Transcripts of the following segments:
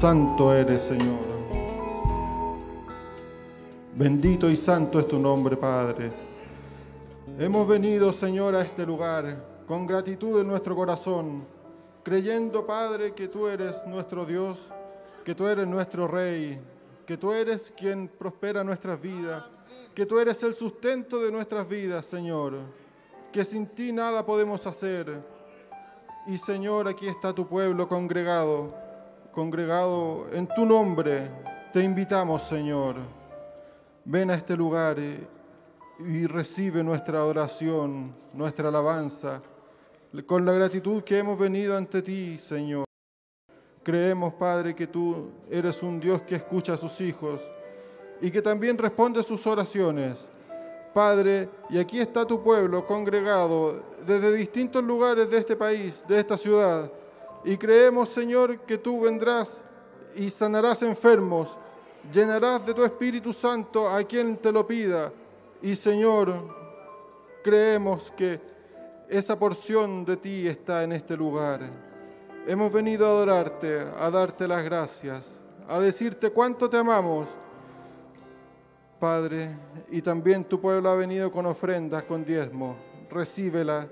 Santo eres, Señor. Bendito y santo es tu nombre, Padre. Hemos venido, Señor, a este lugar con gratitud en nuestro corazón, creyendo, Padre, que tú eres nuestro Dios, que tú eres nuestro Rey, que tú eres quien prospera nuestras vidas, que tú eres el sustento de nuestras vidas, Señor, que sin ti nada podemos hacer. Y Señor, aquí está tu pueblo congregado, congregado en tu nombre. Te invitamos, Señor. Ven a este lugar y, recibe nuestra oración, nuestra alabanza, con la gratitud que hemos venido ante ti, Señor. Creemos, Padre, que tú eres un Dios que escucha a sus hijos y que también responde sus oraciones. Padre, y aquí está tu pueblo congregado desde distintos lugares de este país, de esta ciudad, y creemos, Señor, que tú vendrás y sanarás enfermos, llenarás de tu Espíritu Santo a quien te lo pida. Y Señor, creemos que esa porción de ti está en este lugar. Hemos venido a adorarte, a darte las gracias, a decirte cuánto te amamos. Padre, y también tu pueblo ha venido con ofrendas, con diezmo. Recíbela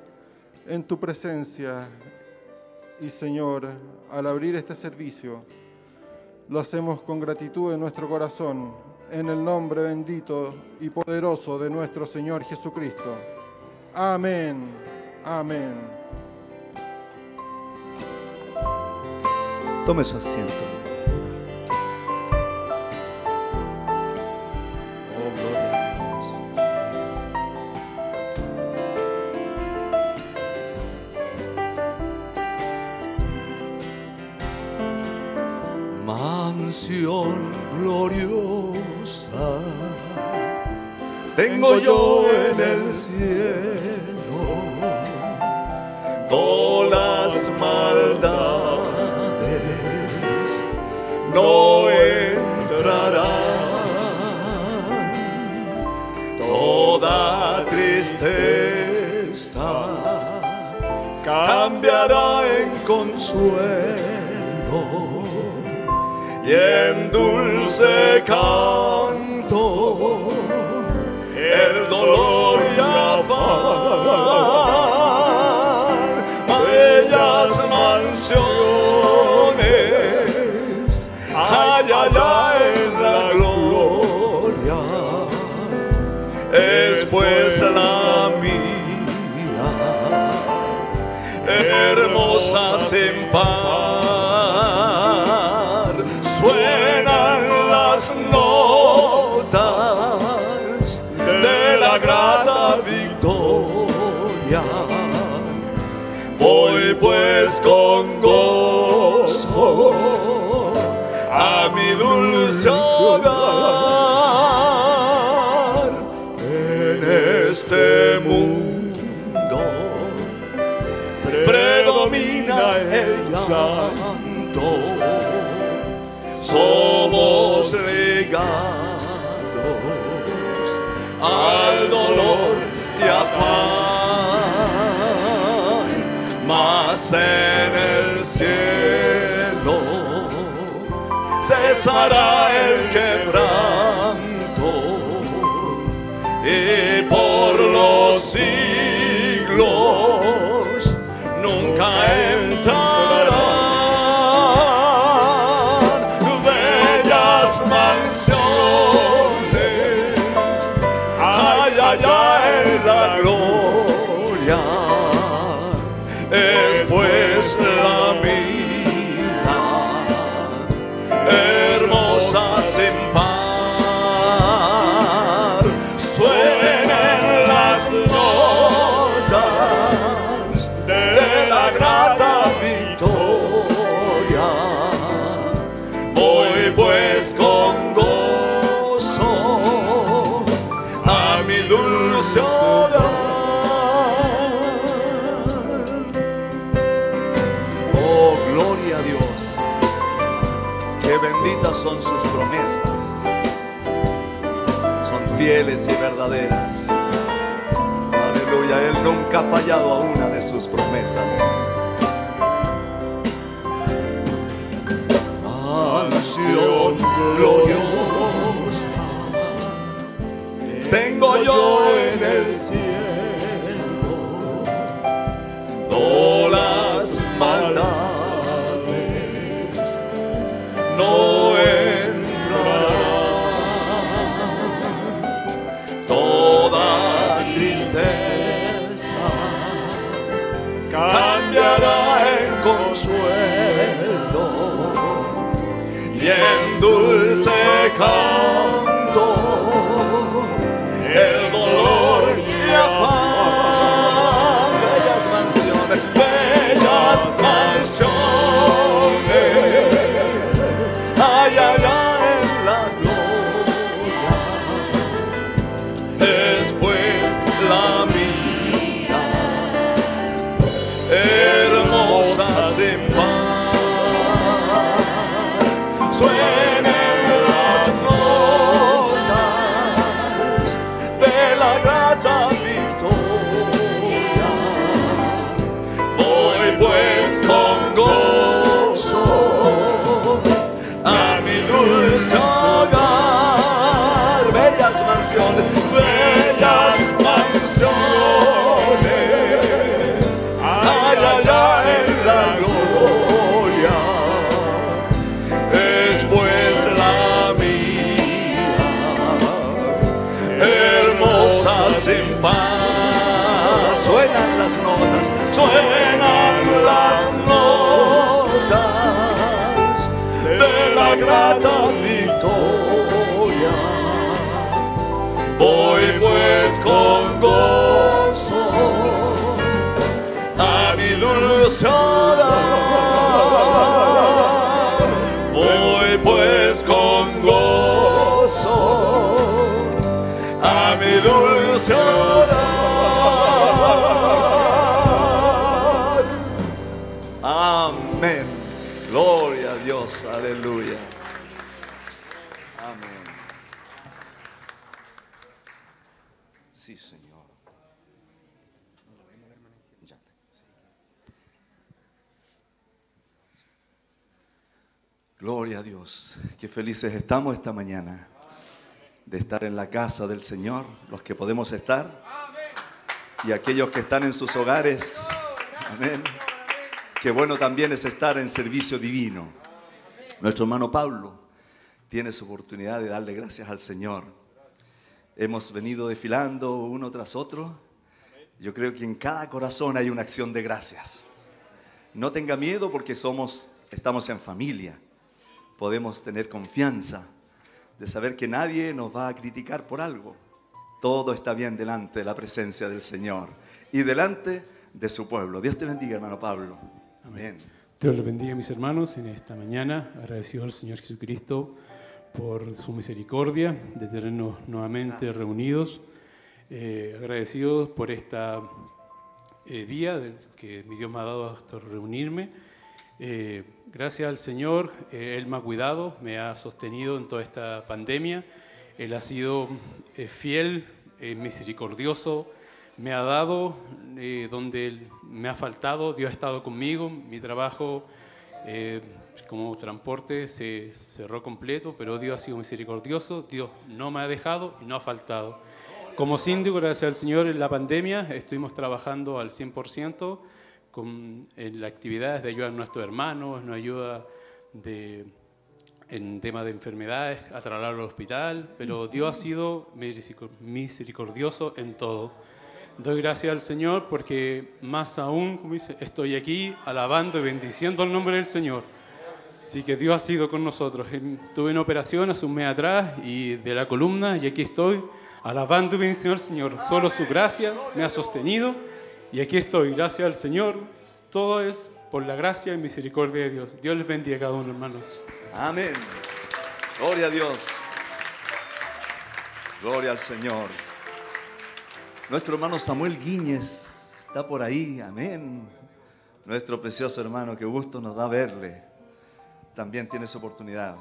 en tu presencia. Y Señor, al abrir este servicio, lo hacemos con gratitud en nuestro corazón, en el nombre bendito y poderoso de nuestro Señor Jesucristo. Amén. Amén. Tome su asiento. Gloriosa. Tengo yo en el cielo con las maldades. No entrarán toda tristeza. Cambiará en consuelo y en dulce canto el dolor y afán bellas mansiones hay allá en la gloria es pues la mía hermosas en par pues con a mi dulce hogar en este mundo predomina el llanto. Somos legados al dolor y afán mas en el cielo cesará el quebranto. Y por los siglos nunca entrarán y verdaderas aleluya él nunca ha fallado a una de sus promesas mansión gloriosa. Tengo yo en el cielo dulce Qué felices estamos esta mañana de estar en la casa del Señor, los que podemos estar y aquellos que están en sus hogares. Amén. Qué bueno también es estar en servicio divino. Nuestro hermano Pablo tiene su oportunidad de darle gracias al Señor. Hemos venido desfilando uno tras otro. Yo creo que en cada corazón hay una acción de gracias. No tenga miedo porque somos, estamos en familia. Podemos tener confianza de saber que nadie nos va a criticar por algo. Todo está bien delante de la presencia del Señor y delante de su pueblo. Dios te bendiga, hermano Pablo. Amén. Dios les bendiga, mis hermanos, en esta mañana. Agradecido al Señor Jesucristo por su misericordia de tenernos nuevamente reunidos. Eh, agradecidos por este día del que mi Dios me ha dado hasta reunirme. Eh, gracias al Señor, eh, Él me ha cuidado, me ha sostenido en toda esta pandemia. Él ha sido eh, fiel, eh, misericordioso, me ha dado donde me ha faltado, Dios ha estado conmigo, mi trabajo como transporte se cerró completo, pero Dios ha sido misericordioso, Dios no me ha dejado y no ha faltado. Como síndico, gracias al Señor, en la pandemia estuvimos trabajando al 100% con, en las actividades de ayudar a nuestros hermanos, en ayuda de, en temas de enfermedades, a trasladarlo al hospital, pero Dios ha sido miseric- misericordioso en todo. Doy gracias al Señor porque más aún, como dice, estoy aquí alabando y bendiciendo el nombre del Señor. Así que Dios ha sido con nosotros. Tuve una operación hace un mes atrás y de la columna y aquí estoy alabando y bendiciendo al Señor. Solo su gracia me ha sostenido y aquí estoy. Gracias al Señor. Todo es por la gracia y misericordia de Dios. Dios les bendiga a cada uno, hermanos. Amén. Gloria a Dios. Gloria al Señor. Nuestro hermano Samuel Guíñez está por ahí. Amén. Nuestro precioso hermano, qué gusto nos da verle. También tiene su oportunidad.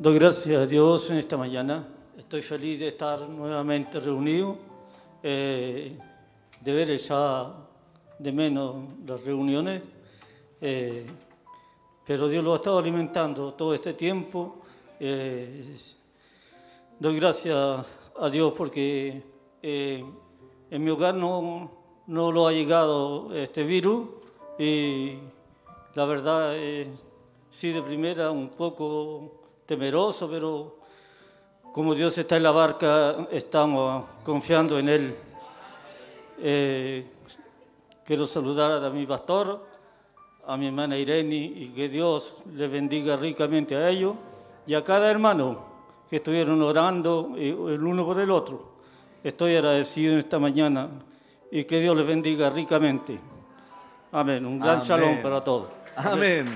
Doy gracias a Dios en esta mañana. Estoy feliz de estar nuevamente reunido. Eh, de ver ya de menos las reuniones, eh, pero Dios lo ha estado alimentando todo este tiempo. Eh, doy gracias a Dios porque eh, en mi hogar no, no lo ha llegado este virus y la verdad sí de primera un poco temeroso, pero como Dios está en la barca, estamos confiando en Él. Eh, quiero saludar a mi pastor, a mi hermana Irene, y que Dios le bendiga ricamente a ellos y a cada hermano que estuvieron orando el uno por el otro. Estoy agradecido en esta mañana y que Dios les bendiga ricamente. Amén. Un gran shalom para todos. Amén.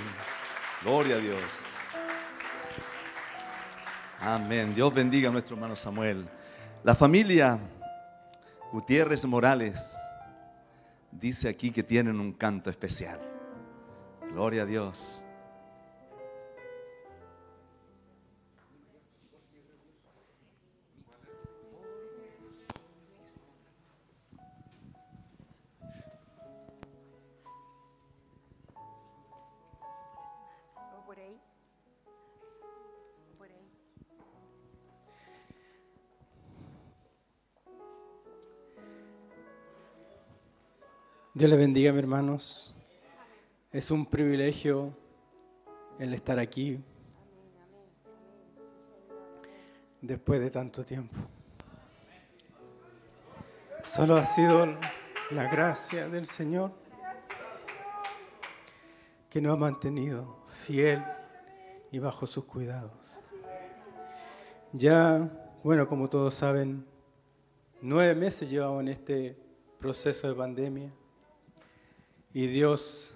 Gloria a Dios. Amén. Dios bendiga a nuestro hermano Samuel. La familia Gutiérrez Morales dice aquí que tienen un canto especial. Gloria a Dios. Dios les bendiga, mis hermanos. Es un privilegio el estar aquí después de tanto tiempo. Solo ha sido la gracia del Señor que nos ha mantenido fiel y bajo sus cuidados. Ya, bueno, como todos saben, nueve meses llevamos en este proceso de pandemia y Dios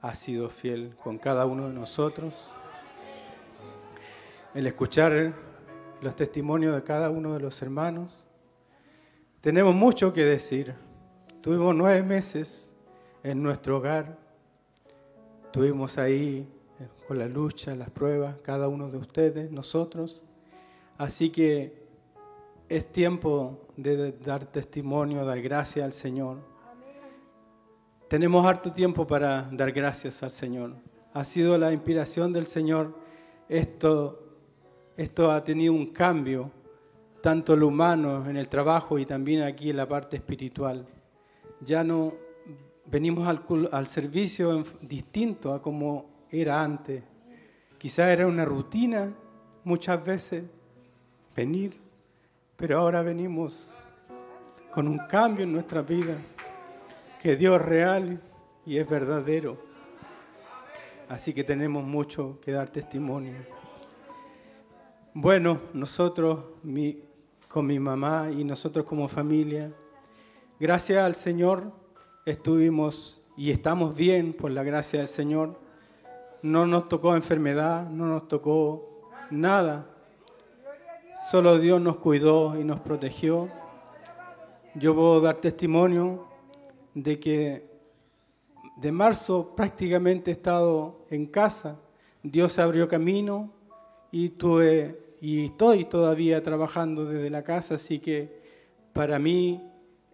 ha sido fiel con cada uno de nosotros. El escuchar los testimonios de cada uno de los hermanos, tenemos mucho que decir. Tuvimos nueve meses en nuestro hogar, tuvimos ahí eh, con la lucha, las pruebas, cada uno de ustedes, nosotros. Así que es tiempo de dar testimonio, dar gracias al Señor tenemos harto tiempo para dar gracias al Señor. Ha sido la inspiración del Señor. Esto, esto ha tenido un cambio, tanto lo humano en el trabajo y también aquí en la parte espiritual. Ya no venimos al, al servicio distinto a como era antes. Quizá era una rutina muchas veces venir, pero ahora venimos con un cambio en nuestra vida que Dios es real y es verdadero. Así que tenemos mucho que dar testimonio. Bueno, nosotros con mi mamá y nosotros como familia, gracias al Señor estuvimos y estamos bien por la gracia del Señor. No nos tocó enfermedad, no nos tocó nada. Solo Dios nos cuidó y nos protegió. Yo puedo dar testimonio de que de marzo prácticamente he estado en casa. Dios abrió camino y tuve y estoy todavía trabajando desde la casa, así que para mí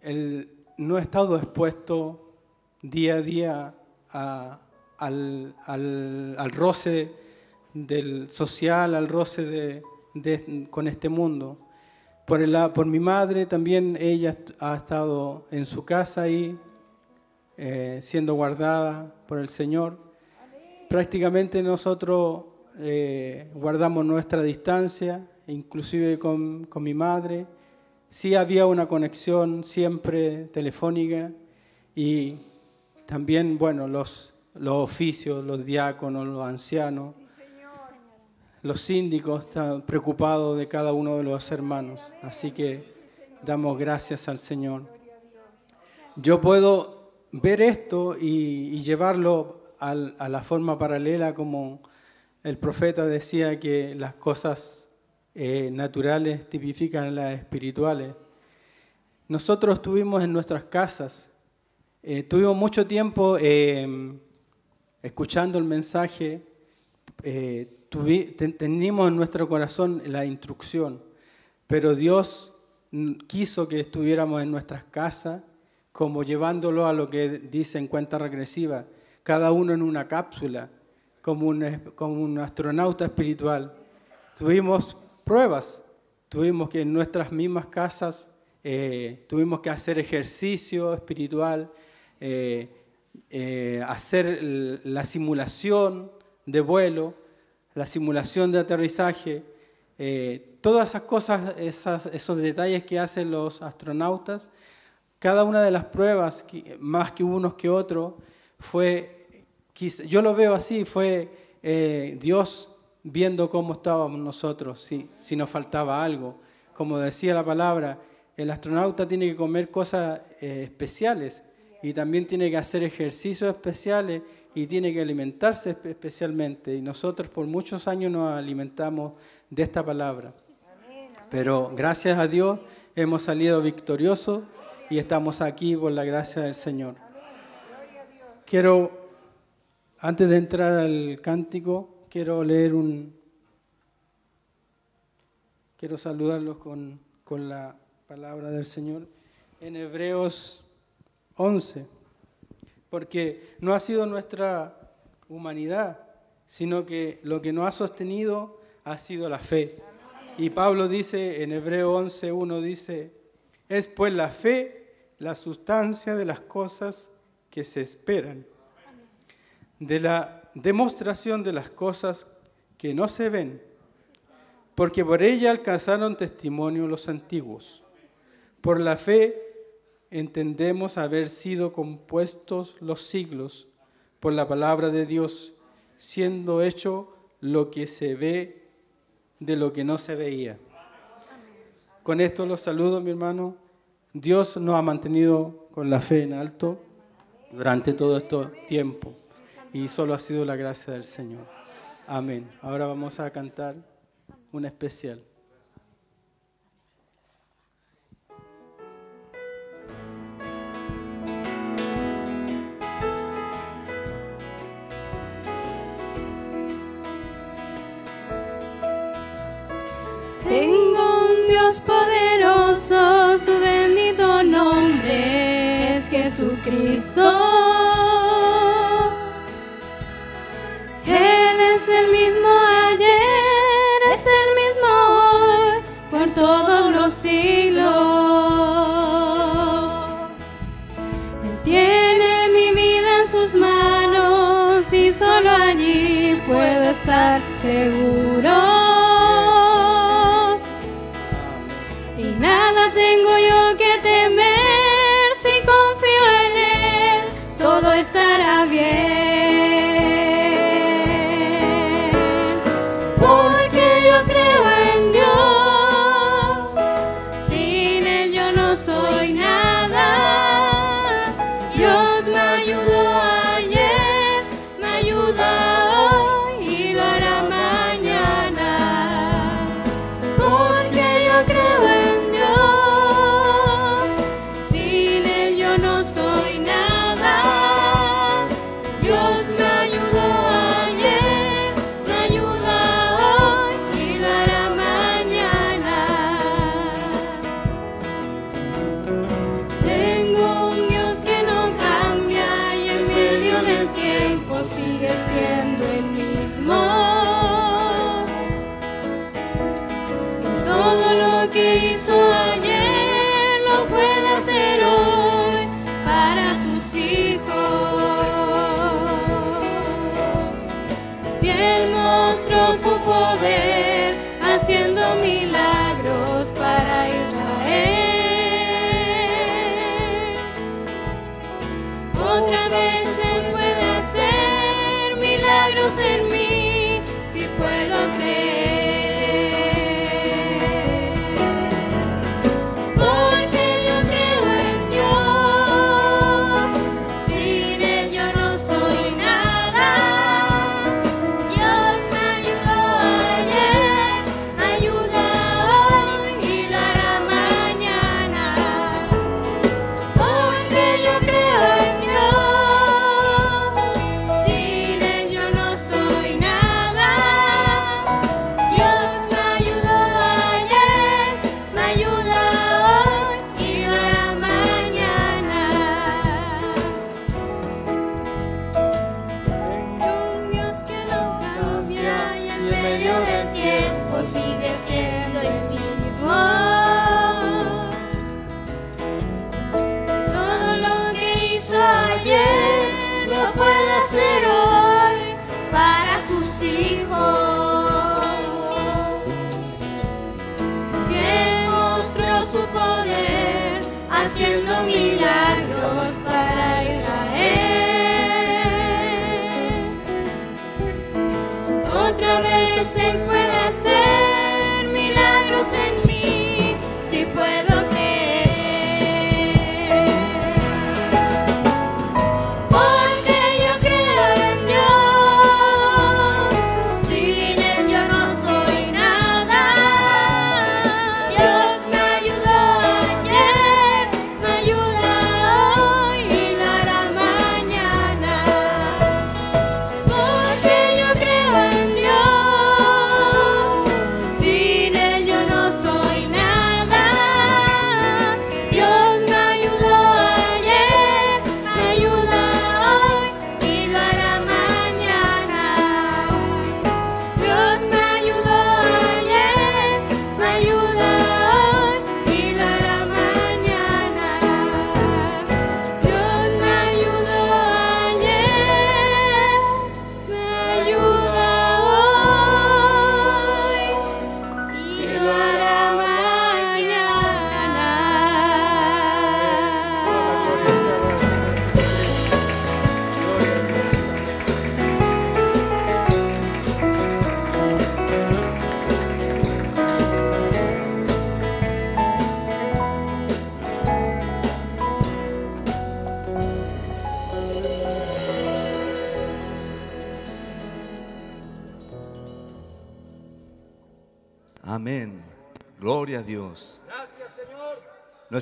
el, no he estado expuesto día a día al, roce del social, al roce de, con este mundo. Por, mi madre también ella ha estado en su casa y eh, siendo guardada por el Señor. Prácticamente nosotros eh, guardamos nuestra distancia, inclusive con, con, mi madre. Sí había una conexión siempre telefónica y también, bueno, los, los oficios, los diáconos, los ancianos, los síndicos están preocupados de cada uno de los hermanos. Así que damos gracias al Señor. Yo puedo ver esto y, llevarlo a la forma paralela como el profeta decía que las cosas eh, naturales tipifican las espirituales. Nosotros estuvimos en nuestras casas, eh, tuvimos mucho tiempo em, escuchando el mensaje, eh, teníamos en nuestro corazón la instrucción, pero Dios quiso que estuviéramos en nuestras casas como llevándolo a lo que dice en cuenta regresiva, cada uno en una cápsula, como un, astronauta espiritual. Tuvimos pruebas, tuvimos que en nuestras mismas casas, eh, tuvimos que hacer ejercicio espiritual, eh, eh, hacer la simulación de vuelo, la simulación de aterrizaje, todas esas cosas, esos detalles que hacen los astronautas, cada una de las pruebas, más que unos que otros, fue, yo lo veo así, fue eh, Dios viendo cómo estábamos nosotros, si, si nos faltaba algo. Como decía la palabra, el astronauta tiene que comer cosas eh, especiales y también tiene que hacer ejercicios especiales y tiene que alimentarse especialmente. Y nosotros por muchos años nos alimentamos de esta palabra. Pero gracias a Dios hemos salido victoriosos y estamos aquí por la gracia del Señor. Quiero, antes de entrar al cántico, quiero leer un... Quiero saludarlos con, con la palabra del Señor en Hebreos 11, porque no ha sido nuestra humanidad, sino que lo que nos ha sostenido ha sido la fe. Y Pablo dice en Hebreo 11.1, dice, es pues la fe la sustancia de las cosas que se esperan, de la demostración de las cosas que no se ven, porque por ella alcanzaron testimonio los antiguos. Por la fe entendemos haber sido compuestos los siglos por la palabra de Dios, siendo hecho lo que se ve de lo que no se veía. Con esto los saludo, mi hermano. Dios nos ha mantenido con la fe en alto durante todo este tiempo y solo ha sido la gracia del Señor. Amén. Ahora vamos a cantar un especial. Poderoso, su bendito nombre es Jesucristo. Él es el mismo ayer, es el mismo hoy, por todos los siglos. Él tiene mi vida en sus manos y solo allí puedo estar seguro. Tengo yo que temer si confío en Él, todo estará bien.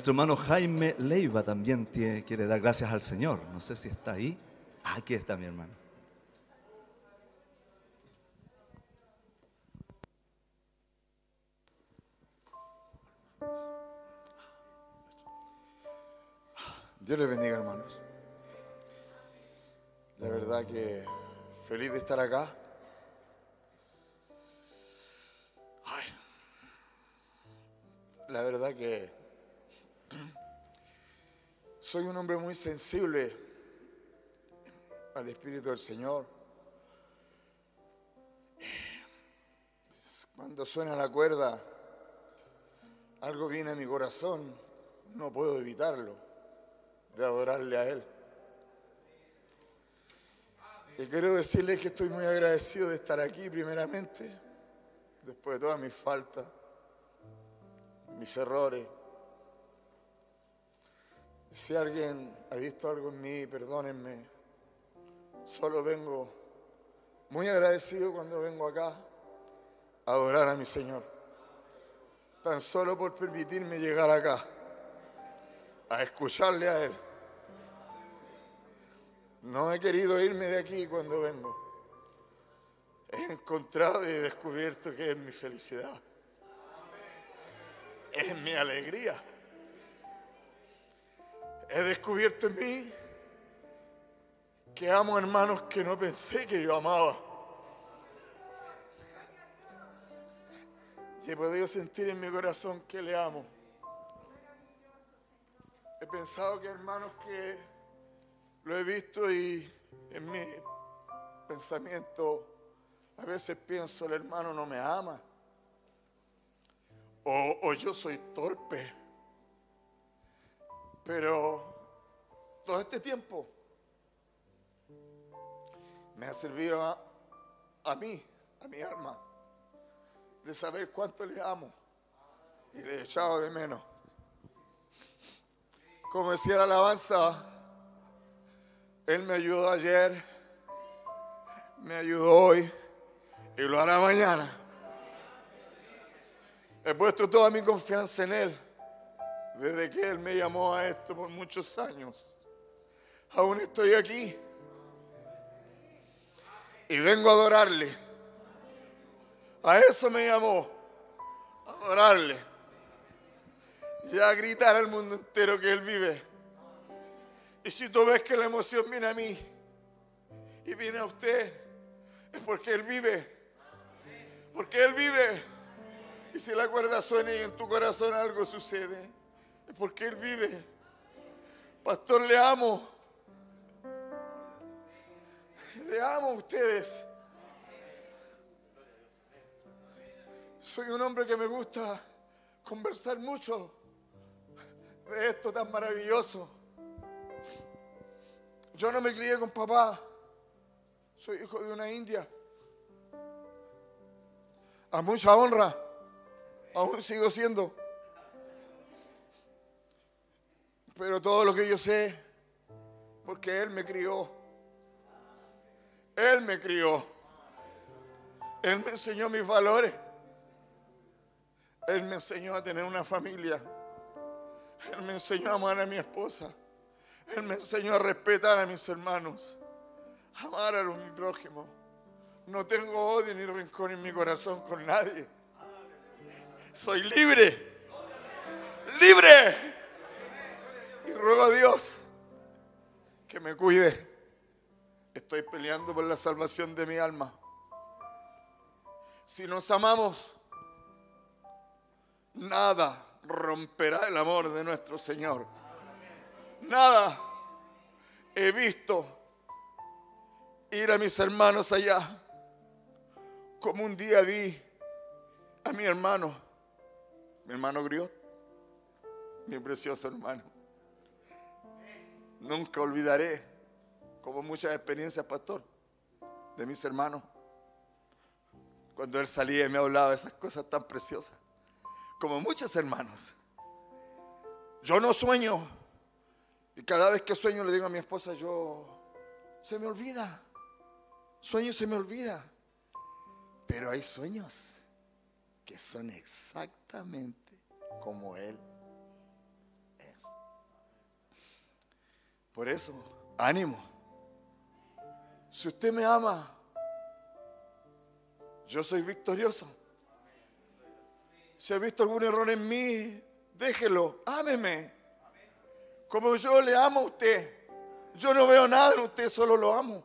Nuestro hermano Jaime Leiva también tie- quiere dar gracias al Señor. No sé si está ahí. Ah, Aquí está mi hermano. Dios les bendiga, hermanos. La verdad que feliz de estar acá. La verdad que soy un hombre muy sensible al Espíritu del Señor. Cuando suena la cuerda, algo viene a mi corazón, no puedo evitarlo de adorarle a Él. Y quiero decirles que estoy muy agradecido de estar aquí primeramente, después de todas mis faltas, mis errores. Si alguien ha visto algo en mí, perdónenme. Solo vengo muy agradecido cuando vengo acá a adorar a mi Señor. Tan solo por permitirme llegar acá a escucharle a Él. No he querido irme de aquí cuando vengo. He encontrado y descubierto que es mi felicidad. Es mi alegría. He descubierto en mí que amo hermanos que no pensé que yo amaba. Y he podido sentir en mi corazón que le amo. He pensado que hermanos que lo he visto y en mi pensamiento a veces pienso el hermano no me ama. O, o yo soy torpe. Pero todo este tiempo me ha servido a, mí, a mi alma, de saber cuánto le amo y le he echado de menos. Como decía la alabanza, Él me ayudó ayer, me ayudó hoy y lo hará mañana. He puesto toda mi confianza en Él desde que Él me llamó a esto por muchos años. Aún estoy aquí y vengo a adorarle. A eso me llamó, a adorarle y a gritar al mundo entero que Él vive. Y si tú ves que la emoción viene a mí y viene a usted, es porque Él vive. Porque Él vive. Y si la cuerda suena y en tu corazón algo sucede, porque Él vive. Pastor, le amo. Le amo a ustedes. Soy un hombre que me gusta conversar mucho de esto tan maravilloso. Yo no me crié con papá. Soy hijo de una india. A mucha honra. Aún sigo siendo. Pero todo lo que yo sé, porque Él me crió. Él me crió. Él me enseñó mis valores. Él me enseñó a tener una familia. Él me enseñó a amar a mi esposa. Él me enseñó a respetar a mis hermanos. Amar a los mi prójimo. No tengo odio ni rencor en mi corazón con nadie. Soy libre. Libre. Y ruego a Dios que me cuide. Estoy peleando por la salvación de mi alma. Si nos amamos, nada romperá el amor de nuestro Señor. Nada. He visto ir a mis hermanos allá, como un día vi a mi hermano, mi hermano Griot, mi precioso hermano. Nunca olvidaré, como muchas experiencias, pastor, de mis hermanos, cuando él salía y me hablaba de esas cosas tan preciosas, como muchos hermanos. Yo no sueño, y cada vez que sueño le digo a mi esposa, yo, se me olvida, sueño se me olvida, pero hay sueños que son exactamente como él Por eso, ánimo. Si usted me ama, yo soy victorioso. Si ha visto algún error en mí, déjelo, ámeme. Como yo le amo a usted. Yo no veo nada en usted, solo lo amo.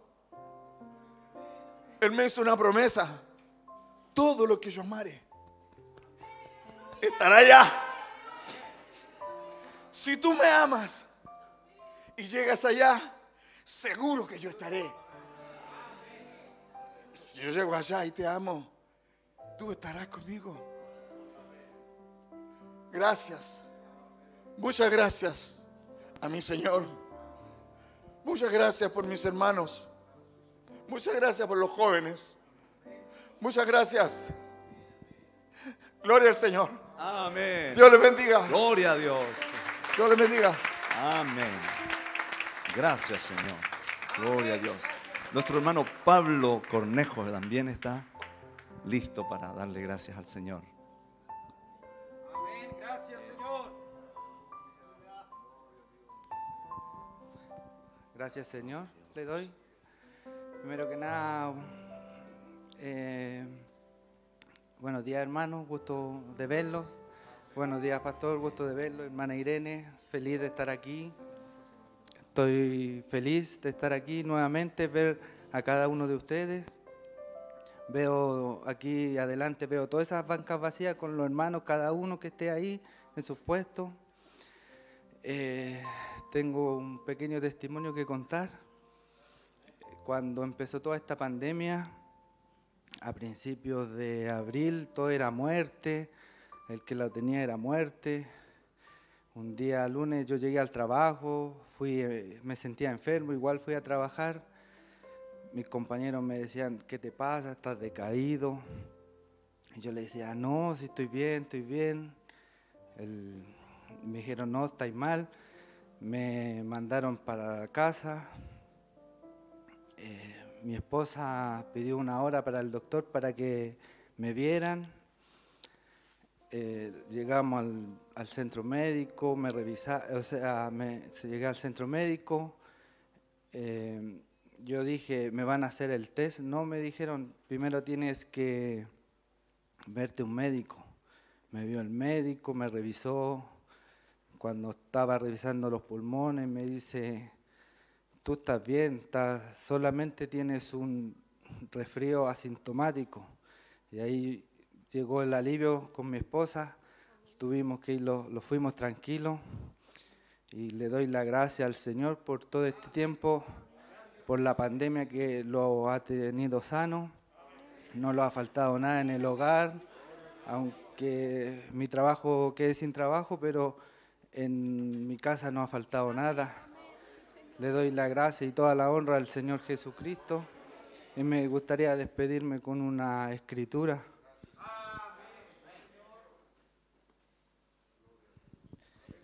Él me hizo una promesa. Todo lo que yo amare estará allá. Si tú me amas y llegas allá, seguro que yo estaré. Si yo llego allá y te amo, tú estarás conmigo. Gracias. Muchas gracias a mi Señor. Muchas gracias por mis hermanos. Muchas gracias por los jóvenes. Muchas gracias. Gloria al Señor. Amén. Dios les bendiga. Gloria a Dios. Dios les bendiga. Amén. Gracias, Señor. Gloria a Dios. Nuestro hermano Pablo Cornejo también está listo para darle gracias al Señor. Amén. Gracias, Señor. Gracias Señor, le doy. Primero que nada, eh, buenos días hermanos, gusto de verlos. Buenos días pastor, gusto de verlos. Hermana Irene, feliz de estar aquí. Estoy feliz de estar aquí nuevamente, ver a cada uno de ustedes. Veo aquí adelante, veo todas esas bancas vacías con los hermanos, cada uno que esté ahí en sus puestos. Eh, tengo un pequeño testimonio que contar. Cuando empezó toda esta pandemia, a principios de abril, todo era muerte, el que lo tenía era muerte. Un día lunes yo llegué al trabajo, fui, eh, me sentía enfermo, igual fui a trabajar. Mis compañeros me decían, ¿qué te pasa? ¿Estás decaído? Y yo le decía, no, si estoy bien, estoy bien. El- me dijeron, no, estáis mal. Me mandaron para la casa. Eh, mi esposa pidió una hora para el doctor para que me vieran. Eh, llegamos al, al centro médico, me revisaron, o sea, me, se- llegué al centro médico. eh, yo dije, ¿me van a hacer el test? No, me dijeron, primero tienes que verte un médico. Me vio el médico, me revisó. Cuando estaba revisando los pulmones, me dice, tú estás bien, estás, solamente tienes un resfrío asintomático. Y ahí llegó el alivio con mi esposa, tuvimos que ir, lo, fuimos tranquilos. Y le doy la gracia al Señor por todo este tiempo, por la pandemia que lo ha tenido sano. No lo ha faltado nada en el hogar, aunque mi trabajo quede sin trabajo, pero En mi casa no ha faltado nada. Le doy la gracia y toda la honra al Señor Jesucristo. Y me gustaría despedirme con una escritura.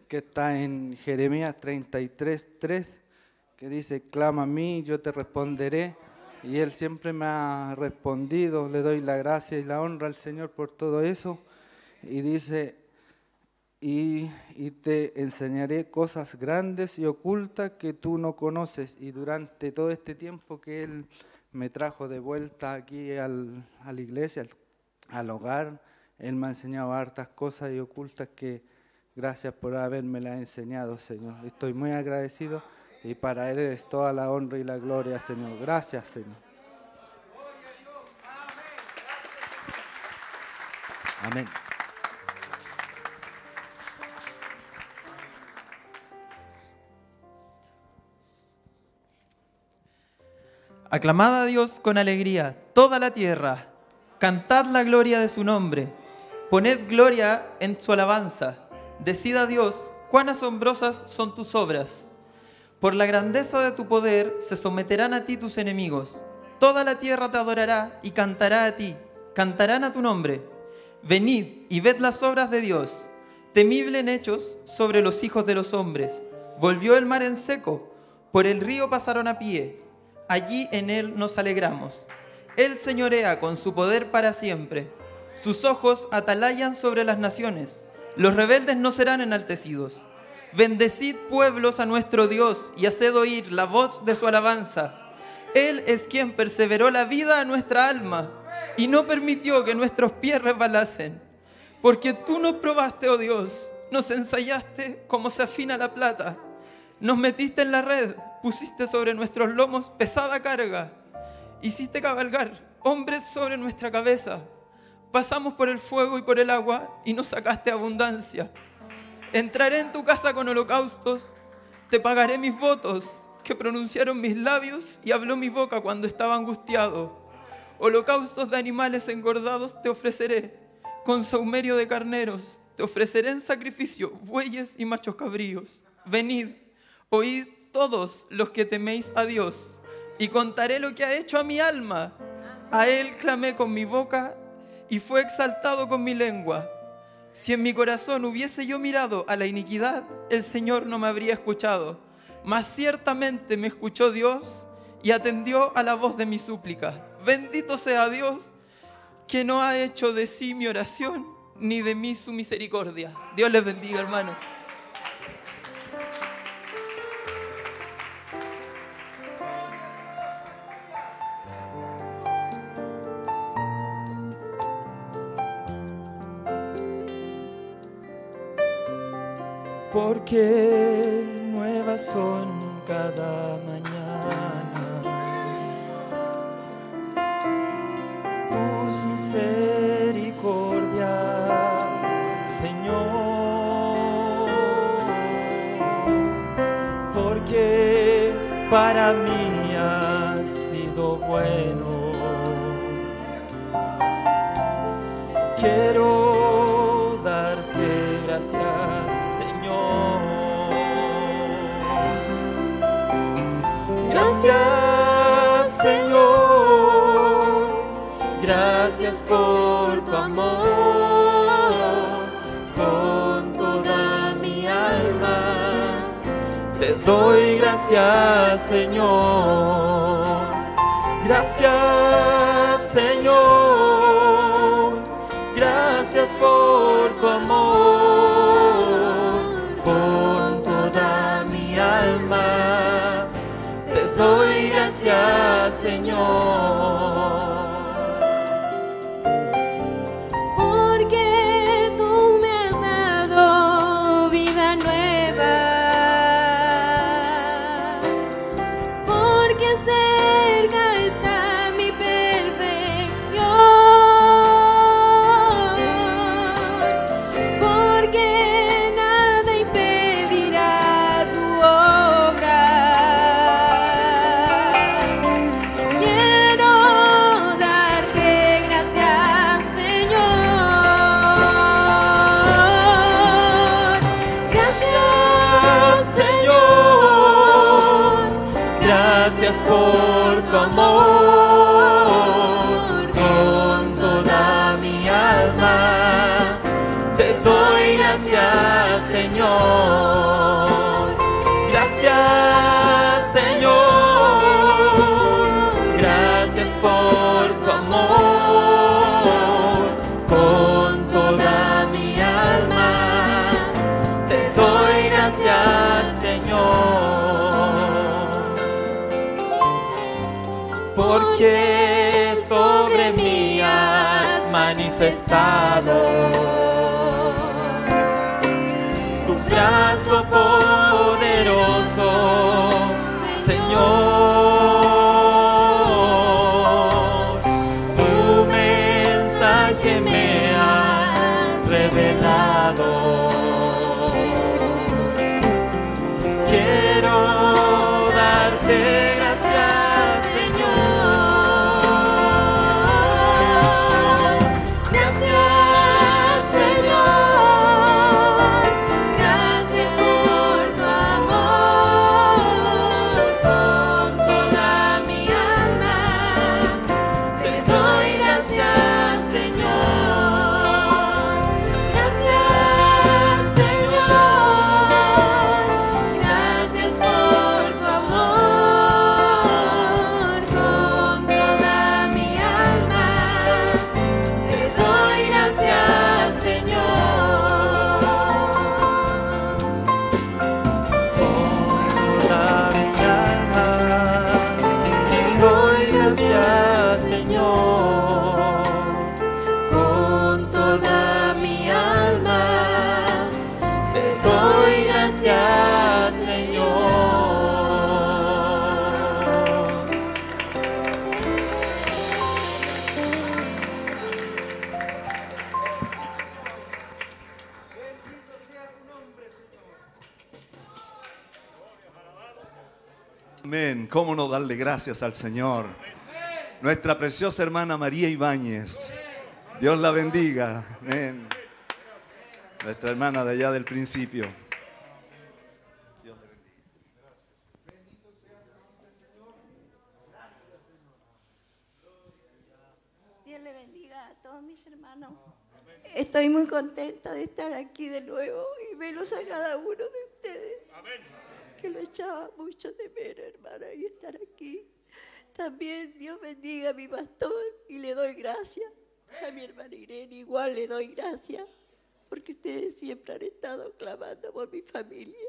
Que está en Jeremías 33, 3, que dice, clama a mí, yo te responderé. Y Él siempre me ha respondido, le doy la gracia y la honra al Señor por todo eso. Y dice, y, y te enseñaré cosas grandes y ocultas que tú no conoces. Y durante todo este tiempo que Él me trajo de vuelta aquí al- a la iglesia, al, al hogar, Él me ha enseñado hartas cosas y ocultas que gracias por habérmelas enseñado, Señor. Estoy muy agradecido y para Él es toda la honra y la gloria, Señor. Gracias, Señor. Amén. Aclamad a Dios con alegría, toda la tierra. Cantad la gloria de su nombre. Poned gloria en su alabanza. Decid a Dios cuán asombrosas son tus obras. Por la grandeza de tu poder se someterán a ti tus enemigos. Toda la tierra te adorará y cantará a ti. Cantarán a tu nombre. Venid y ved las obras de Dios. Temible en hechos sobre los hijos de los hombres. Volvió el mar en seco. Por el río pasaron a pie allí en Él nos alegramos. Él señorea con su poder para siempre. Sus ojos atalayan sobre las naciones. Los rebeldes no serán enaltecidos. Bendecid pueblos a nuestro Dios y haced oír la voz de su alabanza. Él es quien perseveró la vida a nuestra alma y no permitió que nuestros pies resbalasen. Porque tú nos probaste, oh Dios, nos ensayaste como se afina la plata. Nos metiste en la red, pusiste sobre nuestros lomos pesada carga. Hiciste cabalgar hombres sobre nuestra cabeza. Pasamos por el fuego y por el agua y nos sacaste abundancia. Entraré en tu casa con holocaustos, te pagaré mis votos que pronunciaron mis labios y habló mi boca cuando estaba angustiado. Holocaustos de animales engordados te ofreceré, con saumerio de carneros, te ofreceré en sacrificio bueyes y machos cabríos. Venid, oíd todos los que teméis a Dios, y contaré lo que ha hecho a mi alma. A Él clamé con mi boca y fue exaltado con mi lengua. Si en mi corazón hubiese yo mirado a la iniquidad, el Señor no me habría escuchado. Mas ciertamente me escuchó Dios y atendió a la voz de mi súplica. Bendito sea Dios que no ha hecho de sí mi oración ni de mí su misericordia. Dios les bendiga, hermanos. Porque nuevas son cada mañana tus misericordias, Señor. Porque para mí por tu amor. Con toda mi alma te doy gracias, Señor. Gracias, manifestado gracias al Señor? Nuestra preciosa hermana María Ibáñez. Dios la bendiga. Amén. Nuestra hermana de allá del principio. Dios le bendiga a todos mis hermanos. Estoy muy contenta de estar aquí de nuevo y verlos a cada uno de ustedes. Que lo echaba mucho de menos, hermana, y estar aquí. También Dios bendiga a mi pastor y le doy gracias. A mi hermana Irene igual le doy gracias porque ustedes siempre han estado clamando por mi familia.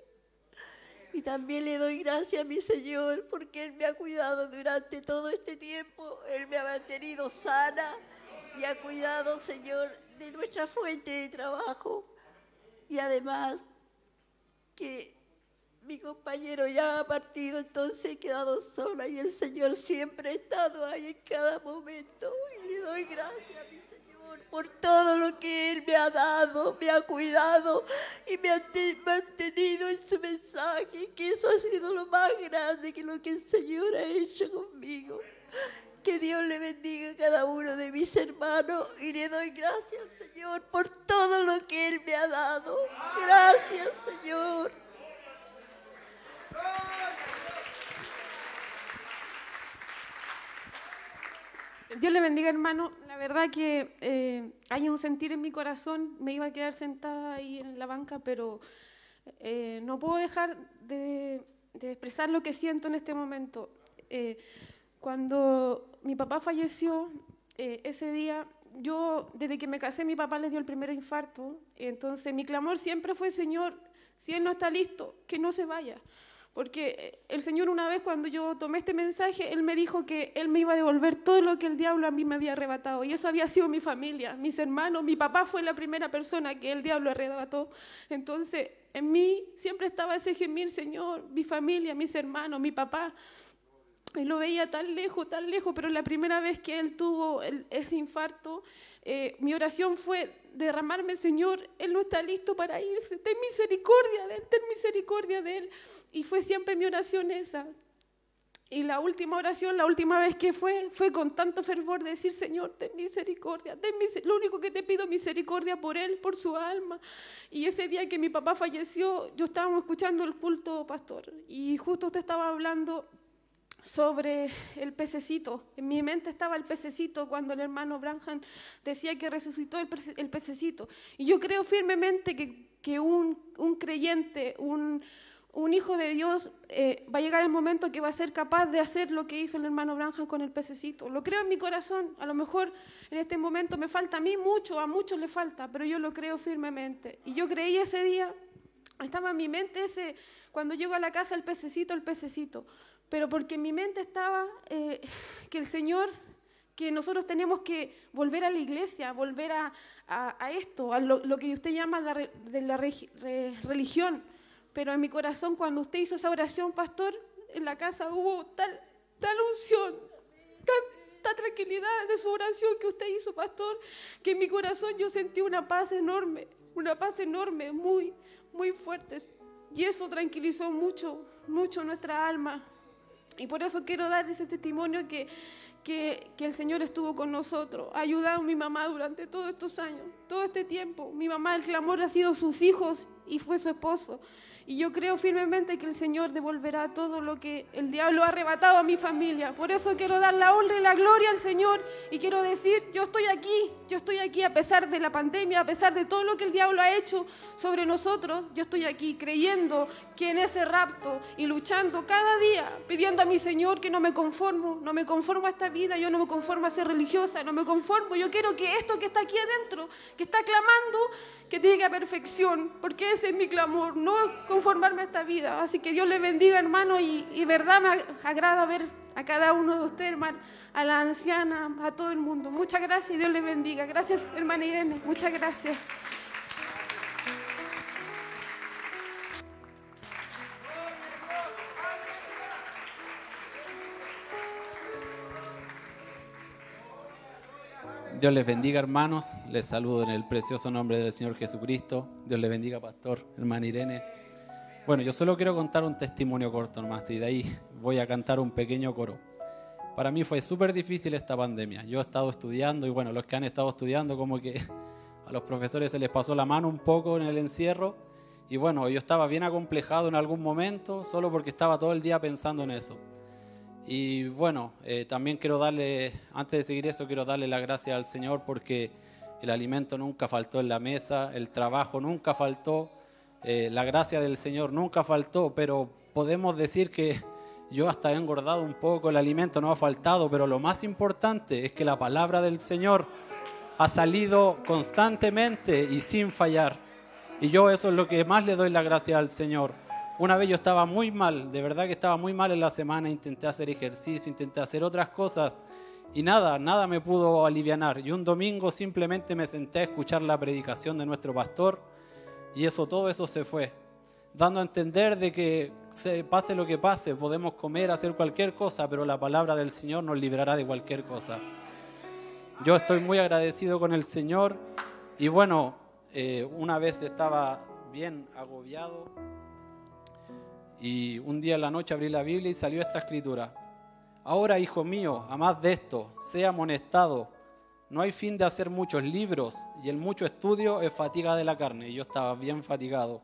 Y también le doy gracias a mi Señor porque Él me ha cuidado durante todo este tiempo. Él me ha mantenido sana y ha cuidado, Señor, de nuestra fuente de trabajo. Y además que mi compañero ya ha partido, entonces he quedado sola y el Señor siempre ha estado ahí en cada momento. Y le doy gracias a mi Señor por todo lo que Él me ha dado, me ha cuidado y me ha te- mantenido en su mensaje, que eso ha sido lo más grande que lo que el Señor ha hecho conmigo. Que Dios le bendiga a cada uno de mis hermanos y le doy gracias, Señor, por todo lo que Él me ha dado. Gracias, Señor. Dios le bendiga, hermano. La verdad que eh, hay un sentir en mi corazón. Me iba a quedar sentada ahí en la banca, pero eh, no puedo dejar de, de expresar lo que siento en este momento. Eh, cuando mi papá falleció, eh, ese día, yo, desde que me casé, mi papá le dio el primer infarto. Entonces, mi clamor siempre fue, Señor, si Él no está listo, que no se vaya. Porque eh, el Señor una vez cuando yo tomé este mensaje, Él me dijo que Él me iba a devolver todo lo que el diablo a mí me había arrebatado. Y eso había sido mi familia, mis hermanos. Mi papá fue la primera persona que el diablo arrebató. Entonces, en mí siempre estaba ese gemir, Señor, mi familia, mis hermanos, mi papá. Y lo veía tan lejos, tan lejos, pero la primera vez que él tuvo ese infarto, eh, mi oración fue derramarme, Señor, Él no está listo para irse, ten misericordia de Él, ten misericordia de Él. Y fue siempre mi oración esa. Y la última oración, la última vez que fue, fue con tanto fervor de decir, Señor, ten misericordia, ten mise- lo único que te pido misericordia por Él, por su alma. Y ese día que mi papá falleció, yo estábamos escuchando el culto, pastor, y justo usted estaba hablando sobre el pececito. En mi mente estaba el pececito cuando el hermano Branham decía que resucitó el, pece- el pececito. Y yo creo firmemente que, que un, un creyente, un, un hijo de Dios, eh, va a llegar el momento que va a ser capaz de hacer lo que hizo el hermano Branham con el pececito. Lo creo en mi corazón. A lo mejor en este momento me falta a mí mucho, a muchos le falta, pero yo lo creo firmemente. Y yo creí ese día, estaba en mi mente ese, cuando llego a la casa el pececito, el pececito. Pero porque en mi mente estaba eh, que el Señor, que nosotros tenemos que volver a la iglesia, volver a, a- a esto, a lo, lo que usted llama la, re- de la regi- re- religión. Pero en mi corazón, cuando usted hizo esa oración, pastor, en la casa hubo tal, tal unción, tanta tranquilidad de su oración que usted hizo, pastor, que en mi corazón yo sentí una paz enorme, una paz enorme, muy, muy fuerte. Y eso tranquilizó mucho, mucho nuestra alma. Y por eso quiero dar ese testimonio que, que, el Señor estuvo con nosotros, ha ayudado a mi mamá durante todos estos años, todo este tiempo. Mi mamá, el clamor ha sido sus hijos y fue su esposo. Y yo creo firmemente que el Señor devolverá todo lo que el diablo ha arrebatado a mi familia. Por eso quiero dar la honra y la gloria al Señor y quiero decir, yo estoy aquí, yo estoy aquí a pesar de la pandemia, a pesar de todo lo que el diablo ha hecho sobre nosotros, yo estoy aquí creyendo que en ese rapto y luchando cada día, pidiendo a mi Señor que no me conformo, no me conformo a esta vida, yo no me conformo a ser religiosa, no me conformo, yo quiero que esto que está aquí adentro, que está clamando, que llegue a perfección, porque ese es mi clamor, no conformarme a esta vida. Así que Dios le bendiga, hermano, y, y verdad me agrada ver a cada uno de ustedes, hermano, a la anciana, a todo el mundo. Muchas gracias y Dios le bendiga. Gracias, hermana Irene, muchas gracias. Dios les bendiga, hermanos. Les saludo en el precioso nombre del Señor Jesucristo. Dios les bendiga, pastor, hermana Irene. Bueno, yo solo quiero contar un testimonio corto nomás y de ahí voy a cantar un pequeño coro. Para mí fue súper difícil esta pandemia. Yo he estado estudiando y bueno, los que han estado estudiando como que a los profesores se les pasó la mano un poco en el encierro y bueno, yo estaba bien acomplejado en algún momento solo porque estaba todo el día pensando en eso. Y bueno, eh, también quiero darle, antes de seguir eso, quiero darle la gracia al Señor porque el alimento nunca faltó en la mesa, el trabajo nunca faltó, eh, la gracia del Señor nunca faltó, pero podemos decir que yo hasta he engordado un poco, el alimento no ha faltado, pero lo más importante es que la palabra del Señor ha salido constantemente y sin fallar. Y yo eso es lo que más le doy la gracia al Señor. Una vez yo estaba muy mal, de verdad que estaba muy mal en la semana, intenté hacer ejercicio, intenté hacer otras cosas y nada, nada me pudo aliviar. Y un domingo simplemente me senté a escuchar la predicación de nuestro pastor y eso, todo eso se fue, dando a entender de que se pase lo que pase, podemos comer, hacer cualquier cosa, pero la palabra del Señor nos librará de cualquier cosa. Yo estoy muy agradecido con el Señor y bueno, eh, una vez estaba bien agobiado y un día en la noche abrí la Biblia y salió esta escritura. Ahora, hijo mío, a más de esto, sea amonestado. No hay fin de hacer muchos libros y el mucho estudio es fatiga de la carne. Y yo estaba bien fatigado.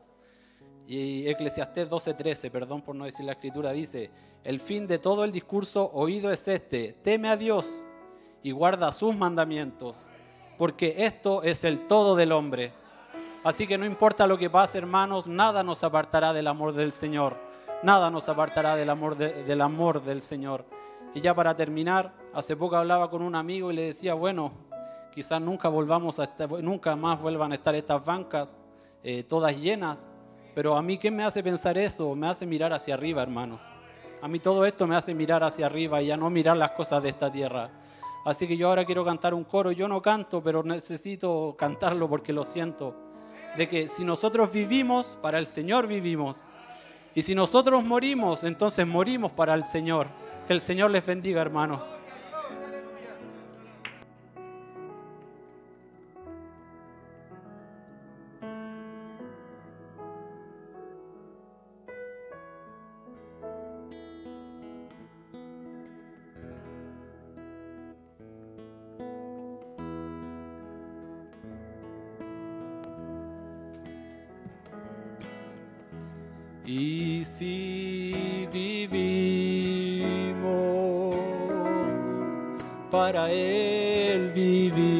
Y Eclesiastés 12:13, perdón por no decir la escritura, dice, el fin de todo el discurso oído es este, teme a Dios y guarda sus mandamientos, porque esto es el todo del hombre. Así que no importa lo que pase, hermanos, nada nos apartará del amor del Señor. Nada nos apartará del amor, de- del amor del Señor. Y ya para terminar, hace poco hablaba con un amigo y le decía, bueno, quizás nunca volvamos a estar, nunca más vuelvan a estar estas bancas eh, todas llenas. Pero a mí, ¿qué me hace pensar eso? Me hace mirar hacia arriba, hermanos. A mí todo esto me hace mirar hacia arriba y a no mirar las cosas de esta tierra. Así que yo ahora quiero cantar un coro. Yo no canto, pero necesito cantarlo porque lo siento. De que si nosotros vivimos, para el Señor vivimos. Y si nosotros morimos, entonces morimos para el Señor. Que el Señor les bendiga, hermanos. Y si vivimos, para Él vivimos.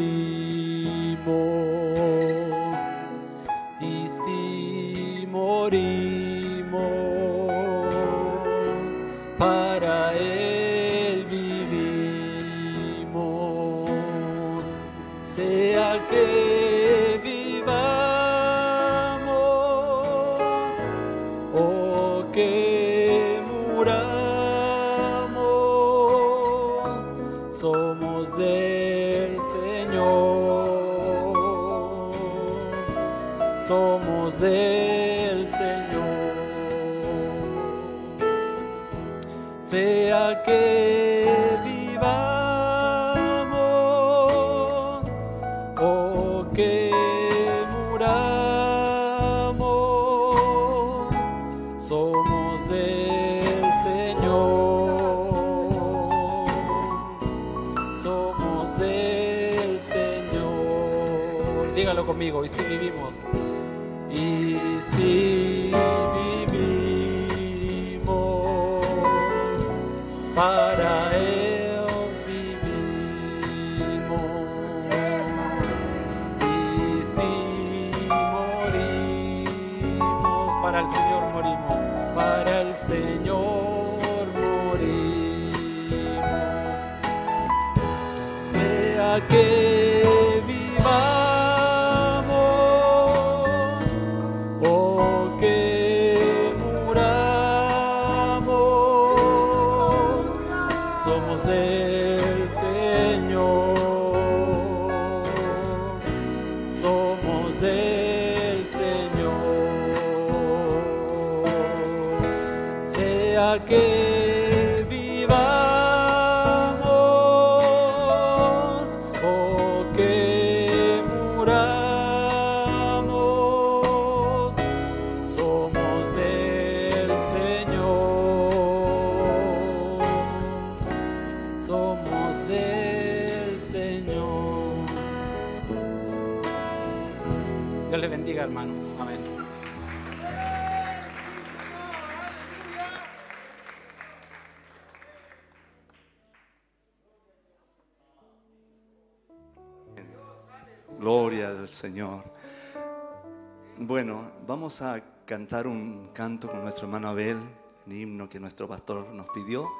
Vamos a cantar un canto con nuestro hermano Abel, un himno que nuestro pastor nos pidió.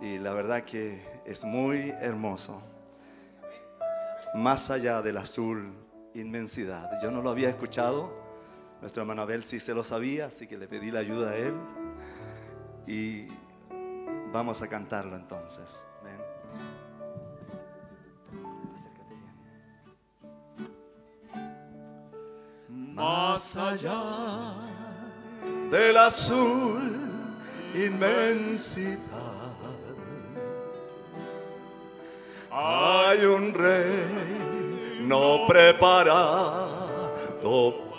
Y la verdad que es muy hermoso. Más allá del azul, inmensidad. Yo no lo había escuchado. Nuestro hermano Abel sí se lo sabía, así que le pedí la ayuda a él. Y vamos a cantarlo entonces. Allá del azul, inmensidad. Hay un rey no preparado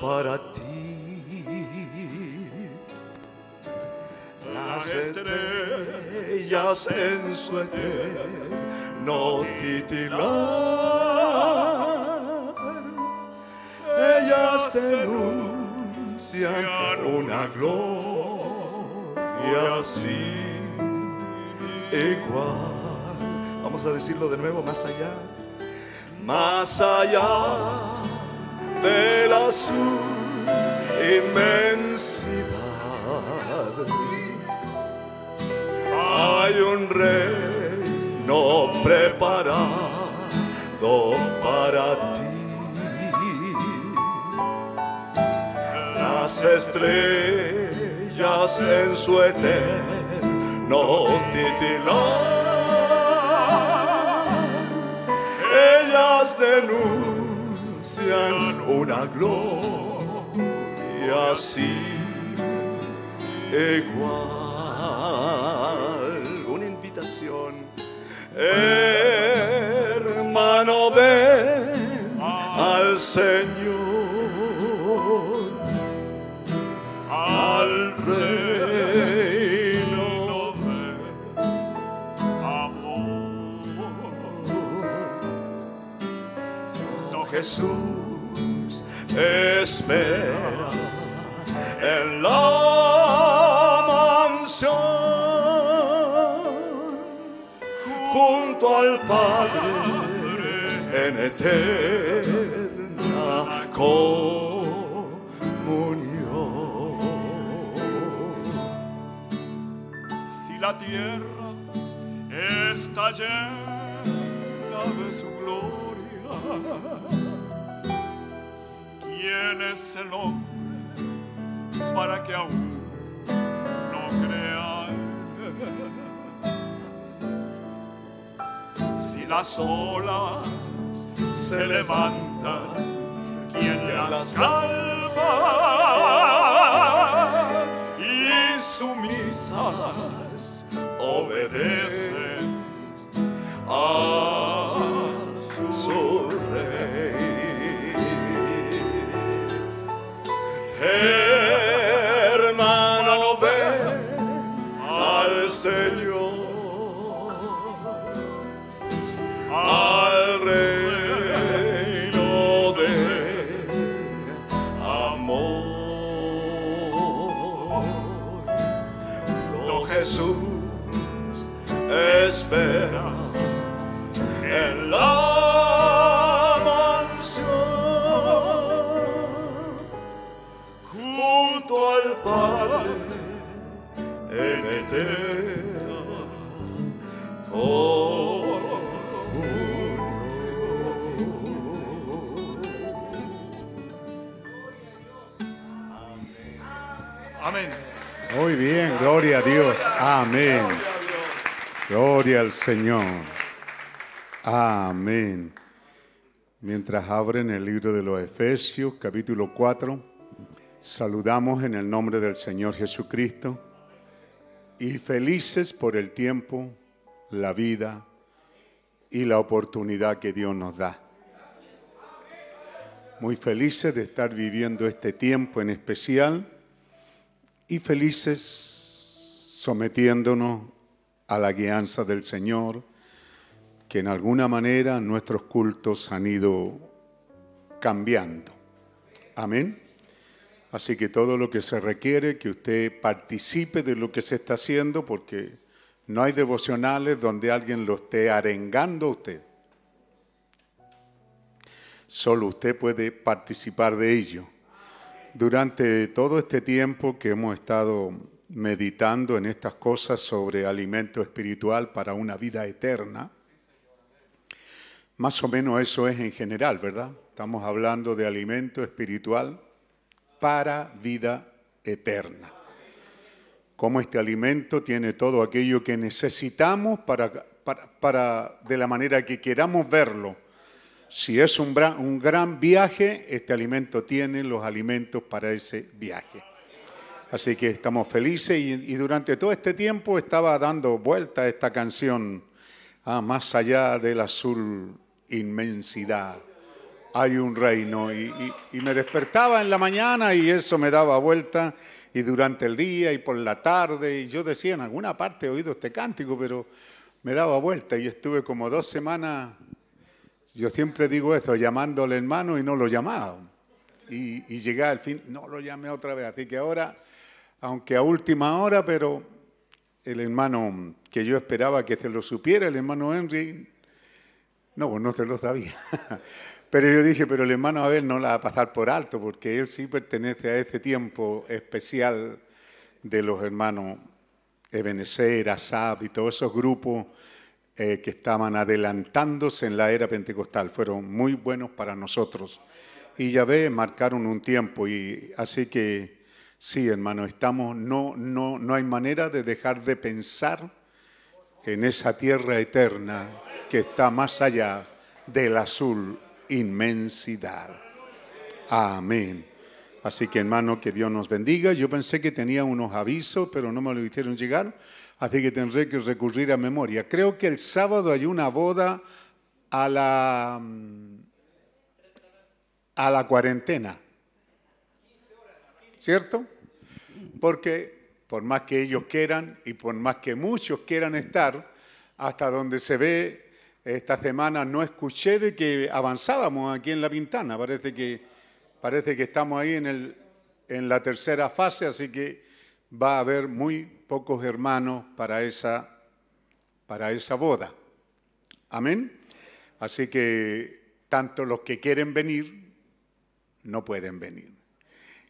para ti. Las estrellas en su eterno titilar, ellas denuncian una gloria así igual. Vamos a decirlo de nuevo, más allá. Más allá del azul, inmensidad. Hay un reino preparado estrellas en su eterno titilar, ellas denuncian una gloria así igual. ¿Quién es el hombre para que aún no crea en él? Si las olas se levantan, ¿quién las calma? Y sumisas obedecen a gloria a Dios. Amén. Gloria al Señor. Amén. Mientras abren el libro de los Efesios, capítulo 4, saludamos en el nombre del Señor Jesucristo y felices por el tiempo, la vida y la oportunidad que Dios nos da. Muy felices de estar viviendo este tiempo en especial y felices sometiéndonos a la guianza del Señor, que en alguna manera nuestros cultos han ido cambiando. Amén. Así que todo lo que se requiere, que usted participe de lo que se está haciendo, porque no hay devocionales donde alguien lo esté arengando a usted. Solo usted puede participar de ello. Durante todo este tiempo que hemos estado meditando en estas cosas sobre alimento espiritual para una vida eterna, más o menos eso es en general, ¿verdad? Estamos hablando de alimento espiritual para vida eterna. Cómo este alimento tiene todo aquello que necesitamos para, para, para de la manera que queramos verlo. Si es un, un gran viaje, este alimento tiene los alimentos para ese viaje. Así que estamos felices y, durante todo este tiempo estaba dando vuelta esta canción, ah, más allá del azul inmensidad. Hay un reino y me despertaba en la mañana y eso me daba vuelta y durante el día y por la tarde y yo decía en alguna parte he oído este cántico pero me daba vuelta y estuve como dos semanas, yo siempre digo esto, llamándole hermano y no lo llamaba. Y, y llegué al fin, no lo llamé otra vez, así que ahora aunque a última hora, pero el hermano que yo esperaba que se lo supiera, el hermano Henry, no, pues no se lo sabía. Pero yo dije, pero el hermano Abel no la va a pasar por alto, porque él sí pertenece a ese tiempo especial de los hermanos Ebenezer, Asab y todos esos grupos eh, que estaban adelantándose en la era pentecostal. Fueron muy buenos para nosotros. Y ya ve, marcaron un tiempo. Y así que sí, hermano, estamos, no, no, no hay manera de dejar de pensar en esa tierra eterna que está más allá del azul inmensidad. Amén. Así que hermano, que Dios nos bendiga. Yo pensé que tenía unos avisos, pero no me lo hicieron llegar, así que tendré que recurrir a memoria. Creo que el sábado hay una boda a la, a la cuarentena. ¿Cierto? Porque por más que ellos quieran y por más que muchos quieran estar, hasta donde se ve esta semana no escuché de que avanzábamos aquí en la Pintana. Parece que, parece que estamos ahí en, el, en la tercera fase, así que va a haber muy pocos hermanos para esa, para esa boda. Amén. Así que tanto los que quieren venir no pueden venir.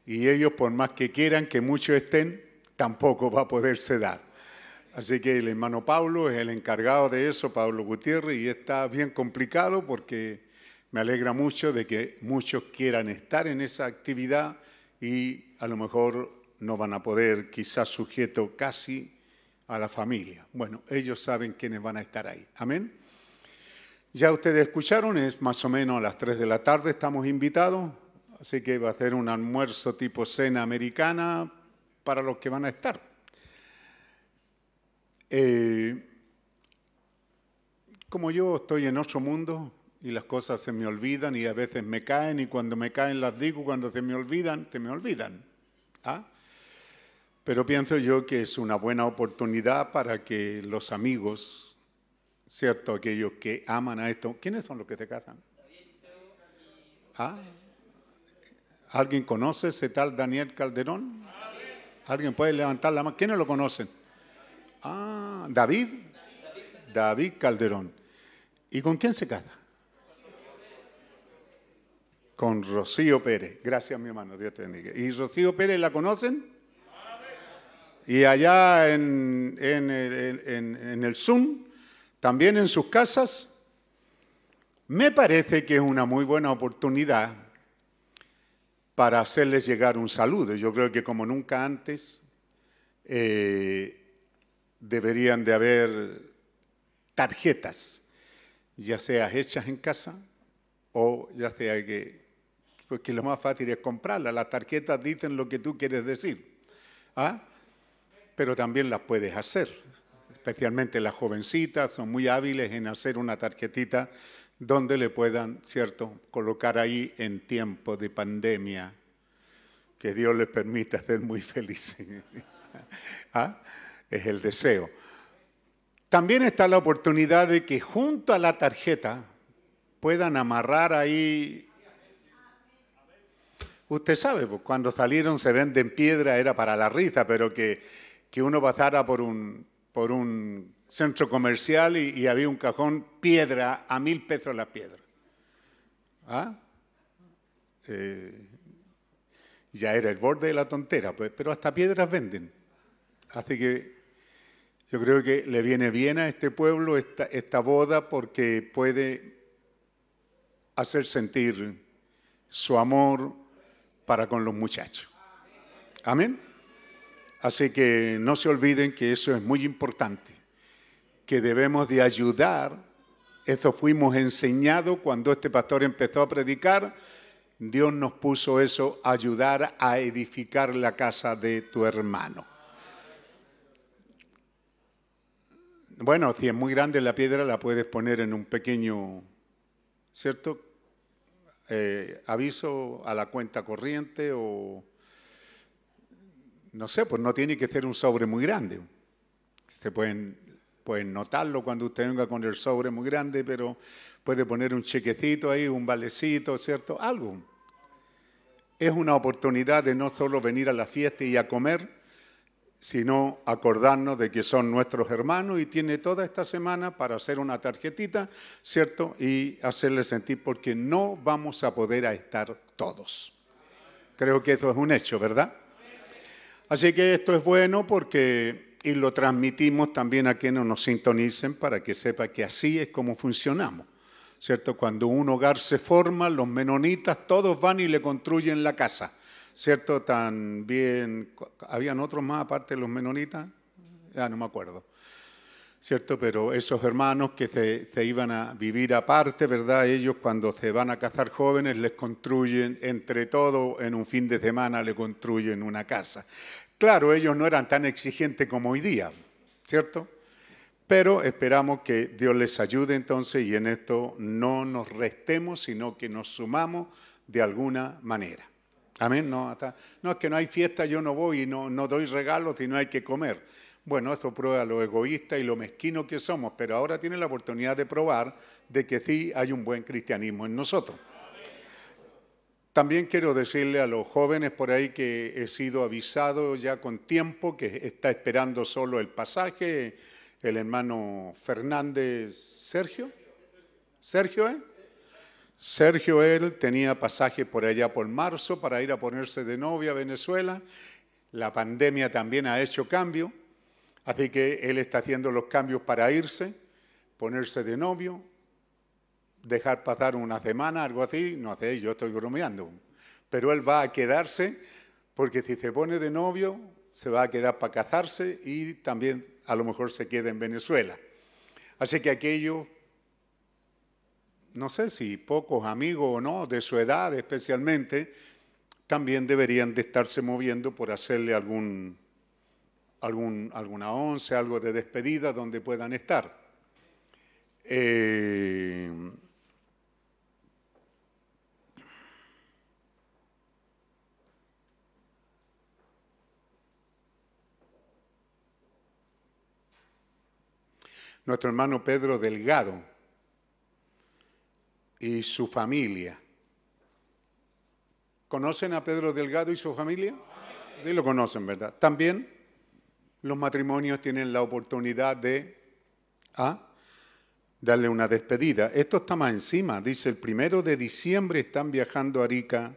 Y ellos, por más que quieran que muchos estén, tampoco va a poderse dar. Así que el hermano Pablo es el encargado de eso, Pablo Gutiérrez, y está bien complicado porque me alegra mucho de que muchos quieran estar en esa actividad y a lo mejor no van a poder, quizás sujeto casi a la familia. Bueno, ellos saben quiénes van a estar ahí. Amén. Ya ustedes escucharon, es más o menos a las 3 de la tarde, estamos invitados, así que va a ser un almuerzo tipo cena americana para los que van a estar. Eh, como yo estoy en otro mundo y las cosas se me olvidan y a veces me caen y cuando me caen las digo, cuando se me olvidan, se me olvidan. ¿ah? Pero pienso yo que es una buena oportunidad para que los amigos ¿cierto? Aquellos que aman a esto. ¿Quiénes son los que se casan? ¿Ah? ¿Alguien conoce ese tal Daniel Calderón? ¿Alguien puede levantar la mano? ¿Quiénes lo conocen? Ah, David. David Calderón. ¿Y con quién se casa? Con Rocío Pérez. Gracias, mi hermano. Dios te bendiga. ¿Y Rocío Pérez la conocen? Y allá en, en, el Zoom, también en sus casas, me parece que es una muy buena oportunidad para hacerles llegar un saludo. Yo creo que como nunca antes eh, deberían de haber tarjetas, ya sea hechas en casa o ya sea que, porque lo más fácil es comprarlas. Las tarjetas dicen lo que tú quieres decir, ¿ah? pero también las puedes hacer especialmente las jovencitas, son muy hábiles en hacer una tarjetita donde le puedan, ¿cierto?, colocar ahí en tiempo de pandemia, que Dios les permita ser muy felices. ¿Ah? Es el deseo. También está la oportunidad de que junto a la tarjeta puedan amarrar ahí. Usted sabe, pues, cuando salieron se venden piedra era para la risa, pero que, que uno pasara por un, por un centro comercial y, había un cajón piedra a mil pesos la piedra. ¿Ah? Eh, ya era el borde de la tontera, pues, pero hasta piedras venden. Así que yo creo que le viene bien a este pueblo esta, esta boda porque puede hacer sentir su amor para con los muchachos. Amén. Así que no se olviden que eso es muy importante, que debemos de ayudar. Esto fuimos enseñados cuando este pastor empezó a predicar. Dios nos puso eso, ayudar a edificar la casa de tu hermano. Bueno, si es muy grande la piedra, la puedes poner en un pequeño, ¿cierto? Eh, aviso a la cuenta corriente o no sé, pues no tiene que ser un sobre muy grande. Se pueden, pueden notarlo cuando usted venga con el sobre muy grande, pero puede poner un chequecito ahí, un valecito, ¿cierto? Algo. Es una oportunidad de no solo venir a la fiesta y a comer, sino acordarnos de que son nuestros hermanos y tiene toda esta semana para hacer una tarjetita, ¿cierto? Y hacerles sentir porque no vamos a poder estar todos. Creo que eso es un hecho, ¿verdad? Así que esto es bueno porque, y lo transmitimos también a quienes nos sintonicen para que sepa que así es como funcionamos. ¿Cierto? Cuando un hogar se forma, los menonitas todos van y le construyen la casa. ¿Cierto? También, ¿habían otros más aparte de los menonitas? Ya no me acuerdo. ¿cierto? Pero esos hermanos que se, se, iban a vivir aparte, ¿verdad? Ellos cuando se van a casar jóvenes les construyen, entre todo, en un fin de semana le construyen una casa. Claro, ellos no eran tan exigentes como hoy día, ¿cierto? Pero esperamos que Dios les ayude entonces y en esto no nos restemos, sino que nos sumamos de alguna manera. Amén. No, no es que no hay fiesta, yo no voy y no, doy regalos y no hay que comer. Bueno, eso prueba lo egoísta y lo mezquino que somos, pero ahora tiene la oportunidad de probar de que sí hay un buen cristianismo en nosotros. También quiero decirle a los jóvenes por ahí que he sido avisado ya con tiempo que está esperando solo el pasaje el hermano Fernández Sergio, Sergio, ¿eh? Sergio, él tenía pasaje por allá por marzo para ir a ponerse de novia a Venezuela. La pandemia también ha hecho cambio, así que él está haciendo los cambios para irse, ponerse de novio, dejar pasar una semana, algo así, no sé, yo estoy bromeando, pero él va a quedarse porque si se pone de novio se va a quedar para casarse y también a lo mejor se queda en Venezuela. Así que aquello, no sé si pocos amigos o no, de su edad especialmente, también deberían de estarse moviendo por hacerle algún, algún, alguna once, algo de despedida donde puedan estar. Eh, nuestro hermano Pedro Delgado y su familia. ¿Conocen a Pedro Delgado y su familia? Sí lo conocen, ¿verdad? También los matrimonios tienen la oportunidad de ¿ah? darle una despedida. Esto está más encima. Dice, el primero de diciembre están viajando a Arica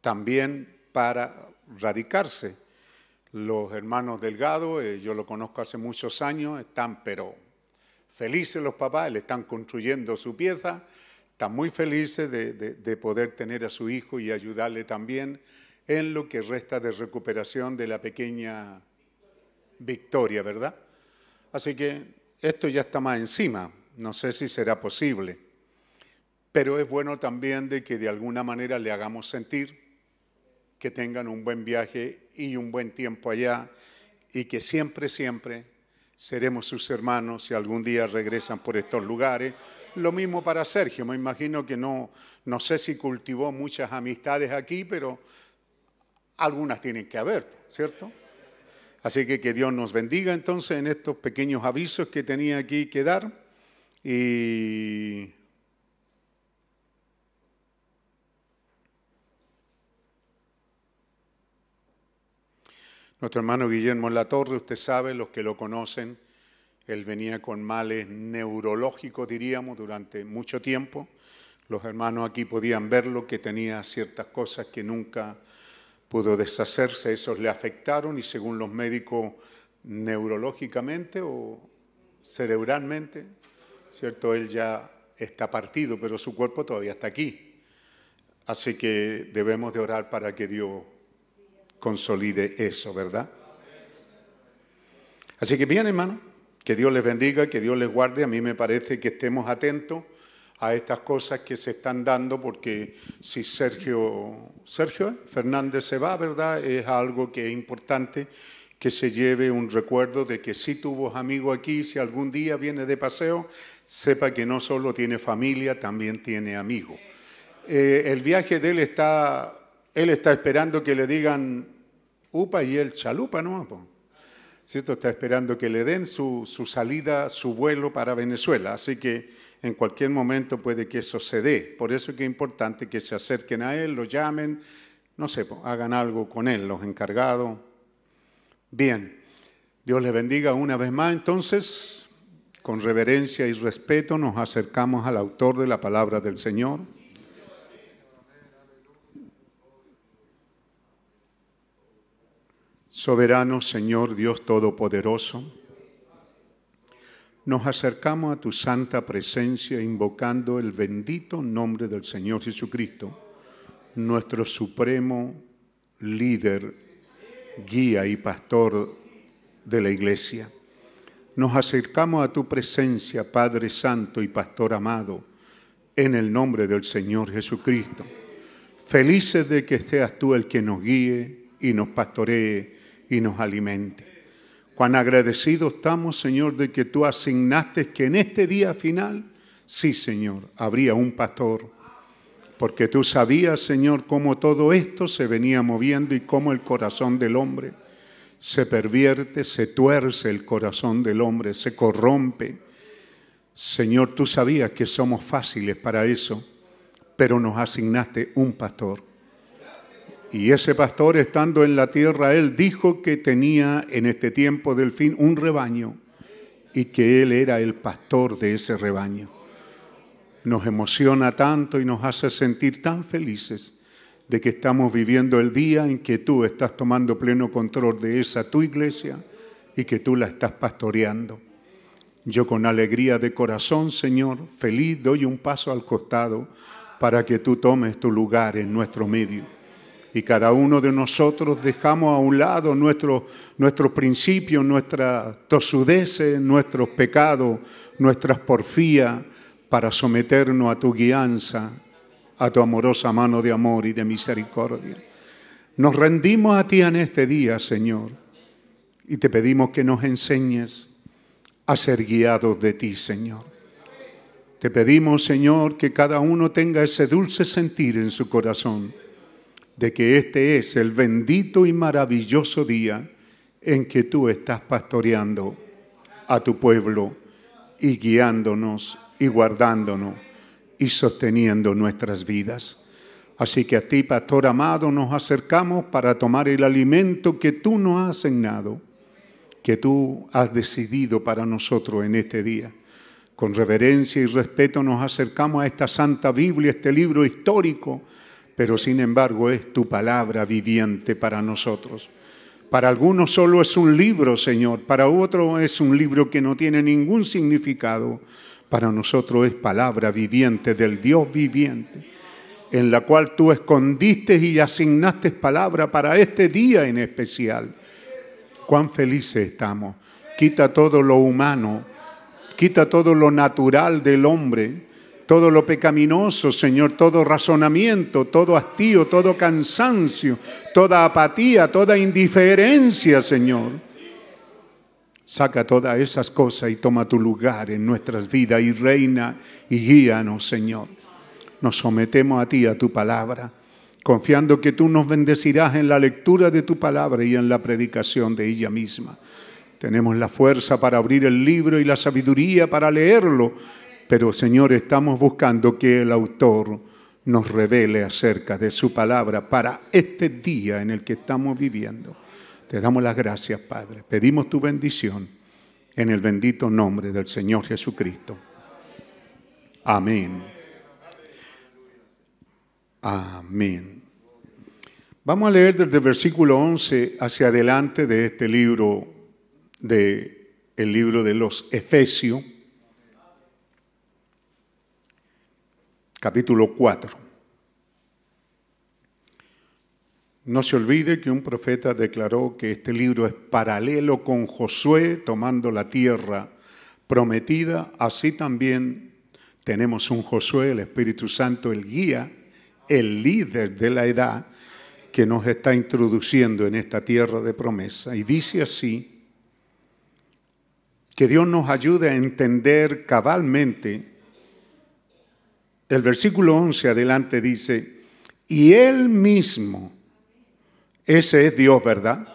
también para radicarse. Los hermanos Delgado, eh, yo lo conozco hace muchos años, están pero Felices los papás, le están construyendo su pieza, están muy felices de, poder tener a su hijo y ayudarle también en lo que resta de recuperación de la pequeña Victoria, ¿verdad? Así que esto ya está más encima, no sé si será posible, pero es bueno también de que de alguna manera le hagamos sentir que tengan un buen viaje y un buen tiempo allá y que siempre, siempre seremos sus hermanos si algún día regresan por estos lugares. Lo mismo para Sergio, me imagino que no, no sé si cultivó muchas amistades aquí, pero algunas tienen que haber, ¿cierto? Así que que Dios nos bendiga entonces en estos pequeños avisos que tenía aquí que dar. Y Nuestro hermano Guillermo Latorre, usted sabe, los que lo conocen, él venía con males neurológicos, diríamos, durante mucho tiempo. Los hermanos aquí podían verlo, que tenía ciertas cosas que nunca pudo deshacerse, esos le afectaron y según los médicos neurológicamente o cerebralmente, ¿cierto? Él ya está partido, pero su cuerpo todavía está aquí. Así que debemos de orar para que Dios consolide eso, ¿verdad? Así que bien, hermano, que Dios les bendiga, que Dios les guarde. A mí me parece que estemos atentos a estas cosas que se están dando, porque si Sergio, Sergio Fernández se va, ¿verdad? Es algo que es importante que se lleve un recuerdo de que si tuvo amigos aquí, si algún día viene de paseo, sepa que no solo tiene familia, también tiene amigos. Eh, el viaje de él está él está esperando que le digan upa y él chalupa, ¿no? ¿Cierto? Está esperando que le den su, salida, su vuelo para Venezuela. Así que en cualquier momento puede que eso se dé. Por eso es que es importante que se acerquen a él, lo llamen, no sé, hagan algo con él, los encargados. Bien, Dios le bendiga una vez más. Entonces, con reverencia y respeto nos acercamos al autor de la palabra del Señor. Soberano Señor Dios Todopoderoso, nos acercamos a tu santa presencia invocando el bendito nombre del Señor Jesucristo, nuestro supremo líder, guía y pastor de la iglesia. Nos acercamos a tu presencia, Padre Santo y Pastor amado, en el nombre del Señor Jesucristo. Felices de que seas tú el que nos guíe y nos pastoree y nos alimente. Cuán agradecidos estamos, Señor, de que tú asignaste que en este día final, sí, Señor, habría un pastor, porque tú sabías, Señor, cómo todo esto se venía moviendo y cómo el corazón del hombre se pervierte, se tuerce el corazón del hombre, se corrompe. Señor, tú sabías que somos fáciles para eso, pero nos asignaste un pastor y ese pastor, estando en la tierra, él dijo que tenía en este tiempo del fin un rebaño y que él era el pastor de ese rebaño. nos emociona tanto y nos hace sentir tan felices de que estamos viviendo el día en que tú estás tomando pleno control de esa tu iglesia y que tú la estás pastoreando. Yo con alegría de corazón, Señor, feliz doy un paso al costado para que tú tomes tu lugar en nuestro medio. Y cada uno de nosotros dejamos a un lado nuestros nuestro principios, nuestras tosudeces, nuestros pecados, nuestras porfías, para someternos a tu guianza, a tu amorosa mano de amor y de misericordia. Nos rendimos a ti en este día, Señor, y te pedimos que nos enseñes a ser guiados de ti, Señor. Te pedimos, Señor, que cada uno tenga ese dulce sentir en su corazón de que este es el bendito y maravilloso día en que tú estás pastoreando a tu pueblo y guiándonos y guardándonos y sosteniendo nuestras vidas. Así que a ti, pastor amado, nos acercamos para tomar el alimento que tú nos has asignado, que tú has decidido para nosotros en este día. Con reverencia y respeto nos acercamos a esta Santa Biblia, este libro histórico, pero sin embargo es tu palabra viviente para nosotros. Para algunos solo es un libro, Señor, para otros es un libro que no tiene ningún significado, para nosotros es palabra viviente del Dios viviente, en la cual tú escondiste y asignaste palabra para este día en especial. Cuán felices estamos. Quita todo lo humano, quita todo lo natural del hombre, todo lo pecaminoso, Señor, todo razonamiento, todo hastío, todo cansancio, toda apatía, toda indiferencia, Señor Saca todas esas cosas y toma tu lugar en nuestras vidas y reina y guíanos, Señor. Nos sometemos a ti, a tu palabra, confiando que tú nos bendecirás en la lectura de tu palabra y en la predicación de ella misma. Tenemos la fuerza para abrir el libro y la sabiduría para leerlo, pero Señor, estamos buscando que el autor nos revele acerca de su palabra para este día en el que estamos viviendo. Te damos las gracias, Padre. Pedimos tu bendición en el bendito nombre del Señor Jesucristo. Amén. Amén. Vamos a leer desde el versículo 11 hacia adelante de este libro, de el libro de los Efesios, capítulo 4. No se olvide que un profeta declaró que este libro es paralelo con Josué tomando la tierra prometida. Así también tenemos un Josué, el Espíritu Santo, el guía, el líder de la edad, que nos está introduciendo en esta tierra de promesa. Y dice así, que Dios nos ayude a entender cabalmente. El versículo 11 adelante dice, y Él mismo, ese es Dios, ¿verdad?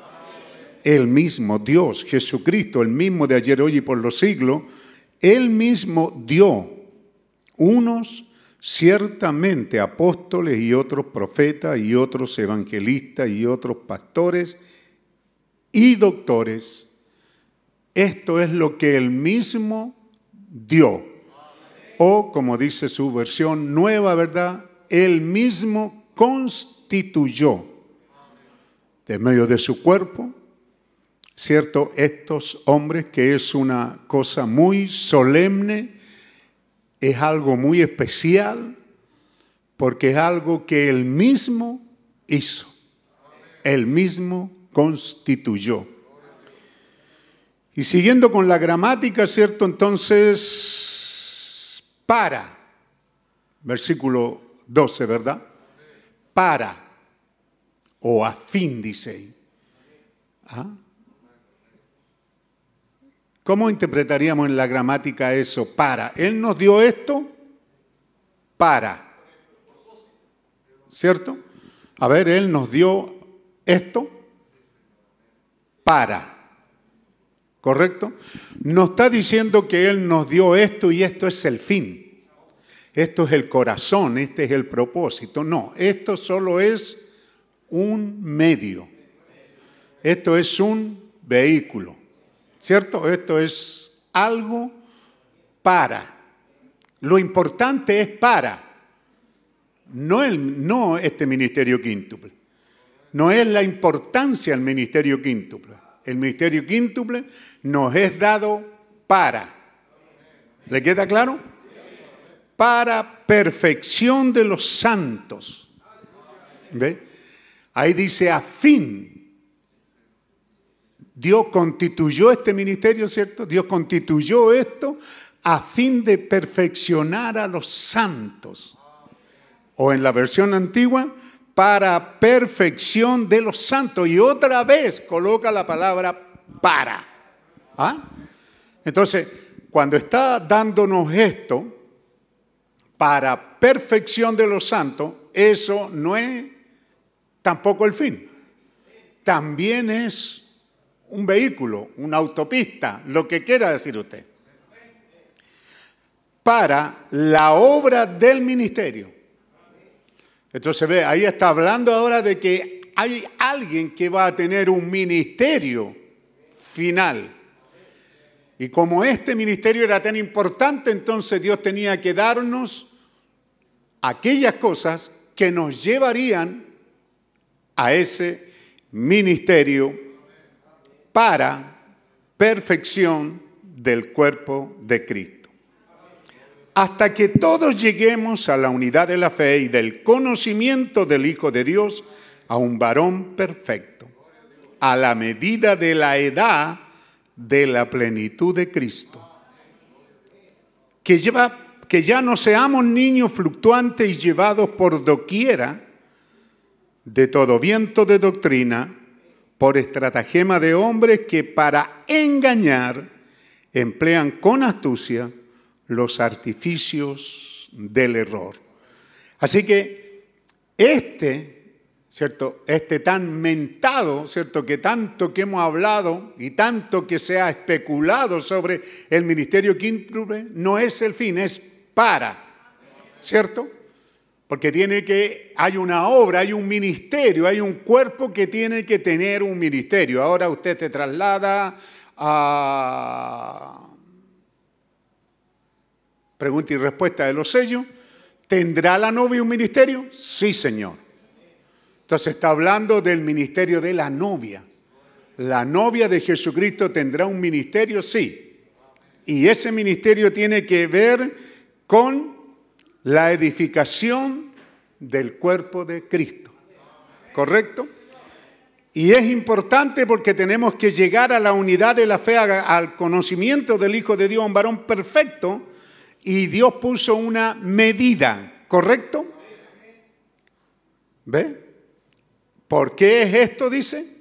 El mismo Dios, Jesucristo, el mismo de ayer, hoy y por los siglos, Él mismo dio unos ciertamente apóstoles y otros profetas y otros evangelistas y otros pastores y doctores. Esto es lo que Él mismo dio. O, como dice su versión nueva, ¿verdad? Él mismo constituyó de medio de su cuerpo, ¿cierto? Estos hombres, que es una cosa muy solemne, es algo muy especial, porque es algo que él mismo hizo, él mismo constituyó. Y siguiendo con la gramática, ¿cierto? Entonces, para, versículo 12, ¿verdad? Para o a fin, dice ¿Ah? ¿Cómo interpretaríamos en la gramática eso? Para. Él nos dio esto para. ¿Cierto? A ver, Él nos dio esto para. ¿Correcto? No está diciendo que Él nos dio esto y esto es el fin. Esto es el corazón, este es el propósito. No, esto solo es un medio. Esto es un vehículo, ¿cierto? Esto es algo para Lo importante es para, no, el, no este ministerio quíntuple. No es la importancia del ministerio quíntuple. El ministerio quíntuple nos es dado para. ¿Le queda claro? Para perfección de los santos. ¿Ve? Ahí dice a fin. Dios constituyó este ministerio, ¿cierto? Dios constituyó esto a fin de perfeccionar a los santos. O en la versión antigua, para perfección de los santos. Y otra vez coloca la palabra para. ¿Ah? Entonces, cuando está dándonos esto, para perfección de los santos, eso no es tampoco el fin. También es un vehículo, una autopista, lo que quiera decir usted. Para la obra del ministerio. Entonces ve, ahí está hablando ahora de que hay alguien que va a tener un ministerio final. Y como este ministerio era tan importante, entonces Dios tenía que darnos aquellas cosas que nos llevarían a ese ministerio para perfección del cuerpo de Cristo. Hasta que todos lleguemos a la unidad de la fe y del conocimiento del Hijo de Dios, a un varón perfecto, a la medida de la edad de la plenitud de Cristo. Que, lleva, que ya no seamos niños fluctuantes y llevados por doquiera de todo viento de doctrina, por estratagema de hombres que para engañar emplean con astucia los artificios del error. Así que este, ¿cierto? Este tan mentado, ¿cierto? Que tanto que hemos hablado y tanto que se ha especulado sobre el ministerio quíntuple, no es el fin, es para, ¿cierto? Porque tiene que, hay una obra, hay un ministerio, hay un cuerpo que tiene que tener un ministerio. Ahora usted se traslada a pregunta y respuesta de los sellos. ¿Tendrá la novia un ministerio? Sí, Señor. Entonces está hablando del ministerio de la novia. ¿La novia de Jesucristo tendrá un ministerio? Sí. Y ese ministerio tiene que ver con la edificación del cuerpo de Cristo. ¿Correcto? Y es importante porque tenemos que llegar a la unidad de la fe, al conocimiento del Hijo de Dios, un varón perfecto, y Dios puso una medida, ¿correcto? ¿Ve? ¿Por qué es esto? Dice.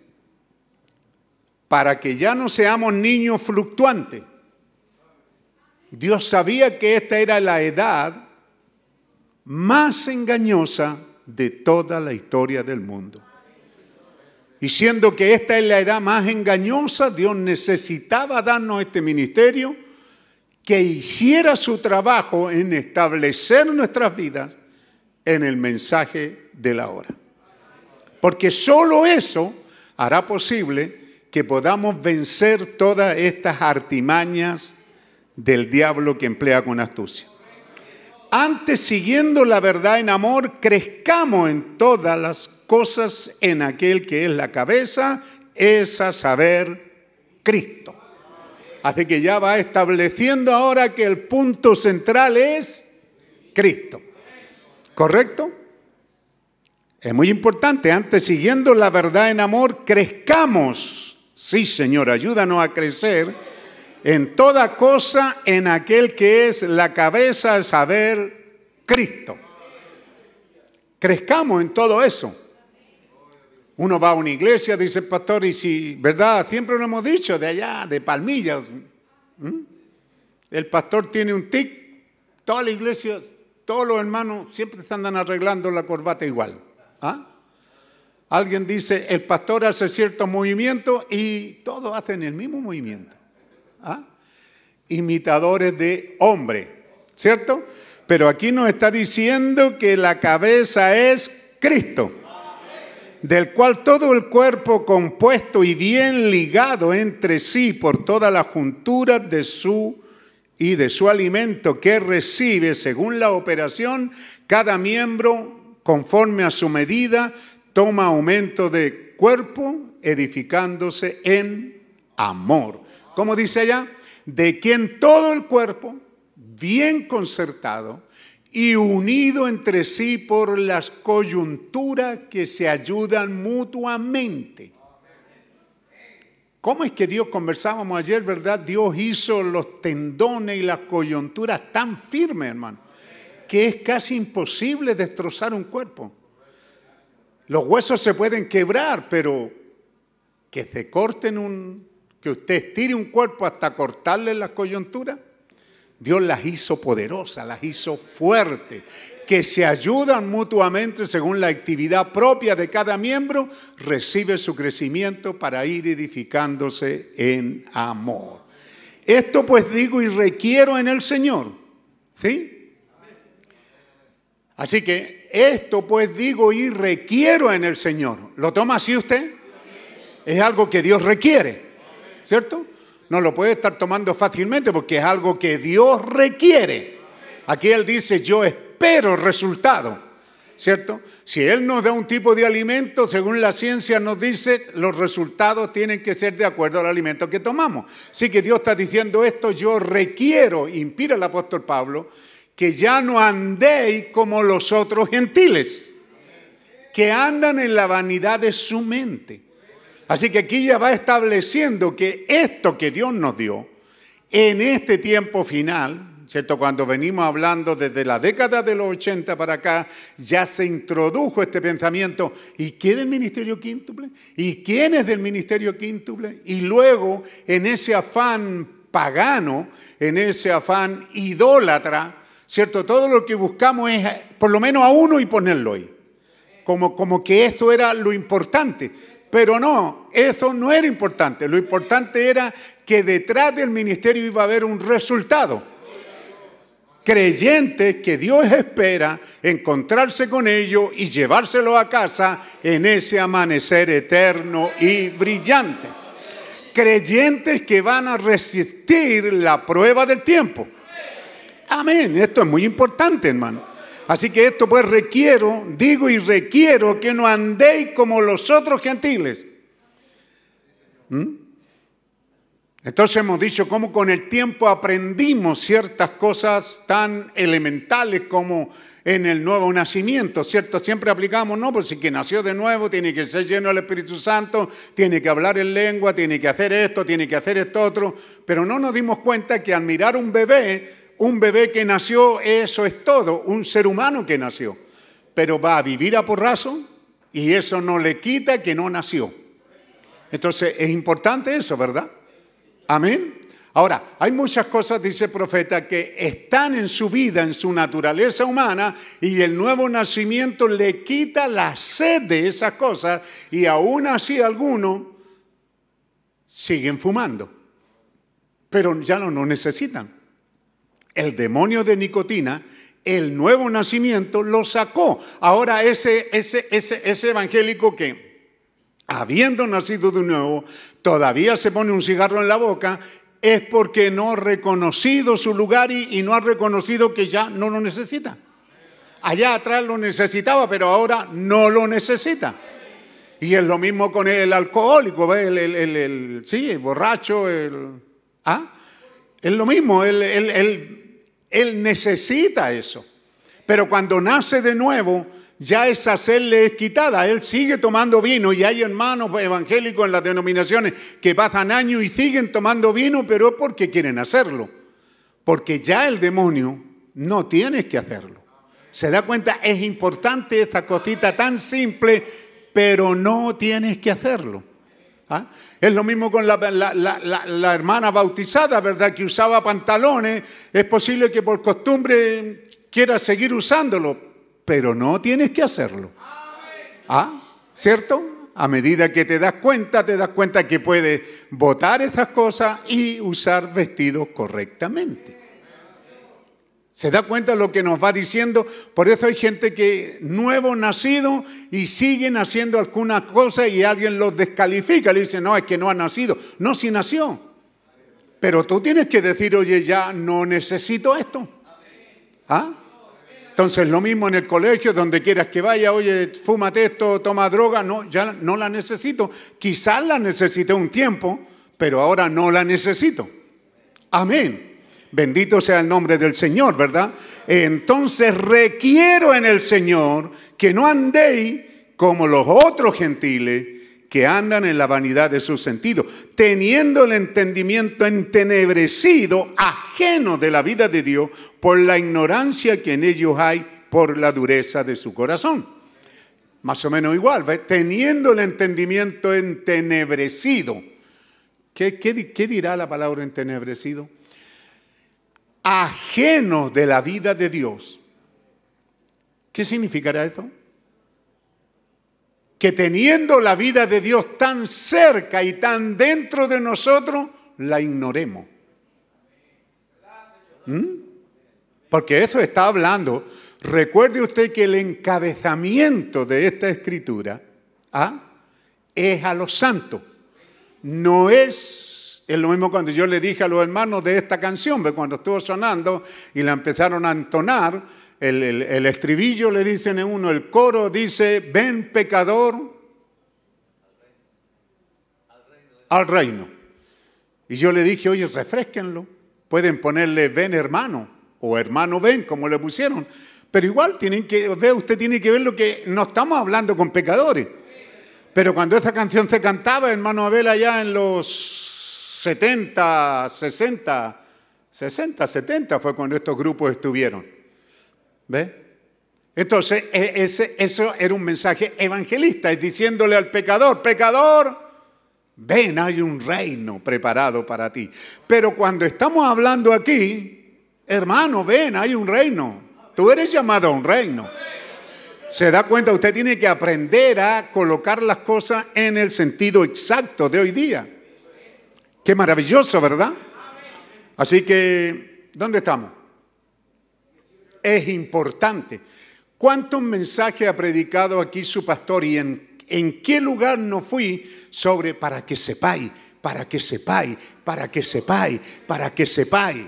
Para que ya no seamos niños fluctuantes. Dios sabía que esta era la edad más engañosa de toda la historia del mundo. Y siendo que esta es la edad más engañosa, Dios necesitaba darnos este ministerio que hiciera su trabajo en establecer nuestras vidas en el mensaje de la hora. Porque solo eso hará posible que podamos vencer todas estas artimañas del diablo que emplea con astucia. Antes, siguiendo la verdad en amor, crezcamos en todas las cosas en aquel que es la cabeza, es a saber, Cristo. Así que ya va estableciendo ahora que el punto central es Cristo. ¿Correcto? Es muy importante, antes siguiendo la verdad en amor, crezcamos. Sí, Señor, ayúdanos a crecer en toda cosa en aquel que es la cabeza, al saber, Cristo. Crezcamos en todo eso. Uno va a una iglesia, dice el pastor, y si, ¿verdad? Siempre lo hemos dicho, de allá, de Palmillas. El pastor tiene un tic, todas las iglesias, todos los hermanos siempre están arreglando la corbata igual. ¿Ah? Alguien dice, el pastor hace cierto movimiento y todos hacen el mismo movimiento. ¿Ah? imitadores de hombre, ¿cierto? Pero aquí nos está diciendo que la cabeza es Cristo, del cual todo el cuerpo compuesto y bien ligado entre sí por toda la juntura de su y de su alimento que recibe según la operación, cada miembro, conforme a su medida, toma aumento de cuerpo, edificándose en amor. ¿Cómo dice allá? De quien todo el cuerpo, bien concertado y unido entre sí por las coyunturas que se ayudan mutuamente. ¿Cómo es que Dios, conversábamos ayer, verdad? Dios hizo los tendones y las coyunturas tan firmes, hermano, que es casi imposible destrozar un cuerpo. Los huesos se pueden quebrar, pero que se corten un, que usted estire un cuerpo hasta cortarle las coyunturas, Dios las hizo poderosas, las hizo fuertes, que se ayudan mutuamente según la actividad propia de cada miembro, recibe su crecimiento para ir edificándose en amor. Esto pues digo y requiero en el Señor. ¿Sí? Así que esto pues digo y requiero en el Señor. ¿Lo toma así usted? Es algo que Dios requiere, ¿cierto? No lo puede estar tomando fácilmente porque es algo que Dios requiere. Aquí Él dice, yo espero resultado, ¿cierto? Si Él nos da un tipo de alimento, según la ciencia nos dice, los resultados tienen que ser de acuerdo al alimento que tomamos. Así que Dios está diciendo esto, yo requiero, inspira el apóstol Pablo, que ya no andéis como los otros gentiles, que andan en la vanidad de su mente. Así que aquí ya va estableciendo que esto que Dios nos dio en este tiempo final, ¿cierto? Cuando venimos hablando desde la década de los 80 para acá, ya se introdujo este pensamiento. ¿Y qué del ministerio quíntuple? ¿Y quién es del ministerio quíntuple? Y luego, en ese afán pagano, en ese afán idólatra, ¿cierto? Todo lo que buscamos es por lo menos a uno y ponerlo ahí. Como, como que esto era lo importante. Pero no, eso no era importante. Lo importante era que detrás del ministerio iba a haber un resultado. Creyentes que Dios espera encontrarse con ellos y llevárselo a casa en ese amanecer eterno y brillante. Creyentes que van a resistir la prueba del tiempo. Amén. Esto es muy importante, hermano. Así que esto pues requiero, digo y requiero que no andéis como los otros gentiles. ¿Mm? Entonces hemos dicho cómo con el tiempo aprendimos ciertas cosas tan elementales como en el nuevo nacimiento, ¿cierto? Siempre aplicamos, no, pues si que nació de nuevo tiene que ser lleno del Espíritu Santo, tiene que hablar en lengua, tiene que hacer esto, tiene que hacer esto otro, pero no nos dimos cuenta que al mirar un bebé un bebé que nació, eso es todo, un ser humano que nació. Pero va a vivir a porrazo y eso no le quita que no nació. Entonces es importante eso, ¿verdad? Amén. Ahora, hay muchas cosas, dice el profeta, que están en su vida, en su naturaleza humana, y el nuevo nacimiento le quita la sed de esas cosas, y aún así algunos siguen fumando, pero ya no lo necesitan el demonio de nicotina, el nuevo nacimiento lo sacó. Ahora ese, ese, ese, ese evangélico que, habiendo nacido de nuevo, todavía se pone un cigarro en la boca, es porque no ha reconocido su lugar y, no ha reconocido que ya no lo necesita. Allá atrás lo necesitaba, pero ahora no lo necesita. Y es lo mismo con el alcohólico, El, el, el, sí, borracho, el... ¿ah? Es lo mismo, el, él necesita eso. Pero cuando nace de nuevo, ya esa sed le es quitada. Él sigue tomando vino y hay hermanos evangélicos en las denominaciones que pasan años y siguen tomando vino, pero es porque quieren hacerlo. Porque ya el demonio no tiene que hacerlo. ¿Se da cuenta? Es importante esa cosita tan simple, pero no tienes que hacerlo. ¿Ah? Es lo mismo con la, hermana bautizada, ¿verdad? Que usaba pantalones. Es posible que por costumbre quiera seguir usándolo, pero no tienes que hacerlo. ¿Ah? ¿Cierto? A medida que te das cuenta, te das cuenta que puedes votar esas cosas y usar vestidos correctamente. ¿Se da cuenta de lo que nos va diciendo? Por eso hay gente que nuevo nacido y siguen haciendo alguna cosa y alguien los descalifica. Le dice, no, es que no ha nacido. No, si nació. Pero tú tienes que decir, oye, ya no necesito esto. ¿Ah? Entonces, lo mismo en el colegio, donde quieras que vaya, oye, fúmate esto, toma droga, no, ya no la necesito. Quizás la necesité un tiempo, pero ahora no la necesito. Amén. Bendito sea el nombre del Señor, ¿verdad? Entonces requiero en el Señor que no andéis como los otros gentiles que andan en la vanidad de sus sentidos, teniendo el entendimiento entenebrecido, ajeno de la vida de Dios, por la ignorancia que en ellos hay, por la dureza de su corazón. Más o menos igual, ¿ves? teniendo el entendimiento entenebrecido. ¿Qué, qué, qué dirá la palabra entenebrecido? Ajeno de la vida de Dios. ¿Qué significará esto? que teniendo la vida de Dios tan cerca y tan dentro de nosotros, la ignoremos. ¿Mm? Porque esto está hablando, recuerde usted que el encabezamiento de esta escritura ¿ah? es a los santos. No es, es lo mismo cuando yo le dije a los hermanos de esta canción, cuando estuvo sonando y la empezaron a entonar, el, estribillo le dicen en uno, el coro dice, ven pecador al reino. Y yo le dije, oye, refresquenlo. Pueden ponerle ven hermano o hermano ven, como le pusieron. Pero igual tienen que, usted tiene que ver lo que no estamos hablando con pecadores. Pero cuando esta canción se cantaba, hermano Abel, allá en los 70, 60, 60, 70 fue cuando estos grupos estuvieron. ¿Ve? Entonces, e, ese, eso era un mensaje evangelista, es diciéndole al pecador, pecador, ven, hay un reino preparado para ti. Pero cuando estamos hablando aquí, hermano, ven, hay un reino. Tú eres llamado a un reino. Se da cuenta, usted tiene que aprender a colocar las cosas en el sentido exacto de hoy día. Qué maravilloso, ¿verdad? Así que, ¿dónde estamos? es importante. ¿Cuántos mensajes ha predicado aquí su pastor y en, en qué lugar no fui sobre para que sepáis, para que sepáis, para que sepáis, para que sepáis?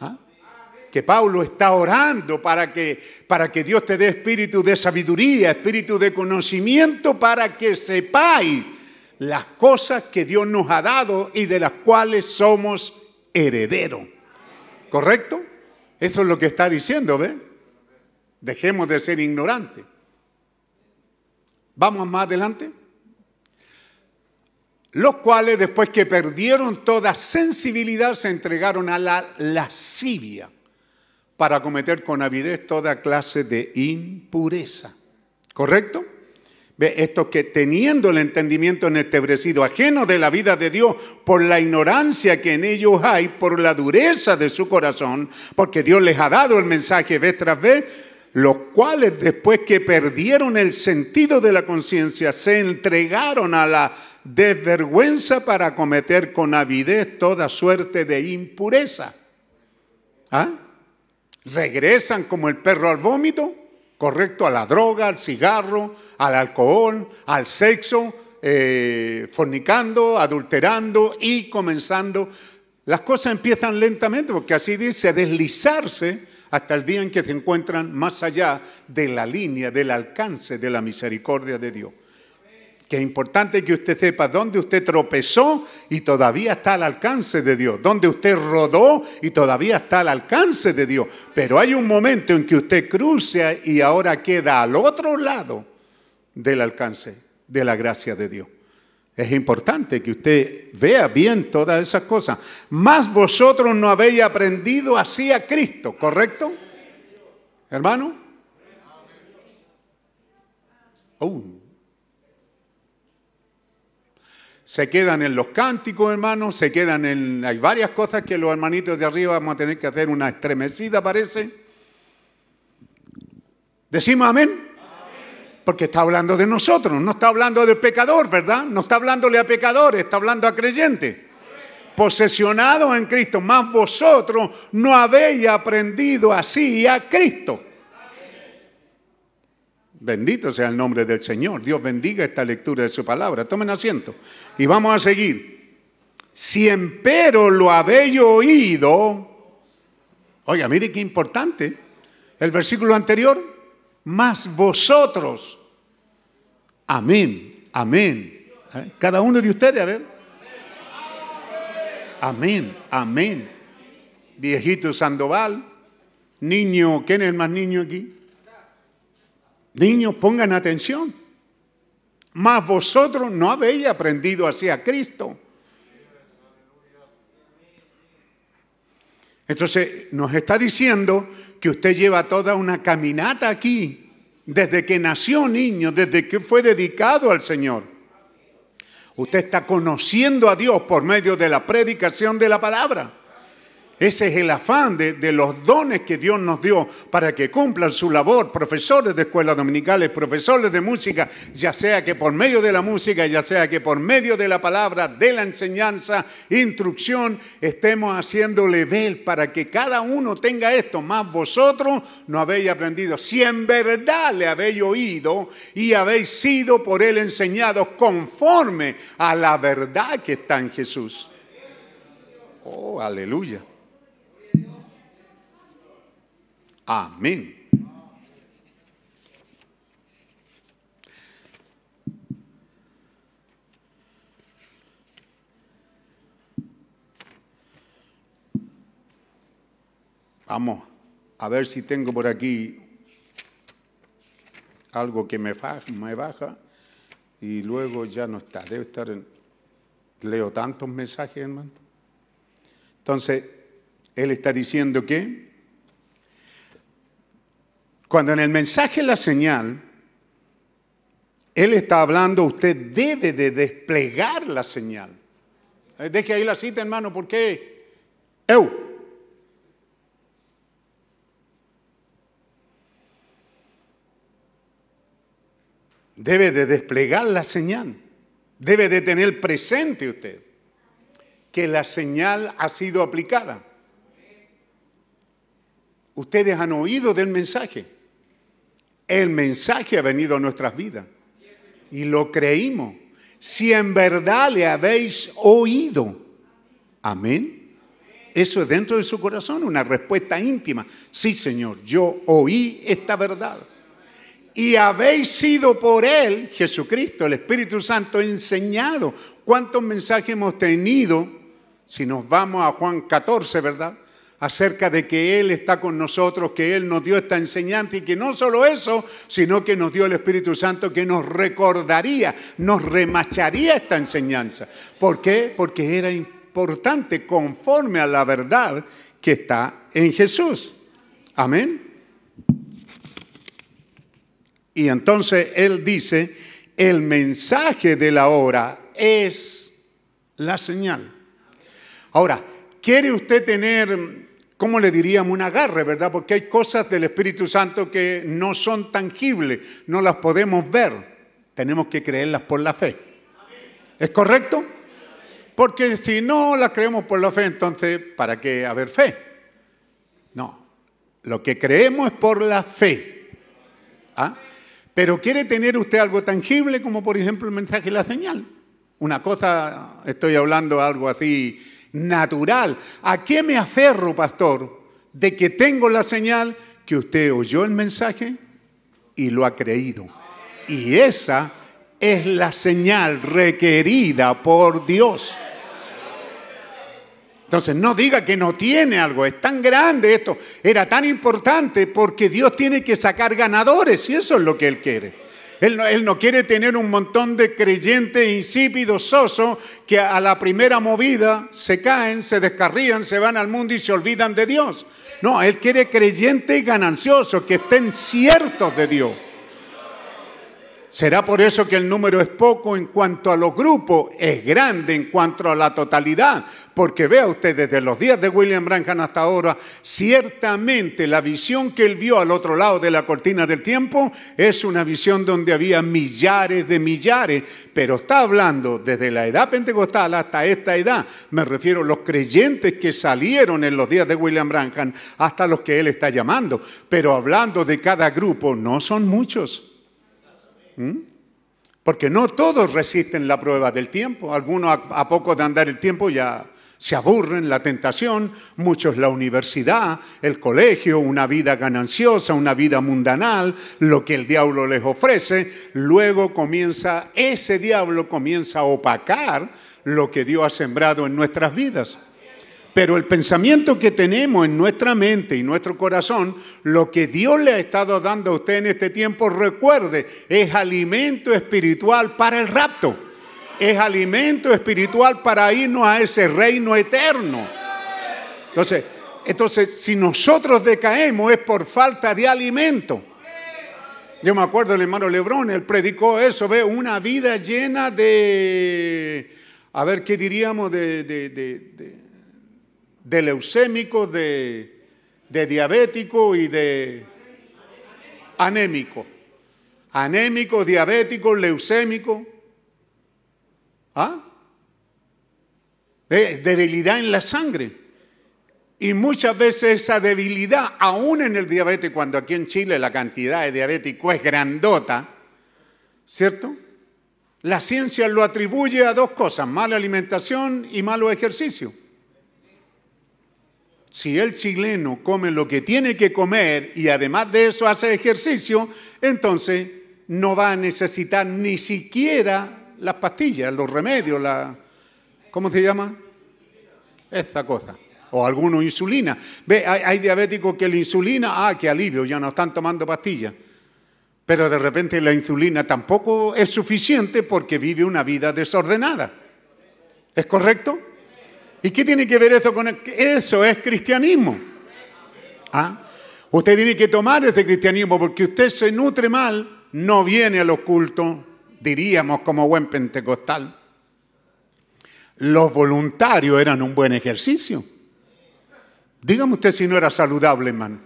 ¿Ah? Que Pablo está orando para que, para que Dios te dé espíritu de sabiduría, espíritu de conocimiento, para que sepáis las cosas que Dios nos ha dado y de las cuales somos herederos. ¿Correcto? Eso es lo que está diciendo, ¿ve? Dejemos de ser ignorantes. Vamos más adelante. Los cuales después que perdieron toda sensibilidad se entregaron a la lascivia para cometer con avidez toda clase de impureza. ¿Correcto? Estos que teniendo el entendimiento entebrecido, ajeno de la vida de Dios, por la ignorancia que en ellos hay, por la dureza de su corazón, porque Dios les ha dado el mensaje vez tras vez, los cuales después que perdieron el sentido de la conciencia, se entregaron a la desvergüenza para cometer con avidez toda suerte de impureza. ¿Ah? Regresan como el perro al vómito correcto a la droga, al cigarro, al alcohol, al sexo, eh, fornicando, adulterando y comenzando. Las cosas empiezan lentamente, porque así dice, a deslizarse hasta el día en que se encuentran más allá de la línea, del alcance de la misericordia de Dios que es importante que usted sepa dónde usted tropezó y todavía está al alcance de Dios, dónde usted rodó y todavía está al alcance de Dios. Pero hay un momento en que usted cruza y ahora queda al otro lado del alcance de la gracia de Dios. Es importante que usted vea bien todas esas cosas. Más vosotros no habéis aprendido así a Cristo, ¿correcto? Hermano. Oh, se quedan en los cánticos, hermanos, se quedan en... Hay varias cosas que los hermanitos de arriba vamos a tener que hacer una estremecida, parece. Decimos amén. Porque está hablando de nosotros, no está hablando del pecador, ¿verdad? No está hablándole a pecadores, está hablando a creyentes. Posesionados en Cristo, más vosotros no habéis aprendido así a Cristo. Bendito sea el nombre del Señor. Dios bendiga esta lectura de su palabra. Tomen asiento. Y vamos a seguir. Si empero lo habéis oído, oiga, mire qué importante, el versículo anterior, más vosotros. Amén, amén. ¿Eh? Cada uno de ustedes, a ver. Amén, amén. Viejito Sandoval, niño, ¿quién es el más niño aquí? Niños, pongan atención. Mas vosotros no habéis aprendido así a Cristo. Entonces nos está diciendo que usted lleva toda una caminata aquí, desde que nació niño, desde que fue dedicado al Señor. Usted está conociendo a Dios por medio de la predicación de la palabra. Ese es el afán de, los dones que Dios nos dio para que cumplan su labor, profesores de escuelas dominicales, profesores de música, ya sea que por medio de la música, ya sea que por medio de la palabra, de la enseñanza, instrucción, estemos haciendo level para que cada uno tenga esto, más vosotros no habéis aprendido. Si en verdad le habéis oído y habéis sido por él enseñados conforme a la verdad que está en Jesús. Oh, aleluya. Amén. Vamos a ver si tengo por aquí algo que me baja, y luego ya no está. Debe estar en... Leo tantos mensajes, hermano. Entonces, él está diciendo que cuando en el mensaje la señal, Él está hablando, usted debe de desplegar la señal. Eh, Deje ahí la cita, hermano, ¿por qué? Eu. Debe de desplegar la señal. Debe de tener presente usted que la señal ha sido aplicada. Ustedes han oído del mensaje. El mensaje ha venido a nuestras vidas y lo creímos. Si en verdad le habéis oído, amén. Eso es dentro de su corazón, una respuesta íntima. Sí, Señor, yo oí esta verdad. Y habéis sido por Él, Jesucristo, el Espíritu Santo, enseñado. ¿Cuántos mensajes hemos tenido? Si nos vamos a Juan 14, ¿verdad? Acerca de que Él está con nosotros, que Él nos dio esta enseñanza y que no solo eso, sino que nos dio el Espíritu Santo que nos recordaría, nos remacharía esta enseñanza. ¿Por qué? Porque era importante conforme a la verdad que está en Jesús. Amén. Y entonces Él dice, el mensaje de la hora es la señal. Ahora, ¿quiere usted tener ¿cómo le diríamos? Un agarre, ¿verdad? Porque hay cosas del Espíritu Santo que no son tangibles, no las podemos ver. Tenemos que creerlas por la fe. ¿Es correcto? Porque si no las creemos por la fe, entonces, ¿para qué haber fe? No, lo que creemos es por la fe. ¿Ah? Pero quiere tener usted algo tangible, como por ejemplo el mensaje y la señal. Una cosa, estoy hablando algo así natural. ¿A qué me aferro, pastor? De que tengo la señal que usted oyó el mensaje y lo ha creído. Y esa es la señal requerida por Dios. Entonces no diga que no tiene algo, es tan grande esto, era tan importante porque Dios tiene que sacar ganadores y eso es lo que Él quiere. Él no, quiere tener un montón de creyentes insípidos, sosos, que a la primera movida se caen, se descarrían, se van al mundo y se olvidan de Dios. No, Él quiere creyentes gananciosos, que estén ciertos de Dios. Será por eso que el número es poco en cuanto a los grupos, es grande en cuanto a la totalidad, porque vea usted desde los días de William Branham hasta ahora, ciertamente la visión que él vio al otro lado de la cortina del tiempo es una visión donde había millares de millares, pero está hablando desde la edad pentecostal hasta esta edad, me refiero a los creyentes que salieron en los días de William Branham hasta los que él está llamando, pero hablando de cada grupo, no son muchos. ¿Mm? Porque no todos resisten la prueba del tiempo. Algunos a, a poco de andar el tiempo ya se aburren, la tentación, muchos la universidad, el colegio, una vida gananciosa, una vida mundanal, lo que el diablo les ofrece, luego comienza, ese diablo comienza a opacar lo que Dios ha sembrado en nuestras vidas. Pero el pensamiento que tenemos en nuestra mente y nuestro corazón, lo que Dios le ha estado dando a usted en este tiempo, recuerde, es alimento espiritual para el rapto es alimento espiritual para irnos a ese reino eterno. Entonces, entonces, si nosotros decaemos es por falta de alimento. Yo me acuerdo del hermano Lebrón, él predicó eso, ve, una vida llena de, a ver, ¿qué diríamos? De, leucémico, de, de diabético y de anémico. Anémico, diabético, leucémico. ¿Ah? debilidad en la sangre. Y muchas veces esa debilidad, aún en el diabetes, cuando aquí en Chile la cantidad de diabéticos es grandota, ¿cierto? La ciencia lo atribuye a dos cosas, mala alimentación y malo ejercicio. Si el chileno come lo que tiene que comer y además de eso hace ejercicio, entonces no va a necesitar ni siquiera las pastillas, los remedios, la, ¿cómo se llama? Esta cosa. O alguno insulina. Ve, hay, diabéticos que la insulina, ah, qué alivio, ya no están tomando pastillas. Pero de repente la insulina tampoco es suficiente porque vive una vida desordenada. ¿Es correcto? ¿Y qué tiene que ver esto con eso? Es cristianismo. ¿Ah? Usted tiene que tomar ese cristianismo porque usted se nutre mal, no viene a los cultos, diríamos como buen pentecostal, los voluntarios eran un buen ejercicio. Dígame usted si no era saludable, hermano.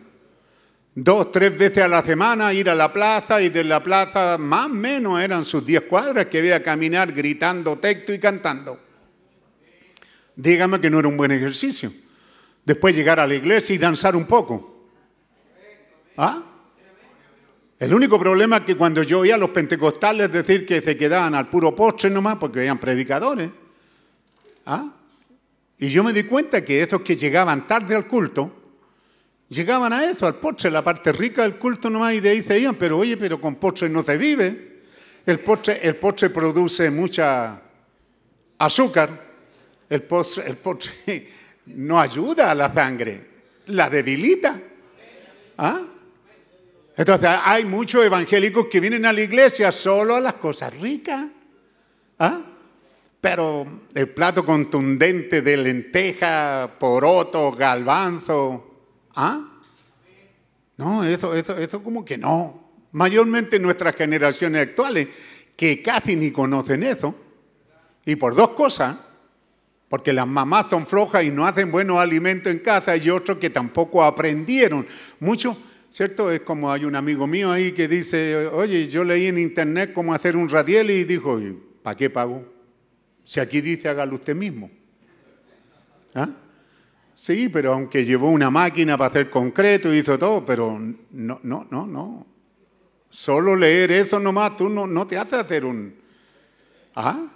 Dos, tres veces a la semana ir a la plaza y de la plaza más o menos eran sus diez cuadras que había caminar gritando texto y cantando. Dígame que no era un buen ejercicio. Después llegar a la iglesia y danzar un poco. ¿Ah? El único problema es que cuando yo oía a los pentecostales decir que se quedaban al puro postre nomás porque eran predicadores, ¿ah? y yo me di cuenta que esos que llegaban tarde al culto, llegaban a eso, al postre, la parte rica del culto nomás, y de ahí se iban, pero oye, pero con postre no se vive. El postre, el postre produce mucha azúcar, el postre, el postre no ayuda a la sangre, la debilita. ¿Ah? Entonces hay muchos evangélicos que vienen a la iglesia solo a las cosas ricas. ¿ah? Pero el plato contundente de lenteja, poroto, galvanzo, ¿ah? No, eso, eso, eso como que no. Mayormente nuestras generaciones actuales, que casi ni conocen eso. Y por dos cosas, porque las mamás son flojas y no hacen buenos alimentos en casa, y otros que tampoco aprendieron. Muchos ¿cierto? Es como hay un amigo mío ahí que dice, oye, yo leí en internet cómo hacer un radial y dijo, ¿para qué pago? Si aquí dice hágalo usted mismo. ¿Ah? Sí, pero aunque llevó una máquina para hacer concreto y hizo todo, pero no, no, no, no. Solo leer eso nomás, tú no, no te hace hacer un... ¿Ah?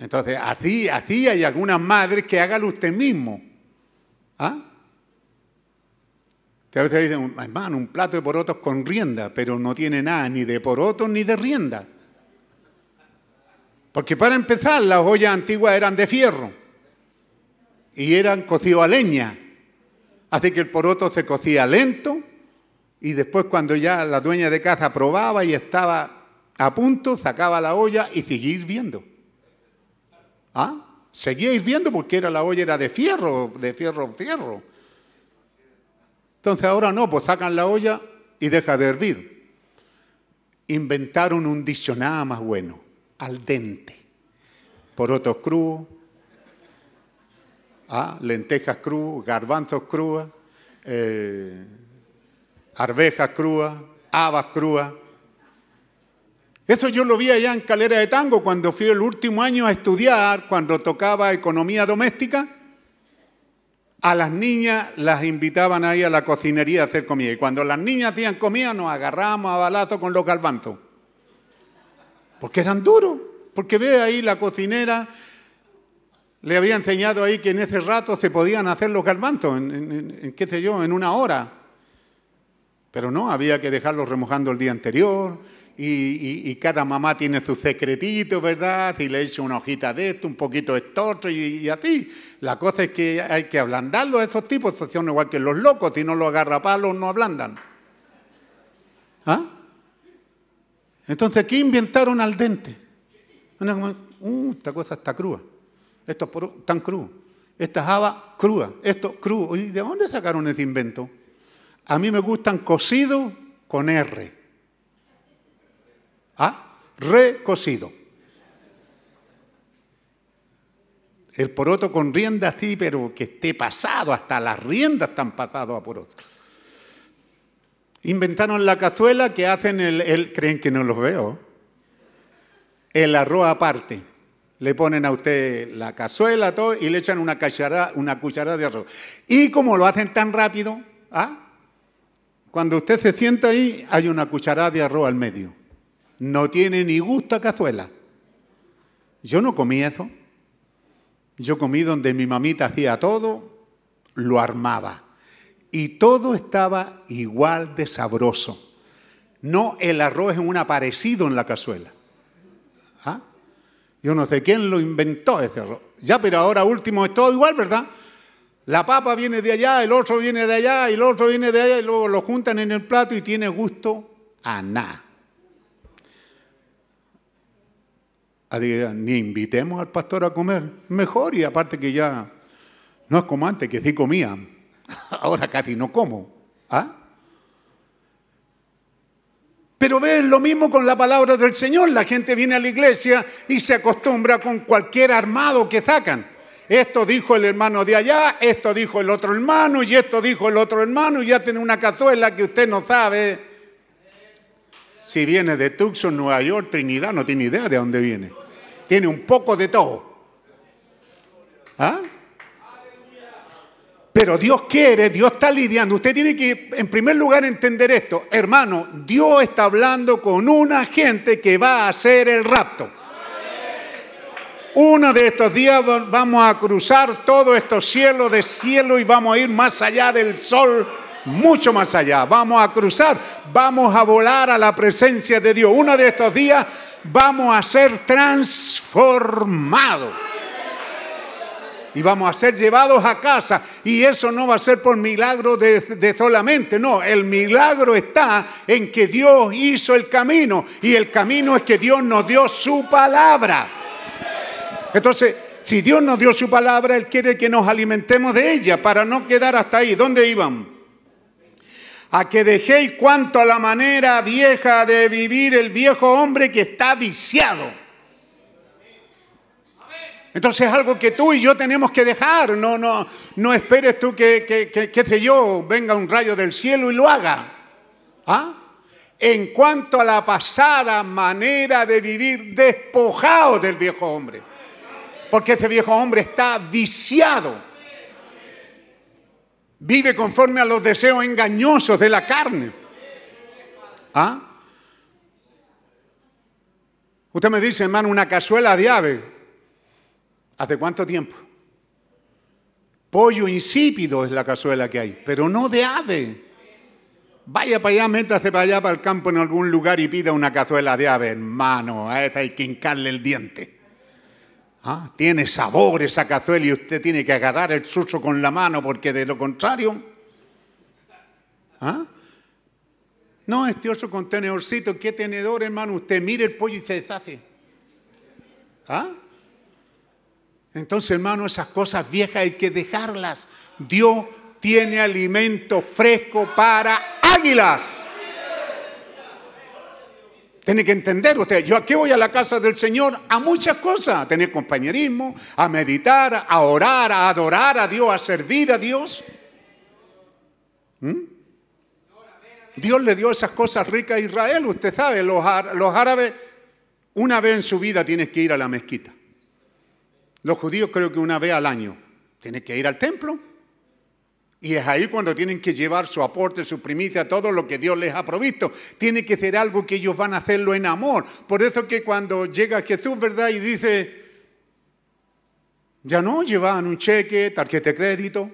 Entonces, así, así hay algunas madres que hágalo usted mismo. ¿Ah? Que a veces dicen, hermano, un plato de porotos con rienda, pero no tiene nada ni de porotos ni de rienda. Porque para empezar, las ollas antiguas eran de fierro y eran cocidos a leña. Así que el poroto se cocía lento y después cuando ya la dueña de casa probaba y estaba a punto, sacaba la olla y seguía hirviendo. ¿Ah? Seguía hirviendo porque era, la olla era de fierro, de fierro, fierro. Entonces ahora no, pues sacan la olla y deja de hervir. Inventaron un diccionario más bueno, al dente. Porotos crudos, ¿ah? lentejas crudas, garbanzos crudas, eh, arvejas crudas, habas crudas. Eso yo lo vi allá en Calera de Tango cuando fui el último año a estudiar, cuando tocaba economía doméstica a las niñas las invitaban ahí a la cocinería a hacer comida. Y cuando las niñas hacían comida, nos agarrábamos a balazo con los garbanzos. Porque eran duros. Porque ve ahí la cocinera, le había enseñado ahí que en ese rato se podían hacer los garbanzos, en, qué sé yo, en una hora. Pero no, había que dejarlos remojando el día anterior. Y, cada mamá tiene su secretito, ¿verdad? Y le echa una hojita de esto, un poquito de esto otro, y, así. La cosa es que hay que ablandarlo a esos tipos, son igual que los locos, si no los agarra palos no ablandan. ¿Ah? Entonces, ¿qué inventaron al dente? Una "Uh, esta cosa está cruda. Esto es tan crudo. Esta java cruda. Esto crudo. ¿Y de dónde sacaron ese invento? A mí me gustan cocidos con R. Recocido. El poroto con rienda así, pero que esté pasado, hasta las riendas están pasadas a poroto. Inventaron la cazuela que hacen el, el- creen que no los veo. El arroz aparte. Le ponen a usted la cazuela todo y le echan una cucharada, una cucharada de arroz. Y como lo hacen tan rápido, ¿ah? cuando usted se sienta ahí, hay una cucharada de arroz al medio. No tiene ni gusto a cazuela. Yo no comí eso. Yo comí donde mi mamita hacía todo, lo armaba. Y todo estaba igual de sabroso. No el arroz es un aparecido en la cazuela. ¿Ah? Yo no sé quién lo inventó ese arroz. Ya, pero ahora último es todo igual, ¿verdad? La papa viene de allá, el otro viene de allá, y el otro viene de allá, y luego lo juntan en el plato y tiene gusto a nada. Así que Ni invitemos al pastor a comer. Mejor, y aparte que ya no es como antes, que sí comía. Ahora casi no como. ¿Ah? Pero ves lo mismo con la palabra del Señor. La gente viene a la iglesia y se acostumbra con cualquier armado que sacan. Esto dijo el hermano de allá, esto dijo el otro hermano, y esto dijo el otro hermano, y ya tiene una cazuela que usted no sabe. Si viene de Tucson, Nueva York, Trinidad, no tiene idea de dónde viene. Tiene un poco de todo. ¿Ah? Pero Dios quiere, Dios está lidiando. Usted tiene que, en primer lugar, entender esto. Hermano, Dios está hablando con una gente que va a hacer el rapto. Uno de estos días va- vamos a cruzar todos estos cielos de cielo y vamos a ir más allá del sol, mucho más allá. Vamos a cruzar, vamos a volar a la presencia de Dios. Uno de estos días vamos a ser transformados y vamos a ser llevados a casa. Y eso no va a ser por milagro de, solamente, no, el milagro está en que Dios hizo el camino y el camino es que Dios nos dio su palabra. Entonces, si Dios nos dio su palabra, Él quiere que nos alimentemos de ella para no quedar hasta ahí. ¿Dónde iban? A que dejéis cuanto a la manera vieja de vivir el viejo hombre que está viciado. Entonces es algo que tú y yo tenemos que dejar. No, no, no esperes tú que, que, que, qué sé yo, venga un rayo del cielo y lo haga. ¿Ah? En cuanto a la pasada manera de vivir despojado del viejo hombre. Porque ese viejo hombre está viciado. Vive conforme a los deseos engañosos de la carne. ¿Ah? Usted me dice, hermano, una cazuela de ave. ¿Hace cuánto tiempo? Pollo insípido es la cazuela que hay, pero no de ave. Vaya para allá, métase para allá, para el campo en algún lugar y pida una cazuela de ave, hermano. A esa hay que hincarle el diente. Ah, Tiene sabor esa cazuela y usted tiene que agarrar el suso con la mano porque de lo contrario... ¿ah? No, este oso con tenedorcito, ¿qué tenedor, hermano? Usted mire el pollo y se deshace. ¿Ah? Entonces, hermano, esas cosas viejas hay que dejarlas. Dios tiene alimento fresco para águilas. Tiene que entender usted, yo aquí voy a la casa del Señor a muchas cosas, a tener compañerismo, a meditar, a orar, a adorar a Dios, a servir a Dios. ¿Mm? Dios le dio esas cosas ricas a Israel, usted sabe, los, los árabes una vez en su vida tienes que ir a la mezquita. Los judíos creo que una vez al año. Tienes que ir al templo. Y es ahí cuando tienen que llevar su aporte, su primicia, todo lo que Dios les ha provisto. Tiene que ser algo que ellos van a hacerlo en amor. Por eso que cuando llega Jesús, ¿verdad? Y dice, ya no llevaban un cheque, tarjeta de crédito.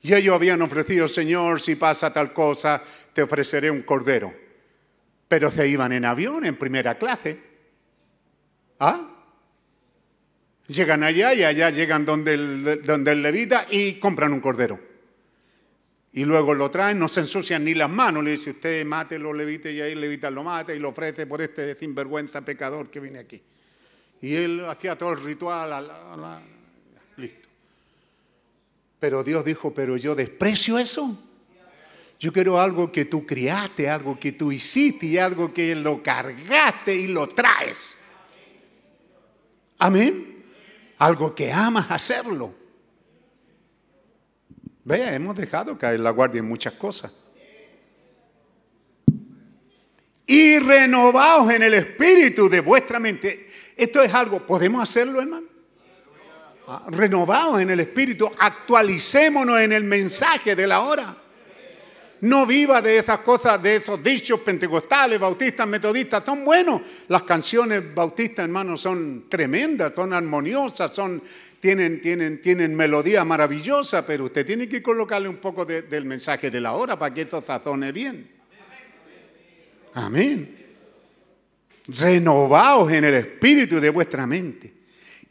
Y ellos habían ofrecido, Señor, si pasa tal cosa, te ofreceré un cordero. Pero se iban en avión, en primera clase. ¿Ah? Llegan allá y allá llegan donde el, donde el levita y compran un cordero. Y luego lo traen, no se ensucian ni las manos. Le dice, usted mate los levitas y ahí el levita lo mata y lo ofrece por este sinvergüenza pecador que viene aquí. Y él hacía todo el ritual. la, la, listo. Pero Dios dijo, pero yo desprecio eso. Yo quiero algo que tú criaste, algo que tú hiciste y algo que lo cargaste y lo traes. Amén. Algo que amas hacerlo. Vea, hemos dejado caer la guardia en muchas cosas. Y renovaos en el espíritu de vuestra mente. Esto es algo, ¿podemos hacerlo, hermano? Ah, renovaos en el espíritu, actualicémonos en el mensaje de la hora. No viva de esas cosas, de esos dichos pentecostales, bautistas, metodistas. Son buenos. Las canciones bautistas, hermanos, son tremendas, son armoniosas, son, tienen, tienen, tienen melodía maravillosa, pero usted tiene que colocarle un poco de, del mensaje de la hora para que esto sazone bien. Amén. Renovaos en el espíritu de vuestra mente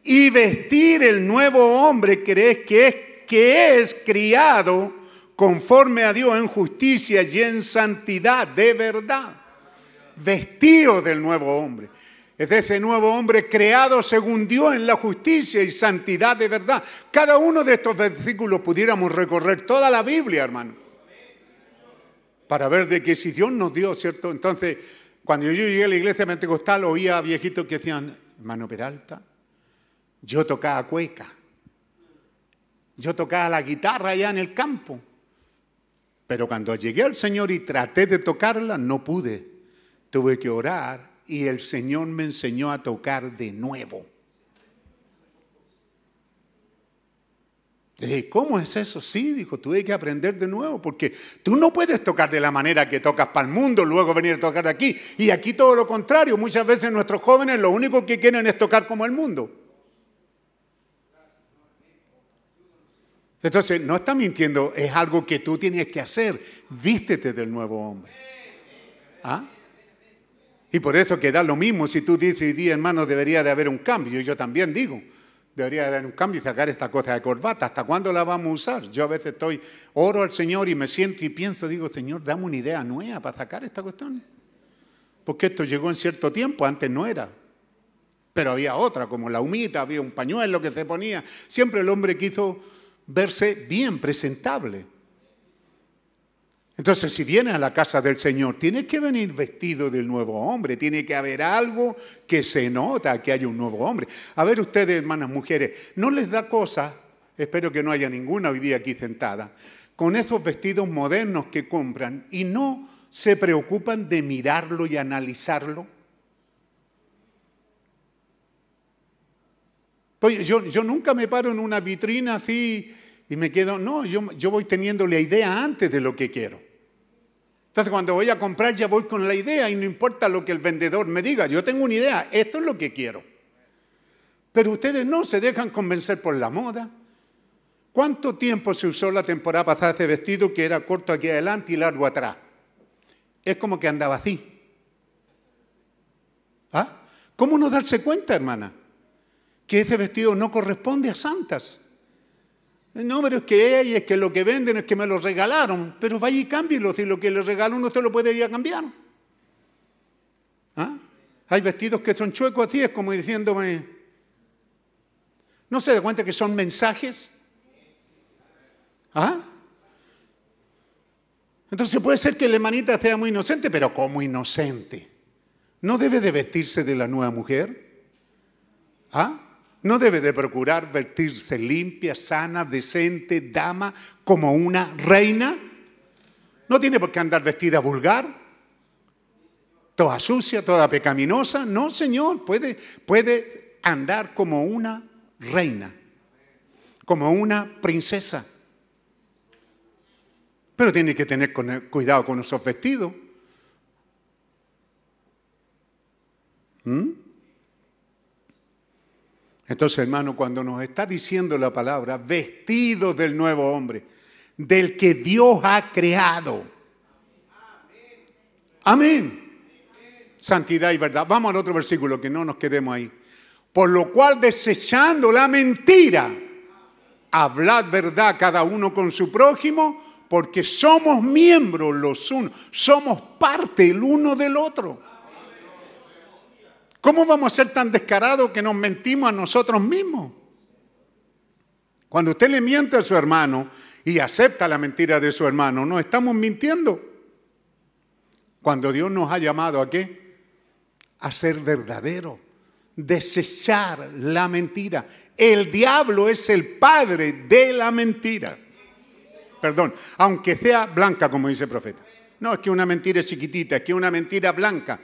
y vestir el nuevo hombre que es, que es, que es criado conforme a Dios en justicia y en santidad de verdad. Vestido del nuevo hombre. Es de ese nuevo hombre creado según Dios en la justicia y santidad de verdad. Cada uno de estos versículos pudiéramos recorrer toda la Biblia, hermano. Para ver de que si Dios nos dio, ¿cierto? Entonces, cuando yo llegué a la iglesia pentecostal, oía a viejitos que decían, hermano Peralta, yo tocaba cueca. Yo tocaba la guitarra allá en el campo. Pero cuando llegué al Señor y traté de tocarla, no pude. Tuve que orar y el Señor me enseñó a tocar de nuevo. Dije, ¿cómo es eso? Sí, dijo, tuve que aprender de nuevo, porque tú no puedes tocar de la manera que tocas para el mundo, luego venir a tocar aquí. Y aquí todo lo contrario, muchas veces nuestros jóvenes lo único que quieren es tocar como el mundo. Entonces, no está mintiendo, es algo que tú tienes que hacer. Vístete del nuevo hombre. ¿Ah? Y por eso que da lo mismo si tú dices, di hermano, debería de haber un cambio. Yo también digo, debería de haber un cambio y sacar esta cosa de corbata. ¿Hasta cuándo la vamos a usar? Yo a veces estoy, oro al Señor y me siento y pienso, digo, Señor, dame una idea nueva para sacar esta cuestión. Porque esto llegó en cierto tiempo, antes no era. Pero había otra, como la humita, había un pañuelo que se ponía. Siempre el hombre quiso verse bien, presentable. Entonces, si viene a la casa del Señor, tiene que venir vestido del nuevo hombre, tiene que haber algo que se nota que hay un nuevo hombre. A ver ustedes, hermanas mujeres, ¿no les da cosa, espero que no haya ninguna hoy día aquí sentada, con esos vestidos modernos que compran y no se preocupan de mirarlo y analizarlo? Pues yo, yo nunca me paro en una vitrina así y me quedo, no, yo, yo voy teniendo la idea antes de lo que quiero. Entonces cuando voy a comprar ya voy con la idea y no importa lo que el vendedor me diga, yo tengo una idea, esto es lo que quiero. Pero ustedes no se dejan convencer por la moda. ¿Cuánto tiempo se usó la temporada pasada ese vestido que era corto aquí adelante y largo atrás? Es como que andaba así. ¿Ah? ¿Cómo no darse cuenta, hermana? Que ese vestido no corresponde a santas. No, pero es que ella, es que lo que venden es que me lo regalaron. Pero vaya y cámbielo. Si lo que le regalan uno se lo puede ir a cambiar. ¿Ah? Hay vestidos que son chuecos así, es como diciéndome. ¿No se da cuenta que son mensajes? ¿Ah? Entonces puede ser que la hermanita sea muy inocente, pero como inocente. ¿No debe de vestirse de la nueva mujer? ¿Ah? ¿No debe de procurar vestirse limpia, sana, decente, dama, como una reina? ¿No tiene por qué andar vestida vulgar? ¿Toda sucia, toda pecaminosa? No, Señor, puede, puede andar como una reina, como una princesa. Pero tiene que tener cuidado con esos vestidos. ¿Mm? Entonces, hermano, cuando nos está diciendo la palabra, vestidos del nuevo hombre, del que Dios ha creado. Amén. Santidad y verdad. Vamos al otro versículo, que no nos quedemos ahí. Por lo cual, desechando la mentira, hablad verdad cada uno con su prójimo, porque somos miembros los unos, somos parte el uno del otro. ¿Cómo vamos a ser tan descarados que nos mentimos a nosotros mismos? Cuando usted le miente a su hermano y acepta la mentira de su hermano, no estamos mintiendo. Cuando Dios nos ha llamado a qué? A ser verdadero, desechar la mentira. El diablo es el padre de la mentira. Perdón, aunque sea blanca, como dice el profeta. No, es que una mentira es chiquitita, es que una mentira blanca.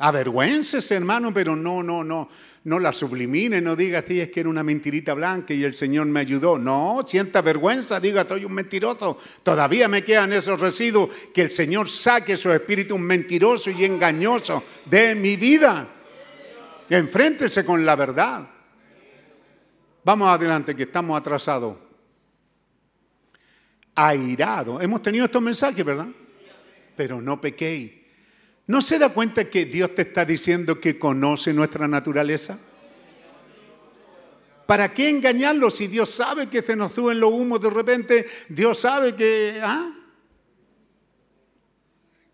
Avergüéncese, hermano, pero no, no, no, no la sublimine, no diga así, es que era una mentirita blanca y el Señor me ayudó. No, sienta vergüenza, diga, soy un mentiroso. Todavía me quedan esos residuos, que el Señor saque esos espíritus mentirosos y engañosos de mi vida. Enfréntese con la verdad. Vamos adelante, que estamos atrasados. Airado. Hemos tenido estos mensajes, ¿verdad? Pero no pequéis. ¿No se da cuenta que Dios te está diciendo que conoce nuestra naturaleza? ¿Para qué engañarlo si Dios sabe que se nos suben los humos de repente? Dios sabe que... ¿ah?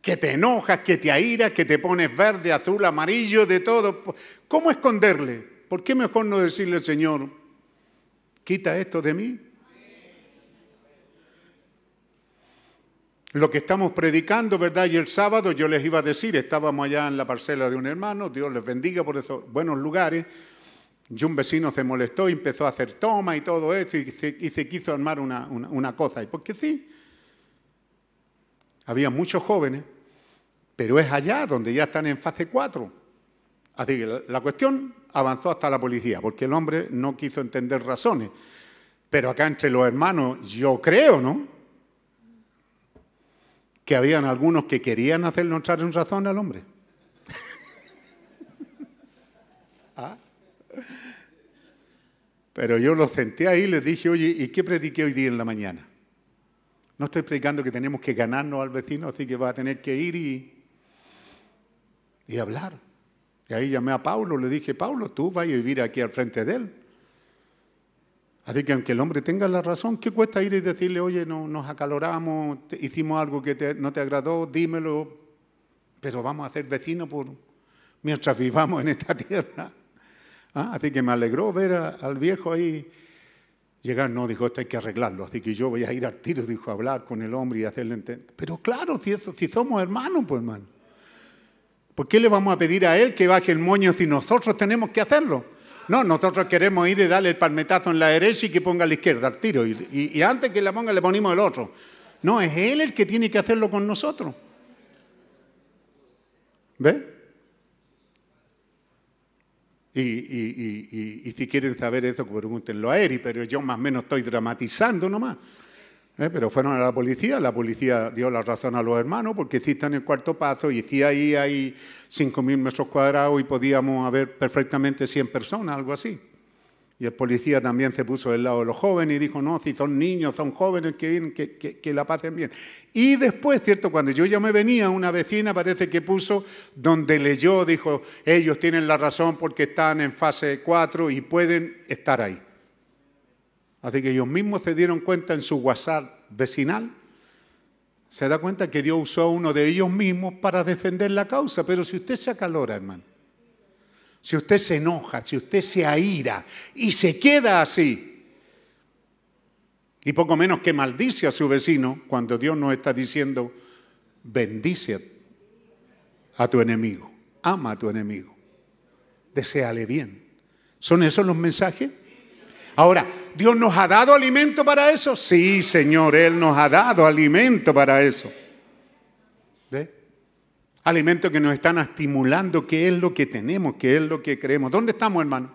Que te enojas, que te airas, que te pones verde, azul, amarillo, de todo. ¿Cómo esconderle? ¿Por qué mejor no decirle, Señor, quita esto de mí? Lo que estamos predicando, ¿verdad? Y el sábado yo les iba a decir, estábamos allá en la parcela de un hermano, Dios les bendiga por esos buenos lugares, y un vecino se molestó y empezó a hacer toma y todo eso, y se, y quiso armar una, cosa. Y porque sí, había muchos jóvenes, pero es allá donde ya están en fase 4. Así que la cuestión avanzó hasta la policía, porque el hombre no quiso entender razones. Pero acá entre los hermanos, yo creo, ¿no? Que habían algunos que querían hacerlo entrar en razón al hombre. ¿Ah? Pero yo los senté ahí y les dije, oye, ¿y qué prediqué hoy día en la mañana? No estoy predicando que tenemos que ganarnos al vecino, así que va a tener que ir y, y hablar. Y ahí llamé a Pablo, le dije, Pablo, tú vas a vivir aquí al frente de él. Así que aunque el hombre tenga la razón, ¿qué cuesta ir y decirle, oye, no, nos acaloramos, te- hicimos algo que te- no te agradó, dímelo, pero vamos a ser vecinos por, mientras vivamos en esta tierra? Ah, Así que me alegró ver a- al viejo ahí llegar. No, dijo, esto hay que arreglarlo, así que yo voy a ir al tiro, dijo, a hablar con el hombre y hacerle entender. Pero claro, si, eso- si somos hermanos, pues hermano. ¿Por qué le vamos a pedir a él que baje el moño si nosotros tenemos que hacerlo? No, nosotros queremos ir y darle el palmetazo en la derecha y que ponga a la izquierda al tiro. Y, antes que la ponga le ponemos el otro. No, es él el que tiene que hacerlo con nosotros. ¿Ve? Y si quieren saber eso, pregúntenlo a Eri, pero yo más o menos estoy dramatizando nomás. ¿Eh? Pero fueron a la policía, la policía dio la razón a los hermanos porque está en el cuarto paso y sí ahí hay 5.000 metros cuadrados y podíamos haber perfectamente 100 personas, algo así. Y el policía también se puso del lado de los jóvenes y dijo, no, si son niños, son jóvenes que que- que la pasen bien. Y después, ¿cierto? Cuando yo ya me venía, una vecina parece que puso donde leyó, dijo, ellos tienen la razón porque están en fase 4 y pueden estar ahí. Así que ellos mismos se dieron cuenta en su WhatsApp vecinal. Se da cuenta que Dios usó a uno de ellos mismos para defender la causa. Pero si usted se acalora, hermano, si usted se enoja, si usted se aira y se queda así, y poco menos que maldice a su vecino, cuando Dios nos está diciendo, bendice a tu enemigo, ama a tu enemigo, deséale bien. ¿Son esos los mensajes? Ahora, ¿Dios nos ha dado alimento para eso? Sí, Señor, Él nos ha dado alimento para eso. ¿Ve? Alimento que nos están estimulando, que es lo que tenemos, que es lo que creemos. ¿Dónde estamos, hermano?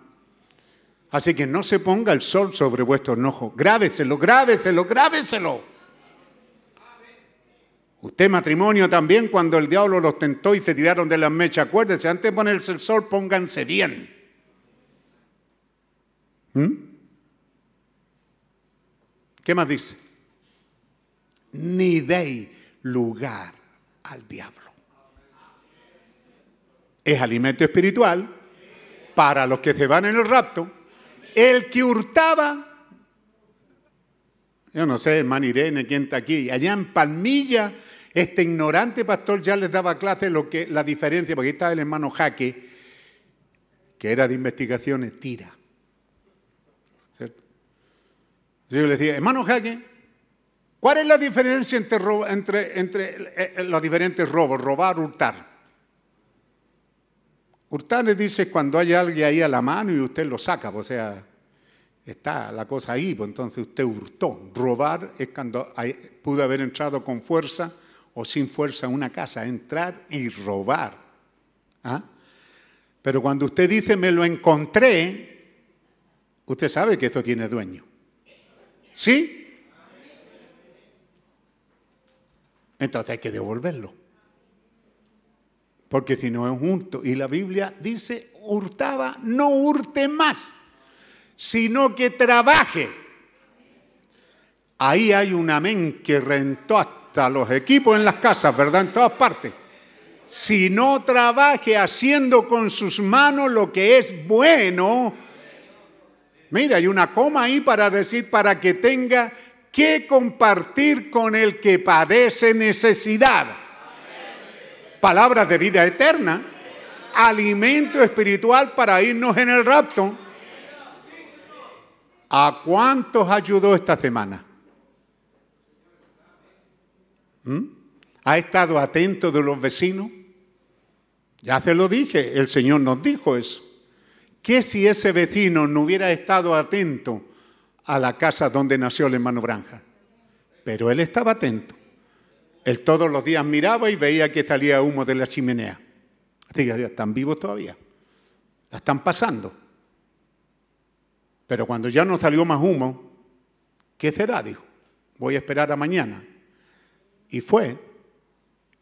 Así que no se ponga el sol sobre vuestro enojo. Grábeselo, grábeselo, grábeselo. Usted matrimonio también, cuando el diablo los tentó y se tiraron de las mechas, acuérdense, antes de ponerse el sol, pónganse bien. ¿Mm? ¿Qué más dice? Ni deis lugar al diablo. Es alimento espiritual para los que se van en el rapto. El que hurtaba yo no sé, hermano Irene, quién está aquí. Allá en Palmilla, este ignorante pastor ya les daba clase lo que, la diferencia, porque ahí estaba el hermano Jaque, que era de investigaciones, tira. ¿Cierto? Yo le decía, hermano Jaque, ¿cuál es la diferencia entre, eh, eh, los diferentes robos, robar, hurtar? Hurtar le dice cuando hay alguien ahí a la mano y usted lo saca, o sea, está la cosa ahí, pues entonces usted hurtó. Robar es cuando pudo haber entrado con fuerza o sin fuerza a una casa, entrar y robar. ¿Ah? Pero cuando usted dice me lo encontré, usted sabe que esto tiene dueño. ¿Sí? Entonces hay que devolverlo. Porque si no es hurto. Y la Biblia dice, hurtaba, no hurte más sino que trabaje. Ahí hay un amén que rentó hasta los equipos en las casas, ¿verdad? En todas partes. Si no trabaje haciendo con sus manos lo que es bueno, mira, hay una coma ahí para decir para que tenga que compartir con el que padece necesidad. Palabras de vida eterna, alimento espiritual para irnos en el rapto. ¿A cuántos ayudó esta semana? ¿Mm? ¿Ha estado atento de los vecinos? Ya se lo dije, el Señor nos dijo eso. ¿Qué si ese vecino no hubiera estado atento a la casa donde nació el hermano Branja? Pero él estaba atento. Él todos los días miraba y veía que salía humo de la chimenea. Están vivos todavía. La están pasando. Pero cuando ya no salió más humo, ¿qué será? Dijo, voy a esperar a mañana. Y fue.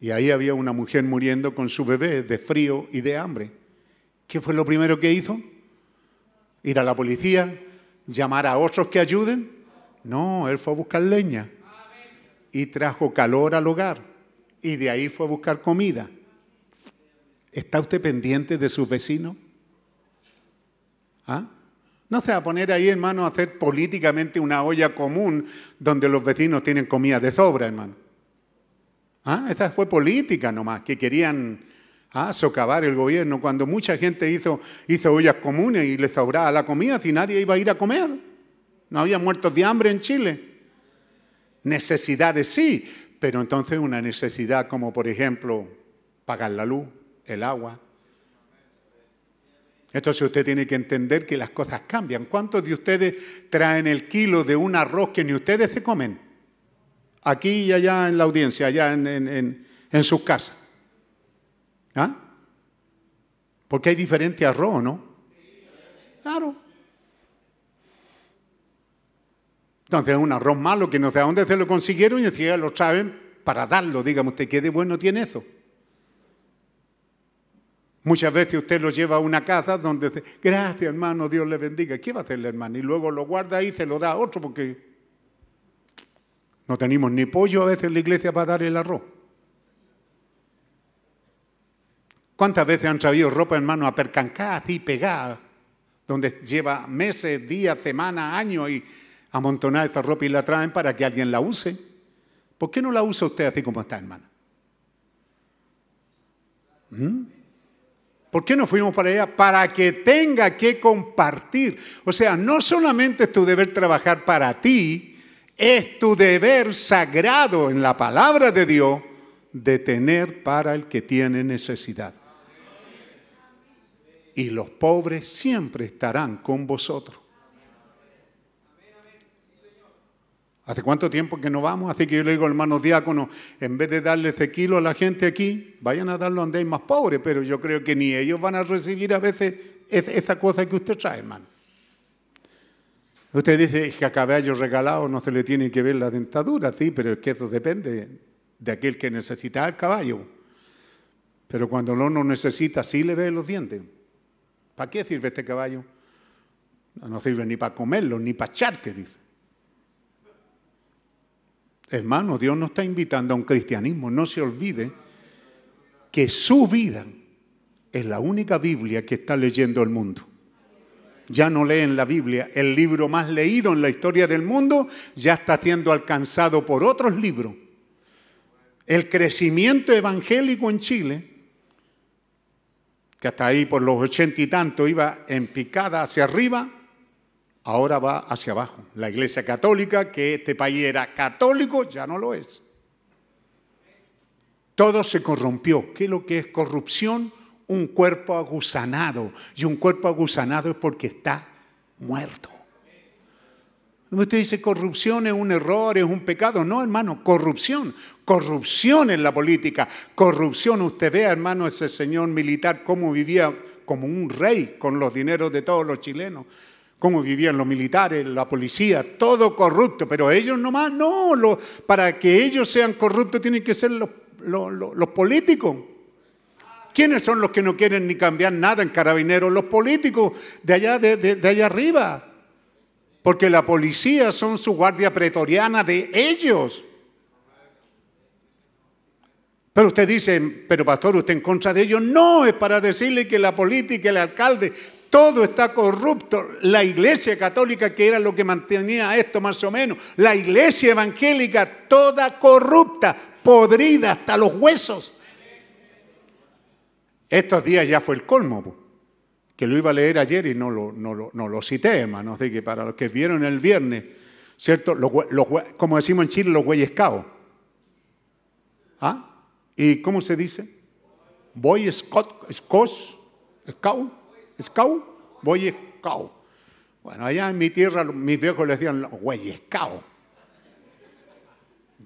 Y ahí había una mujer muriendo con su bebé de frío y de hambre. ¿Qué fue lo primero que hizo? Ir a la policía, llamar a otros que ayuden. No, él fue a buscar leña y trajo calor al hogar. Y de ahí fue a buscar comida. ¿Está usted pendiente de sus vecinos? ¿Ah? No se va a poner ahí, hermano, a hacer políticamente una olla común donde los vecinos tienen comida de sobra, hermano. ¿Ah? Esa fue política nomás, que querían ah, socavar el gobierno cuando mucha gente hizo, hizo ollas comunes y les sobraba la comida si nadie iba a ir a comer. No había muertos de hambre en Chile. Necesidades sí, pero entonces una necesidad como por ejemplo pagar la luz, el agua, entonces usted tiene que entender que las cosas cambian. ¿Cuántos de ustedes traen el kilo de un arroz que ni ustedes se comen? Aquí y allá en la audiencia, allá en, sus casas. ¿Ah? Porque hay diferente arroz, ¿no? Claro. Entonces es un arroz malo que no sé a dónde se lo consiguieron y ya lo saben para darlo. Dígame usted, ¿qué de bueno tiene eso? Muchas veces usted lo lleva a una casa donde dice, gracias hermano, Dios le bendiga. ¿Qué va a hacer el hermano? Y luego lo guarda ahí y se lo da a otro porque no tenemos ni pollo a veces en la iglesia para dar el arroz. ¿Cuántas veces han traído ropa, hermano, a percancar así pegada, donde lleva meses, días, semanas, años y amontonar esta ropa y la traen para que alguien la use? ¿Por qué no la usa usted así como está, hermano? ¿Mm? ¿Por qué no fuimos para allá? Para que tenga que compartir. O sea, no solamente es tu deber trabajar para ti, es tu deber sagrado en la palabra de Dios de tener para el que tiene necesidad. Y los pobres siempre estarán con vosotros. ¿Hace cuánto tiempo que no vamos? Así que yo le digo, hermanos diáconos, en vez de darle ese kilo a la gente aquí, vayan a darlo donde hay más pobres, pero yo creo que ni ellos van a recibir a veces esa cosa que usted trae, hermano. Usted dice que a caballo regalado no se le tiene que ver la dentadura, sí, pero es que eso depende. de aquel que necesita el caballo. Pero cuando no lo necesita, sí le ve los dientes. ¿Para qué sirve este caballo? No, sirve ni para comerlo, ni para echar, que dice. Hermano, Dios nos está invitando a un cristianismo. No se olvide que su vida es la única Biblia que está leyendo el mundo. Ya no leen la Biblia. El libro más leído en la historia del mundo ya está siendo alcanzado por otros libros. El crecimiento evangélico en Chile, que hasta ahí por los ochenta y tanto iba en picada hacia arriba, ahora va hacia abajo. La Iglesia Católica, que este país era católico, ya no lo es. Todo se corrompió. ¿Qué es lo que es corrupción? Un cuerpo agusanado. Y un cuerpo agusanado es porque está muerto. Usted dice corrupción es un error, es un pecado. No, hermano, corrupción. Corrupción en la política. Corrupción. Usted vea, hermano, ese señor militar cómo vivía como un rey con los dineros de todos los chilenos. Cómo vivían los militares, la policía, todo corrupto. Pero ellos nomás, no. Lo, para que ellos sean corruptos tienen que ser los, los, políticos. ¿Quiénes son los que no quieren ni cambiar nada en carabineros? Los políticos de allá, de allá arriba. Porque la policía son su guardia pretoriana de ellos. Pero usted dice, pero pastor, ¿usted en contra de ellos? No, es para decirle que la política, el alcalde, todo está corrupto. La iglesia católica, que era lo que mantenía esto más o menos, la iglesia evangélica, toda corrupta, podrida hasta los huesos. Estos días ya fue el colmo, que lo iba a leer ayer y no lo, no lo, no lo cité, hermano. Así que para los que vieron el viernes, ¿cierto? Los, los, como decimos en Chile, los güeyes. ¿Ah? ¿Y cómo se dice? Boy Scout, Scout, Scout, Scout, Boy. Bueno, allá en mi tierra mis viejos le decían los güeyes. No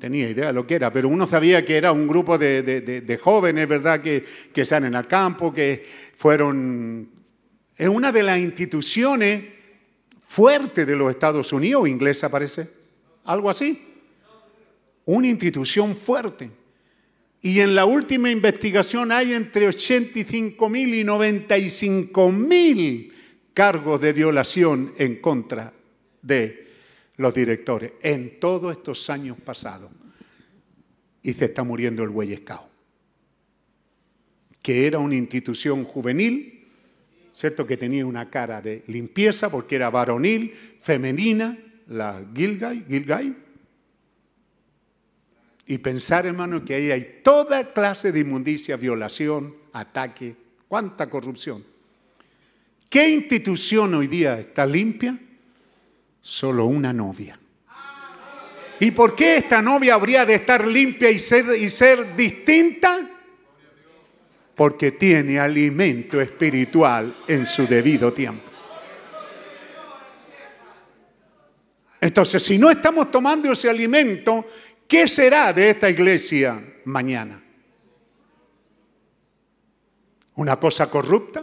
tenía idea de lo que era, pero uno sabía que era un grupo de, de, de, de jóvenes, ¿verdad? Que, que salen al campo, que fueron... Es una de las instituciones fuertes de los Estados Unidos, inglesa parece, algo así. Una institución fuerte. Y en la última investigación hay entre 85 mil y 95 mil cargos de violación en contra de los directores en todos estos años pasados. Y se está muriendo el Huellescao, que era una institución juvenil, ¿cierto? Que tenía una cara de limpieza porque era varonil, femenina, la Gilgay, Gilgay, y pensar, hermano, que ahí hay toda clase de inmundicia, violación, ataque, cuánta corrupción. ¿Qué institución hoy día está limpia? Solo una novia. ¿Y por qué esta novia habría de estar limpia y ser, y ser distinta? Porque tiene alimento espiritual en su debido tiempo. Entonces, si no estamos tomando ese alimento, ¿Qué será de esta iglesia mañana? ¿Una cosa corrupta?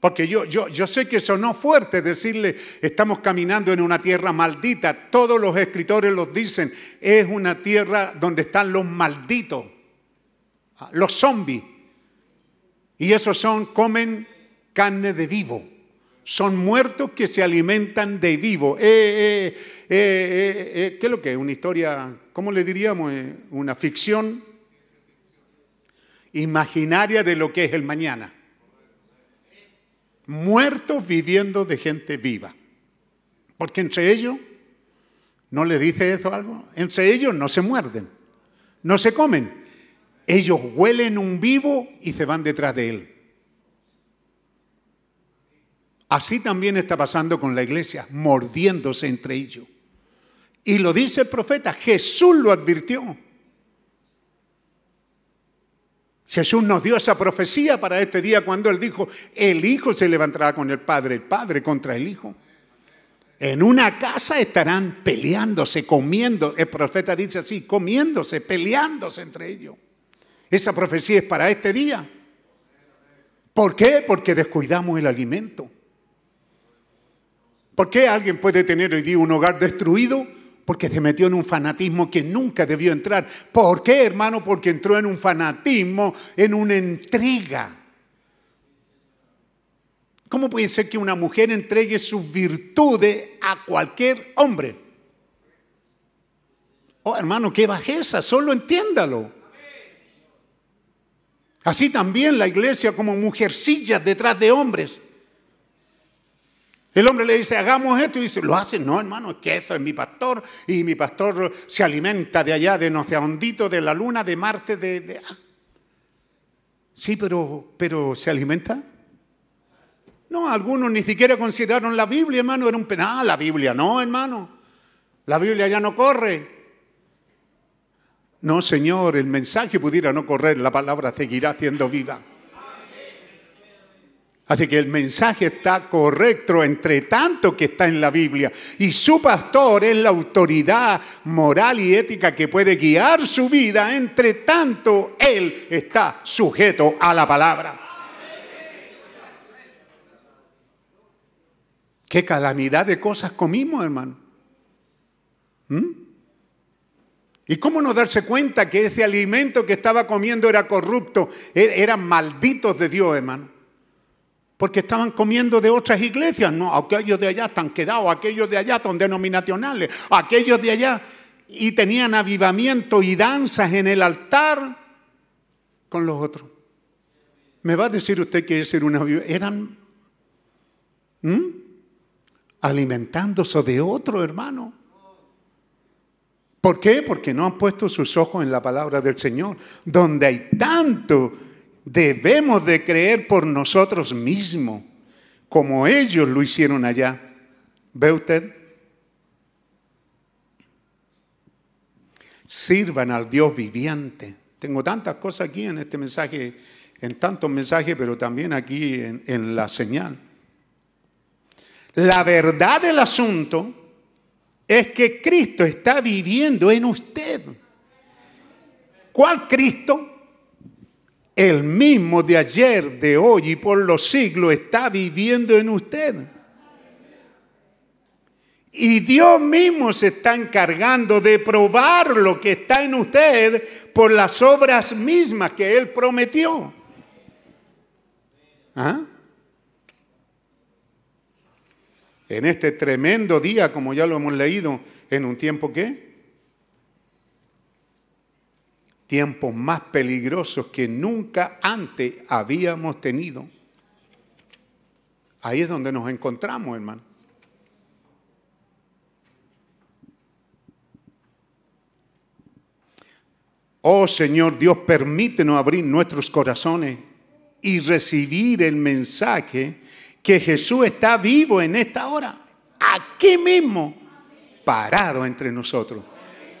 Porque yo, yo, yo sé que sonó fuerte decirle, estamos caminando en una tierra maldita. Todos los escritores los dicen, es una tierra donde están los malditos, los zombies. Y esos son, comen carne de vivo son muertos que se alimentan de vivo. Eh, eh, eh, ¿Qué es lo que es? Una historia, ¿cómo le diríamos? Una ficción imaginaria de lo que es el mañana. Muertos viviendo de gente viva. Porque entre ellos, ¿no le dice eso algo? Entre ellos no se muerden, no se comen. Ellos huelen un vivo y se van detrás de él. Así también está pasando con la iglesia, mordiéndose entre ellos. Y lo dice el profeta, Jesús lo advirtió. Jesús nos dio esa profecía para este día cuando él dijo, el Hijo se levantará con el Padre, el Padre contra el Hijo. En una casa estarán peleándose, comiendo. El profeta dice así, comiéndose, peleándose entre ellos. Esa profecía es para este día. ¿Por qué? Porque descuidamos el alimento. ¿Por qué alguien puede tener hoy día un hogar destruido Porque se metió en un fanatismo que nunca debió entrar. ¿Por qué, hermano? Porque entró en un fanatismo, en una entrega. ¿Cómo puede ser que una mujer entregue sus virtudes a cualquier hombre? Oh, hermano, qué bajeza, solo entiéndalo. Así también la iglesia como mujercillas detrás de hombres. El hombre le dice, hagamos esto, y dice, lo hace. No, hermano, es que eso es mi pastor, y mi pastor se alimenta de allá, de no sé, hondito, de la luna, de Marte, de... de... Ah. Sí, pero, pero ¿se alimenta? No, algunos ni siquiera consideraron la Biblia, hermano, era un penal. La Biblia no, hermano. La Biblia ya no corre. No, Señor, el mensaje pudiera no correr, la palabra seguirá siendo viva. Así que el mensaje está correcto entre tanto que está en la Biblia. Y su pastor es la autoridad moral y ética que puede guiar su vida entre tanto él está sujeto a la palabra. Qué calamidad de cosas comimos, hermano. ¿Mm? ¿Y cómo no darse cuenta que ese alimento que estaba comiendo era corrupto? E-, eran malditos de Dios, hermano. Porque estaban comiendo de otras iglesias. No, aquellos de allá están quedados, aquellos de allá son denominacionales, aquellos de allá. Y tenían avivamiento y danzas en el altar con los otros. ¿Me va a decir usted que ese era una... Eran alimentándose de otro, hermano. ¿Por qué? Porque no han puesto sus ojos en la palabra del Señor, donde hay tanto debemos de creer por nosotros mismos, como ellos lo hicieron allá. ¿Ve usted? Sirvan al Dios viviente. Tengo tantas cosas aquí en este mensaje, en tantos mensajes, pero también aquí en, en la señal. La verdad del asunto es que Cristo está viviendo en usted. ¿Cuál Cristo? El mismo de ayer, de hoy y por los siglos está viviendo en usted. Y Dios mismo se está encargando de probar lo que está en usted por las obras mismas que Él prometió. ¿Ah? En este tremendo día, como ya lo hemos leído, en un tiempo que tiempos más peligrosos que nunca antes habíamos tenido. Ahí es donde nos encontramos, hermano. Oh Señor Dios, permítenos abrir nuestros corazones y recibir el mensaje que Jesús está vivo en esta hora, aquí mismo, parado entre nosotros.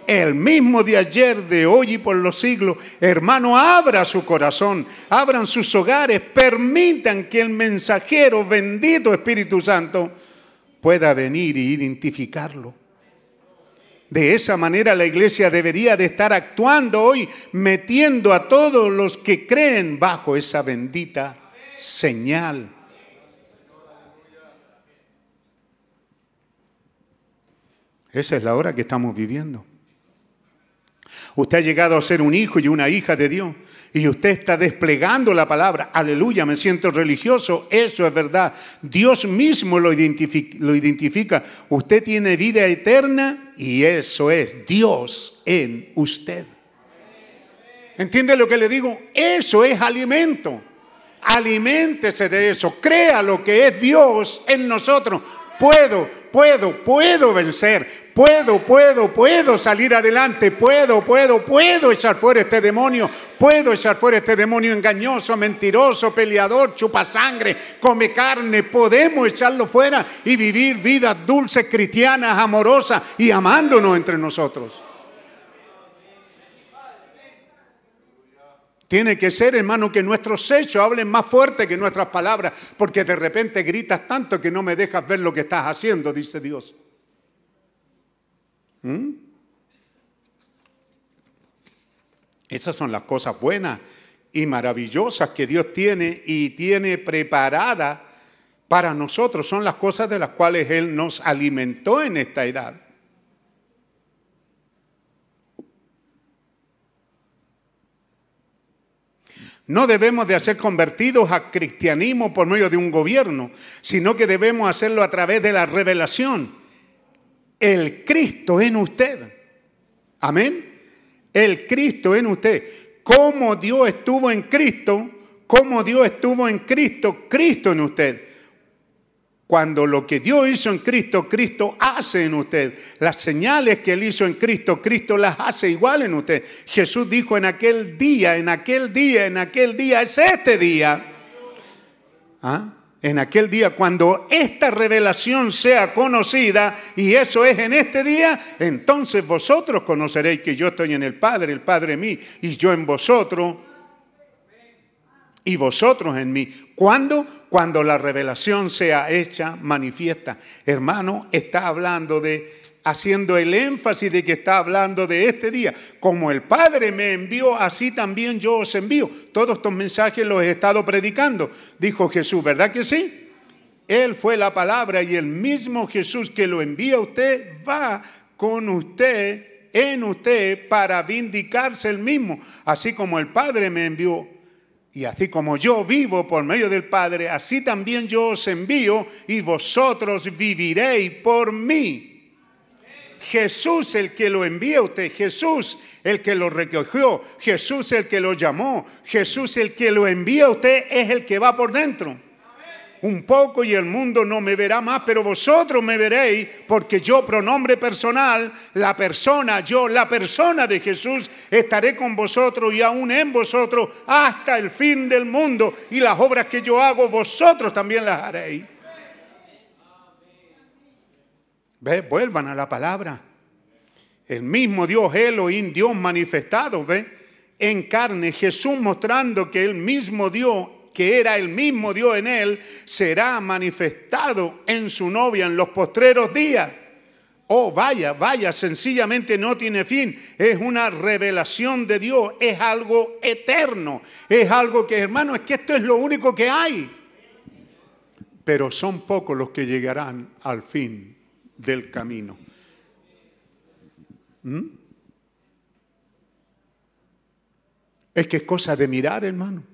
El mismo de ayer, de hoy y por los siglos, hermano, abra su corazón, abran sus hogares, permitan que el mensajero, bendito Espíritu Santo, pueda venir y identificarlo. De esa manera la iglesia debería de estar actuando hoy, metiendo a todos los que creen bajo esa bendita señal Esa es la hora que estamos viviendo. Usted ha llegado a ser un hijo y una hija de Dios y usted está desplegando la palabra. Aleluya, me siento religioso. Eso es verdad. Dios mismo lo identifica. Usted tiene vida eterna y eso es Dios en usted. ¿Entiende lo que le digo? Eso es alimento. Aliméntese de eso. Crea lo que es Dios en nosotros. Puedo, puedo, puedo vencer puedo, puedo, puedo salir adelante, puedo, puedo, puedo echar fuera este demonio, puedo echar fuera este demonio engañoso, mentiroso, peleador, chupa sangre, come carne, podemos echarlo fuera y vivir vidas dulces, cristianas, amorosas y amándonos entre nosotros. Tiene que ser, hermano, que nuestros hechos hablen más fuerte que nuestras palabras, porque de repente gritas tanto que no me dejas ver lo que estás haciendo, dice Dios. ¿Mm? Esas son las cosas buenas y maravillosas que Dios tiene y tiene preparada para nosotros. Son las cosas de las cuales Él nos alimentó en esta edad. No debemos de ser convertidos a cristianismo por medio de un gobierno, sino que debemos hacerlo a través de la revelación. El Cristo en usted. Amén. El Cristo en usted. Cómo Dios estuvo en Cristo, cómo Dios estuvo en Cristo, Cristo en usted. Cuando lo que Dios hizo en Cristo, Cristo hace en usted. Las señales que Él hizo en Cristo, Cristo las hace igual en usted. Jesús dijo en aquel día, en aquel día, en aquel día, es este día. ¿Ah? En aquel día, cuando esta revelación sea conocida, y eso es en este día, entonces vosotros conoceréis que yo estoy en el Padre, el Padre en mí, y yo en vosotros y vosotros en mí. ¿Cuándo? Cuando la revelación sea hecha manifiesta. Hermano, está hablando de, haciendo el énfasis de que está hablando de este día. Como el Padre me envió, así también yo os envío. Todos estos mensajes los he estado predicando, dijo Jesús, ¿verdad que sí? Él fue la palabra y el mismo Jesús que lo envía a usted va con usted, en usted, para vindicarse el mismo. Así como el Padre me envió, y así como yo vivo por medio del Padre, así también yo os envío y vosotros viviréis por mí. Jesús el que lo envía a usted, Jesús el que lo recogió, Jesús el que lo llamó, Jesús el que lo envía a usted es el que va por dentro un poco y el mundo no me verá más, pero vosotros me veréis porque yo, pronombre personal, la persona, yo, la persona de Jesús, estaré con vosotros y aún en vosotros hasta el fin del mundo. Y las obras que yo hago, vosotros también las haréis. ¿Ve? Vuelvan a la palabra. El mismo Dios Elohim, Dios manifestado, ¿ve? En carne, Jesús mostrando que el mismo Dios que era el mismo Dios en él, será manifestado en su novia en los postreros días. Oh, vaya, vaya, sencillamente no tiene fin. Es una revelación de Dios, es algo eterno, es algo que, hermano, es que esto es lo único que hay. Pero son pocos los que llegarán al fin del camino. ¿Mm? Es que es cosa de mirar, hermano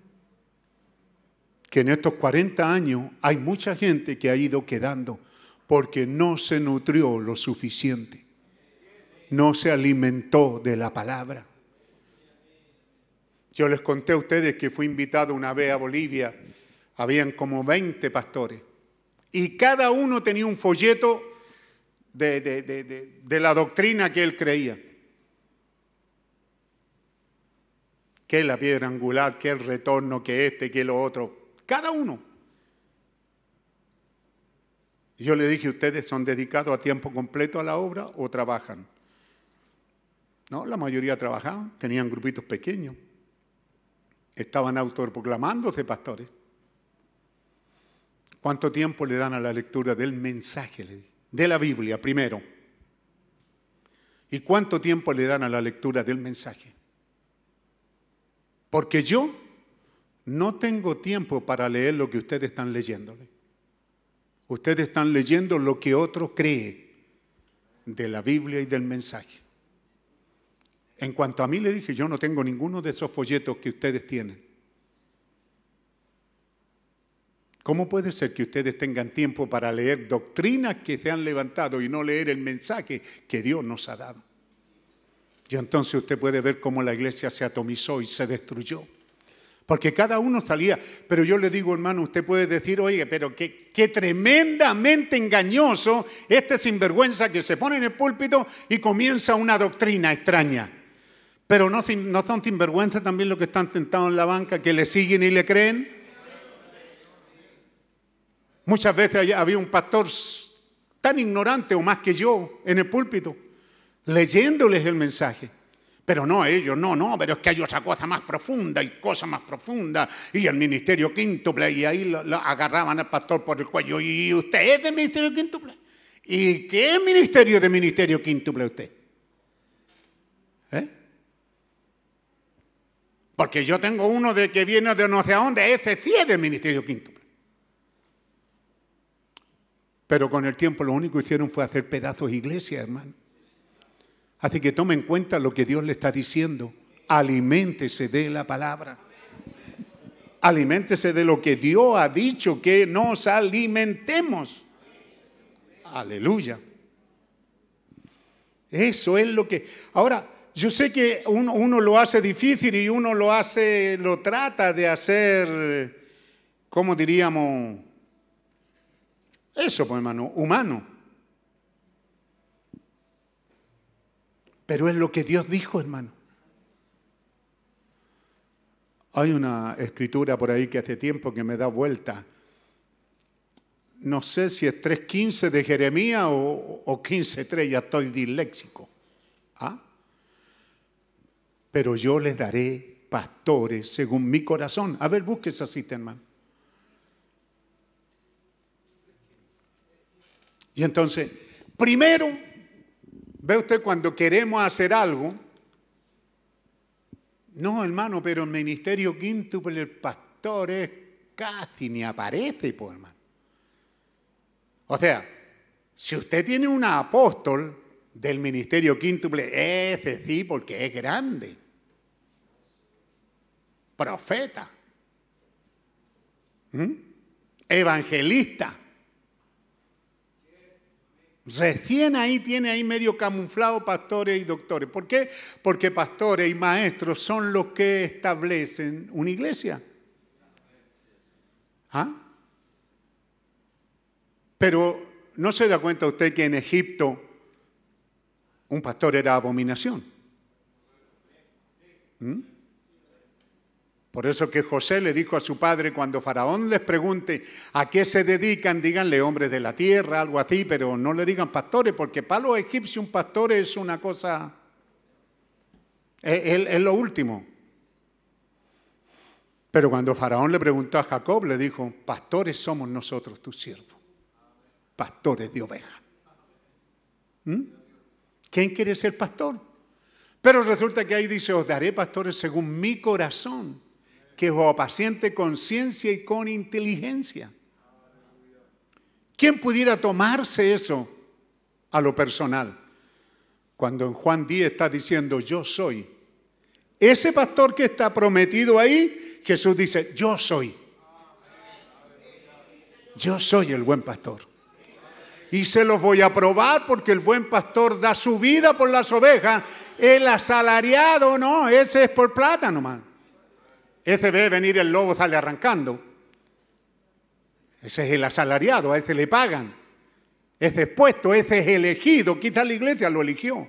que en estos 40 años hay mucha gente que ha ido quedando porque no se nutrió lo suficiente, no se alimentó de la palabra. Yo les conté a ustedes que fui invitado una vez a Bolivia, habían como 20 pastores, y cada uno tenía un folleto de, la doctrina que él creía. Que la piedra angular, que el retorno, que este, que lo otro. Cada uno. Yo le dije, ¿ustedes son dedicados a tiempo completo a la obra o trabajan? No, la mayoría trabajaban, tenían grupitos pequeños. Estaban autoproclamándose pastores. ¿Cuánto tiempo le dan a la lectura del mensaje de la Biblia primero? ¿Y cuánto tiempo le dan a la lectura del mensaje? Porque yo no tengo tiempo para leer lo que ustedes están leyéndole. Ustedes están leyendo lo que otro cree de la Biblia y del mensaje. En cuanto a mí le dije, yo no tengo ninguno de esos folletos que ustedes tienen. ¿Cómo puede ser que ustedes tengan tiempo para leer doctrinas que se han levantado y no leer el mensaje que Dios nos ha dado? Y entonces usted puede ver cómo la iglesia se atomizó y se destruyó. Porque cada uno salía. Pero yo le digo, hermano, usted puede decir, oye, pero qué, tremendamente engañoso este sinvergüenza que se pone en el púlpito y comienza una doctrina extraña. Pero no, no son sinvergüenza también los que están sentados en la banca, que le siguen y le creen. Muchas veces había un pastor tan ignorante o más que yo en el púlpito, leyéndoles el mensaje. Pero no ellos, no, no, pero es que hay otra cosa más profunda y cosa más profunda. Y el ministerio quíntuple, y ahí lo, agarraban al pastor por el cuello. ¿Y usted es del ministerio quíntuple? ¿Y qué ministerio de ministerio quíntuple usted? ¿Eh? Porque yo tengo uno de que viene de no sé a dónde, ese sí es del ministerio quíntuple. Pero con el tiempo lo único que hicieron fue hacer pedazos de iglesia, hermano. Así que tome en cuenta lo que Dios le está diciendo. Aliméntese de la palabra. aliméntese de lo que Dios ha dicho que nos alimentemos. Aleluya. Eso es lo que... Ahora, yo sé que uno, lo hace difícil y uno lo hace, lo trata de hacer, ¿cómo diríamos? Eso, pues hermano, humano. Pero es lo que Dios dijo, hermano. Hay una escritura por ahí que hace tiempo que me da vuelta. No sé si es 3.15 de Jeremías o, o 15.3, ya estoy disléxico. ¿Ah? Pero yo les daré pastores según mi corazón. A ver, busque esa cita, hermano. Y entonces, primero, ve usted cuando queremos hacer algo, no, hermano, pero el ministerio quíntuple, el pastor es casi ni aparece, pues, hermano. O sea, si usted tiene un apóstol del ministerio quíntuple, ese sí, porque es grande. Profeta. ¿Mm? Evangelista. Recién ahí tiene ahí medio camuflado pastores y doctores. ¿Por qué? Porque pastores y maestros son los que establecen una iglesia. ¿Ah? Pero no se da cuenta usted que en Egipto un pastor era abominación. ¿Mm? Por eso que José le dijo a su padre, cuando Faraón les pregunte a qué se dedican, díganle hombres de la tierra, algo así, pero no le digan pastores, porque para los egipcios un pastor es una cosa, es, es lo último. Pero cuando Faraón le preguntó a Jacob, le dijo, pastores somos nosotros, tus siervos, pastores de oveja. ¿Mm? ¿Quién quiere ser pastor? Pero resulta que ahí dice, os daré pastores según mi corazón que os apaciente con ciencia y con inteligencia. ¿Quién pudiera tomarse eso a lo personal? Cuando en Juan 10 está diciendo, yo soy. Ese pastor que está prometido ahí, Jesús dice, yo soy. Yo soy el buen pastor. Y se los voy a probar porque el buen pastor da su vida por las ovejas. El asalariado, no, ese es por plata nomás. Ese ve venir el lobo, sale arrancando. Ese es el asalariado, a ese le pagan. Ese es puesto, ese es elegido. Quizá la iglesia lo eligió.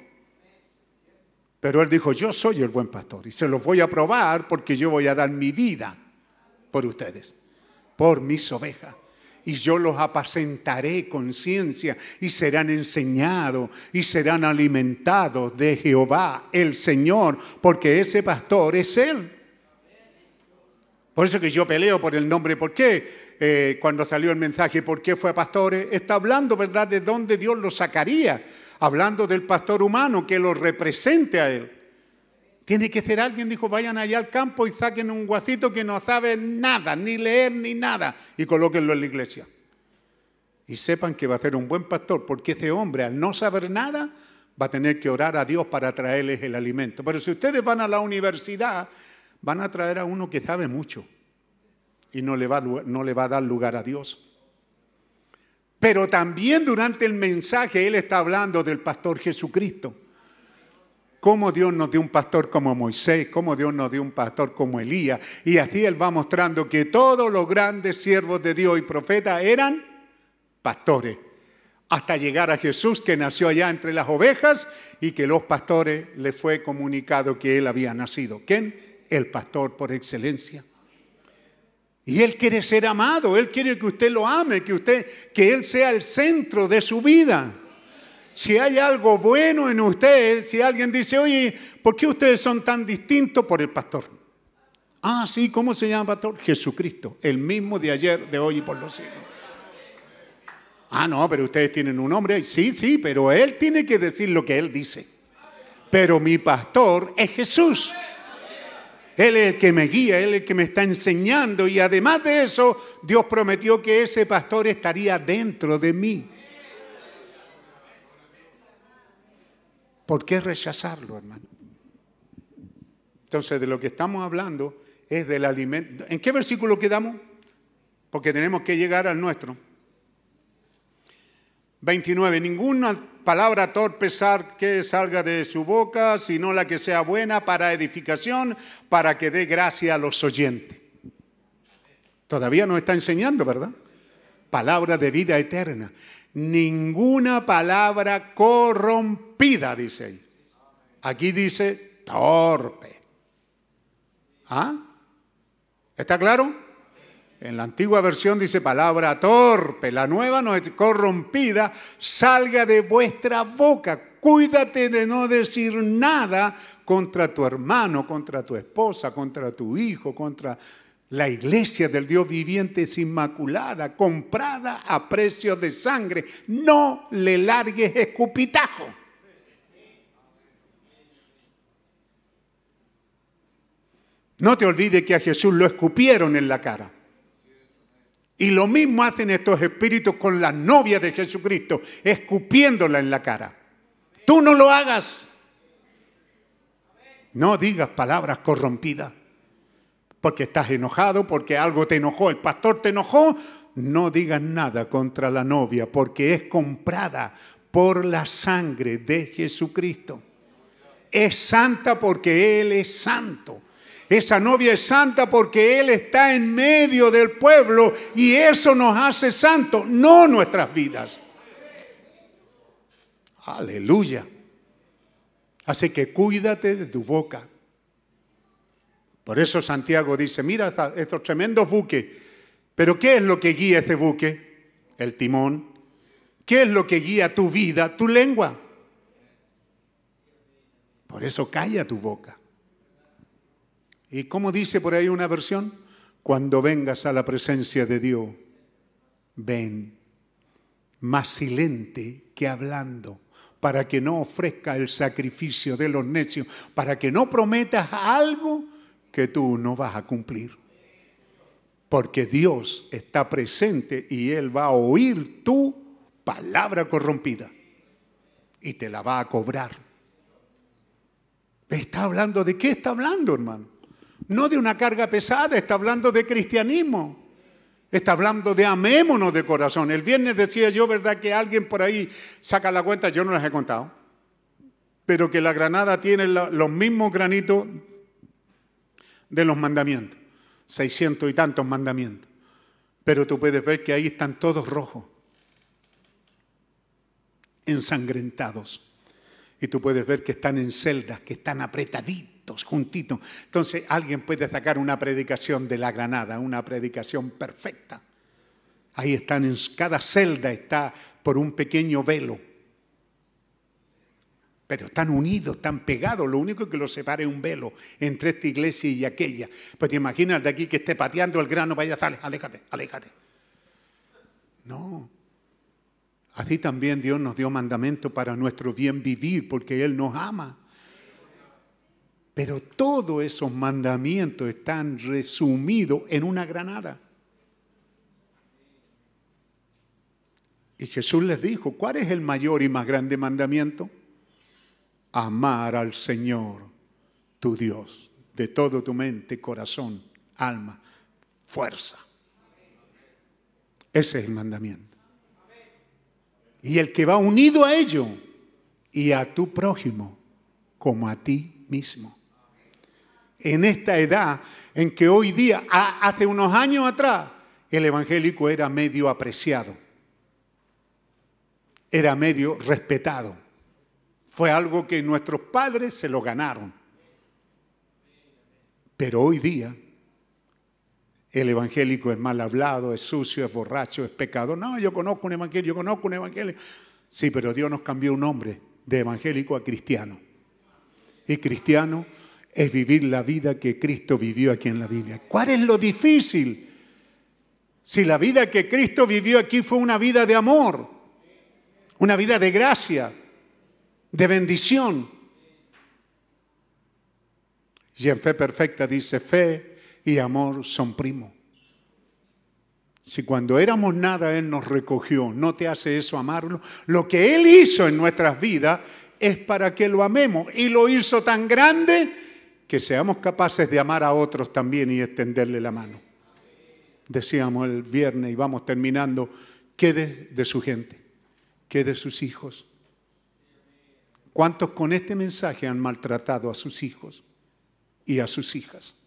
Pero él dijo, yo soy el buen pastor y se los voy a probar porque yo voy a dar mi vida por ustedes, por mis ovejas. Y yo los apacentaré con ciencia y serán enseñados y serán alimentados de Jehová, el Señor, porque ese pastor es Él. Por eso que yo peleo por el nombre. ¿Por qué? Eh, cuando salió el mensaje, ¿por qué fue a pastores? Está hablando, ¿verdad?, de dónde Dios lo sacaría. Hablando del pastor humano que lo represente a él. Tiene que ser alguien, dijo, vayan allá al campo y saquen un guacito que no sabe nada, ni leer ni nada, y colóquenlo en la iglesia. Y sepan que va a ser un buen pastor, porque ese hombre, al no saber nada, va a tener que orar a Dios para traerles el alimento. Pero si ustedes van a la universidad van a traer a uno que sabe mucho y no le va, no le va a dar lugar a Dios. Pero también durante el mensaje Él está hablando del pastor Jesucristo. Cómo Dios nos dio un pastor como Moisés, cómo Dios nos dio un pastor como Elías. Y así Él va mostrando que todos los grandes siervos de Dios y profetas eran pastores. Hasta llegar a Jesús que nació allá entre las ovejas y que los pastores le fue comunicado que Él había nacido. ¿Quién? El pastor por excelencia. Y Él quiere ser amado, Él quiere que usted lo ame, que, usted, que Él sea el centro de su vida. Si hay algo bueno en usted, si alguien dice, oye, ¿por qué ustedes son tan distintos por el pastor? Ah, sí, ¿cómo se llama pastor? Jesucristo, el mismo de ayer, de hoy y por los siglos. Ah, no, pero ustedes tienen un nombre. Sí, sí, pero Él tiene que decir lo que Él dice. Pero mi pastor es Jesús. Él es el que me guía, Él es el que me está enseñando y además de eso, Dios prometió que ese pastor estaría dentro de mí. ¿Por qué rechazarlo, hermano? Entonces, de lo que estamos hablando es del alimento. ¿En qué versículo quedamos? Porque tenemos que llegar al nuestro. 29. Ninguna palabra torpe que salga de su boca, sino la que sea buena para edificación, para que dé gracia a los oyentes. Todavía nos está enseñando, ¿verdad? Palabra de vida eterna. Ninguna palabra corrompida, dice ahí. Aquí dice torpe. ¿Ah? ¿Está claro? En la antigua versión dice palabra torpe, la nueva no es corrompida, salga de vuestra boca. Cuídate de no decir nada contra tu hermano, contra tu esposa, contra tu hijo, contra la iglesia del Dios viviente es inmaculada, comprada a precio de sangre. No le largues escupitajo. No te olvides que a Jesús lo escupieron en la cara. Y lo mismo hacen estos espíritus con la novia de Jesucristo, escupiéndola en la cara. Tú no lo hagas. No digas palabras corrompidas. Porque estás enojado, porque algo te enojó, el pastor te enojó. No digas nada contra la novia, porque es comprada por la sangre de Jesucristo. Es santa porque Él es santo. Esa novia es santa porque Él está en medio del pueblo y eso nos hace santos, no nuestras vidas. Aleluya. Así que cuídate de tu boca. Por eso Santiago dice, mira estos tremendos buques, pero ¿qué es lo que guía este buque? El timón. ¿Qué es lo que guía tu vida? Tu lengua. Por eso calla tu boca. ¿Y cómo dice por ahí una versión? Cuando vengas a la presencia de Dios, ven más silente que hablando, para que no ofrezca el sacrificio de los necios, para que no prometas algo que tú no vas a cumplir. Porque Dios está presente y Él va a oír tu palabra corrompida y te la va a cobrar. ¿Está hablando de qué está hablando, hermano? No de una carga pesada, está hablando de cristianismo. Está hablando de amémonos de corazón. El viernes decía yo, ¿verdad? Que alguien por ahí saca la cuenta, yo no les he contado, pero que la granada tiene los mismos granitos de los mandamientos, 600 y tantos mandamientos. Pero tú puedes ver que ahí están todos rojos, ensangrentados. Y tú puedes ver que están en celdas, que están apretaditos, juntitos. Entonces alguien puede sacar una predicación de la granada, una predicación perfecta. Ahí están, en cada celda está por un pequeño velo. Pero están unidos, están pegados. Lo único que los separa es un velo entre esta iglesia y aquella. Pues te imaginas de aquí que esté pateando el grano, vaya, sale, aléjate, aléjate. No. Así también Dios nos dio mandamento para nuestro bien vivir, porque Él nos ama. Pero todos esos mandamientos están resumidos en una granada. Y Jesús les dijo, ¿cuál es el mayor y más grande mandamiento? Amar al Señor, tu Dios, de todo tu mente, corazón, alma, fuerza. Ese es el mandamiento. Y el que va unido a ello y a tu prójimo como a ti mismo. En esta edad en que hoy día, hace unos años atrás, el evangélico era medio apreciado, era medio respetado. Fue algo que nuestros padres se lo ganaron. Pero hoy día el evangélico es mal hablado, es sucio, es borracho, es pecador. No, yo conozco un evangelio, yo conozco un evangelio. Sí, pero Dios nos cambió un nombre de evangélico a cristiano. Y cristiano es vivir la vida que Cristo vivió aquí en la Biblia. ¿Cuál es lo difícil? Si la vida que Cristo vivió aquí fue una vida de amor, una vida de gracia, de bendición. Y en fe perfecta dice, fe y amor son primos. Si cuando éramos nada Él nos recogió, ¿no te hace eso amarlo? Lo que Él hizo en nuestras vidas es para que lo amemos. Y lo hizo tan grande que seamos capaces de amar a otros también y extenderle la mano. Decíamos el viernes y vamos terminando, ¿qué de, su gente? ¿Qué de sus hijos? ¿Cuántos con este mensaje han maltratado a sus hijos y a sus hijas?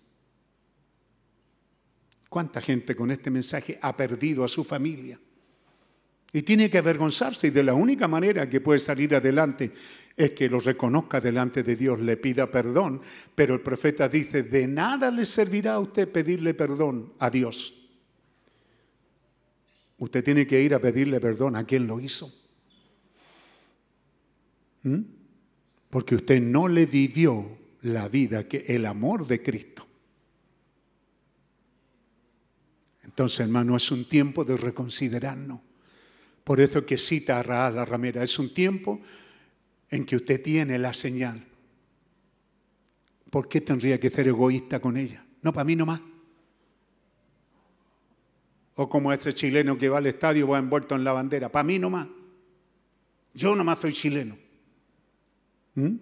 ¿Cuánta gente con este mensaje ha perdido a su familia? Y tiene que avergonzarse y de la única manera que puede salir adelante es que lo reconozca delante de Dios, le pida perdón. Pero el profeta dice, de nada le servirá a usted pedirle perdón a Dios. Usted tiene que ir a pedirle perdón a quien lo hizo. ¿Mm? Porque usted no le vivió la vida, que el amor de Cristo. Entonces, hermano, es un tiempo de reconsiderarnos. Por eso que cita a Raal la ramera, es un tiempo en que usted tiene la señal. ¿Por qué tendría que ser egoísta con ella? No, para mí nomás. O como ese chileno que va al estadio va envuelto en la bandera, para mí nomás. Yo nomás soy chileno. ¿Mm?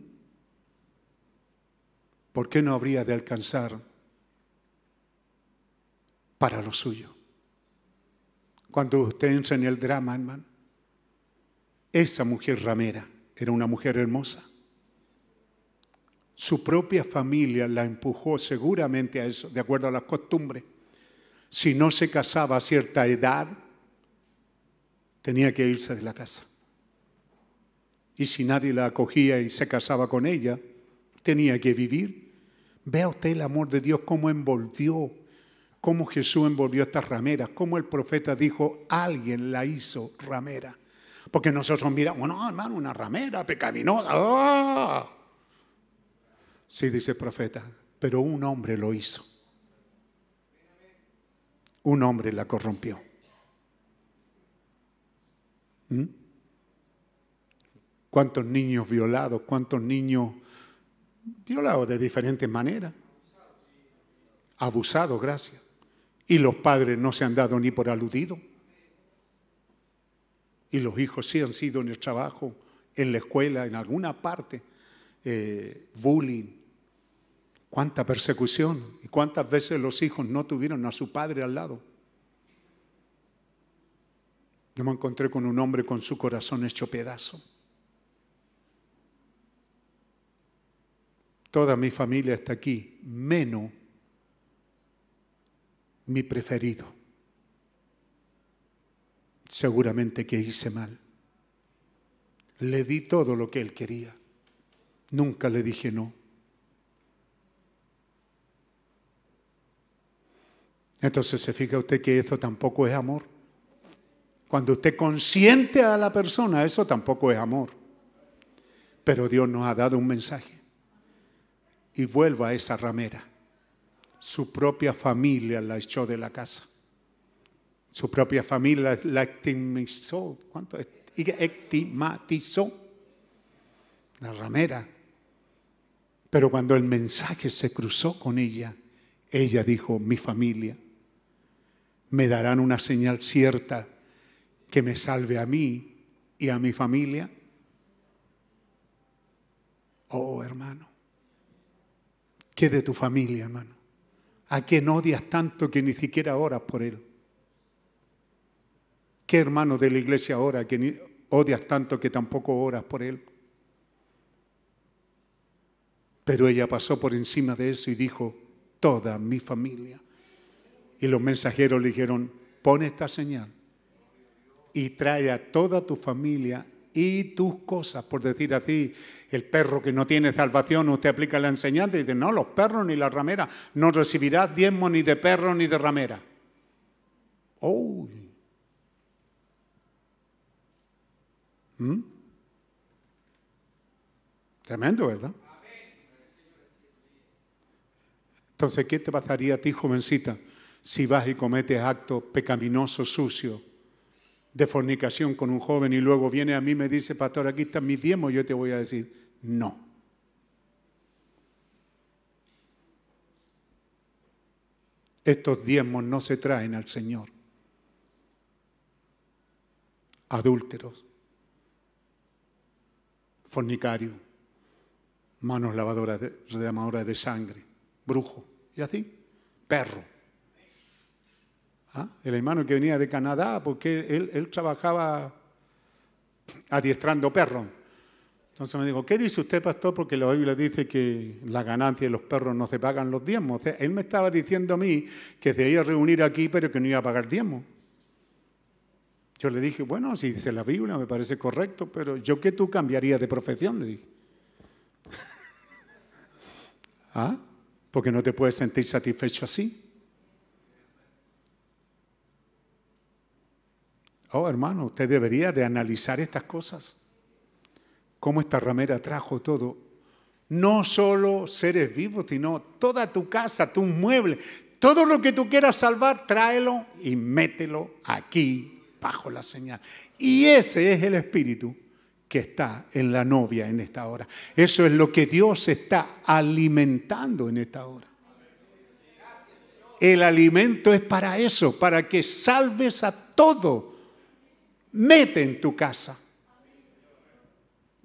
¿Por qué no habría de alcanzar para lo suyo? Cuando usted entra en el drama, hermano, esa mujer ramera era una mujer hermosa. Su propia familia la empujó seguramente a eso, de acuerdo a las costumbres. Si no se casaba a cierta edad, tenía que irse de la casa. Y si nadie la acogía y se casaba con ella, tenía que vivir. Vea usted el amor de Dios cómo envolvió, cómo Jesús envolvió estas rameras, cómo el profeta dijo, alguien la hizo ramera. Porque nosotros miramos, no, hermano, una ramera pecaminosa. ¡ah! Sí, dice el profeta, pero un hombre lo hizo. Un hombre la corrompió. ¿Mm? ¿Cuántos niños violados? ¿Cuántos niños violados de diferentes maneras? Abusados, gracias. Y los padres no se han dado ni por aludido. Y los hijos sí han sido en el trabajo, en la escuela, en alguna parte, eh, bullying. Cuánta persecución y cuántas veces los hijos no tuvieron a su padre al lado. Yo me encontré con un hombre con su corazón hecho pedazo. Toda mi familia está aquí, menos mi preferido. Seguramente que hice mal. Le di todo lo que él quería. Nunca le dije no. Entonces se fija usted que eso tampoco es amor. Cuando usted consiente a la persona, eso tampoco es amor. Pero Dios nos ha dado un mensaje. Y vuelva a esa ramera. Su propia familia la echó de la casa. Su propia familia la estigmatizó. ¿Cuánto? Estigmatizó. La ramera. Pero cuando el mensaje se cruzó con ella, ella dijo, mi familia, me darán una señal cierta que me salve a mí y a mi familia. Oh, hermano, ¿qué de tu familia, hermano? ¿A quién odias tanto que ni siquiera oras por él? ¿Qué hermano de la iglesia ora que ni odias tanto que tampoco oras por él? Pero ella pasó por encima de eso y dijo, toda mi familia. Y los mensajeros le dijeron, pon esta señal y trae a toda tu familia y tus cosas, por decir así, el perro que no tiene salvación, usted aplica la enseñanza y dice, no, los perros ni la ramera, no recibirás diezmo ni de perro ni de ramera. Oh. ¿Mm? Tremendo, ¿verdad? Entonces, ¿qué te pasaría a ti, jovencita, si vas y cometes actos pecaminosos, sucios, de fornicación con un joven y luego viene a mí y me dice, pastor, aquí están mis diezmos, yo te voy a decir, no. Estos diezmos no se traen al Señor. Adúlteros, fornicarios, manos lavadoras de, de sangre, brujo, y así, perro. ¿Ah? El hermano que venía de Canadá, porque él, trabajaba adiestrando perros. Entonces me dijo, ¿qué dice usted, pastor? Porque la Biblia dice que la ganancia de los perros no se pagan los diezmos. Él me estaba diciendo a mí que se iba a reunir aquí, pero que no iba a pagar diezmos. Yo le dije, bueno, si dice la Biblia me parece correcto, pero yo que tú cambiarías de profesión, le dije. ¿Ah? Porque no te puedes sentir satisfecho así. Oh, hermano, usted debería de analizar estas cosas. Cómo esta ramera trajo todo. No solo seres vivos, sino toda tu casa, tus muebles, todo lo que tú quieras salvar, tráelo y mételo aquí bajo la señal. Y ese es el espíritu que está en la novia en esta hora. Eso es lo que Dios está alimentando en esta hora. El alimento es para eso, para que salves a todo. Mete en tu casa.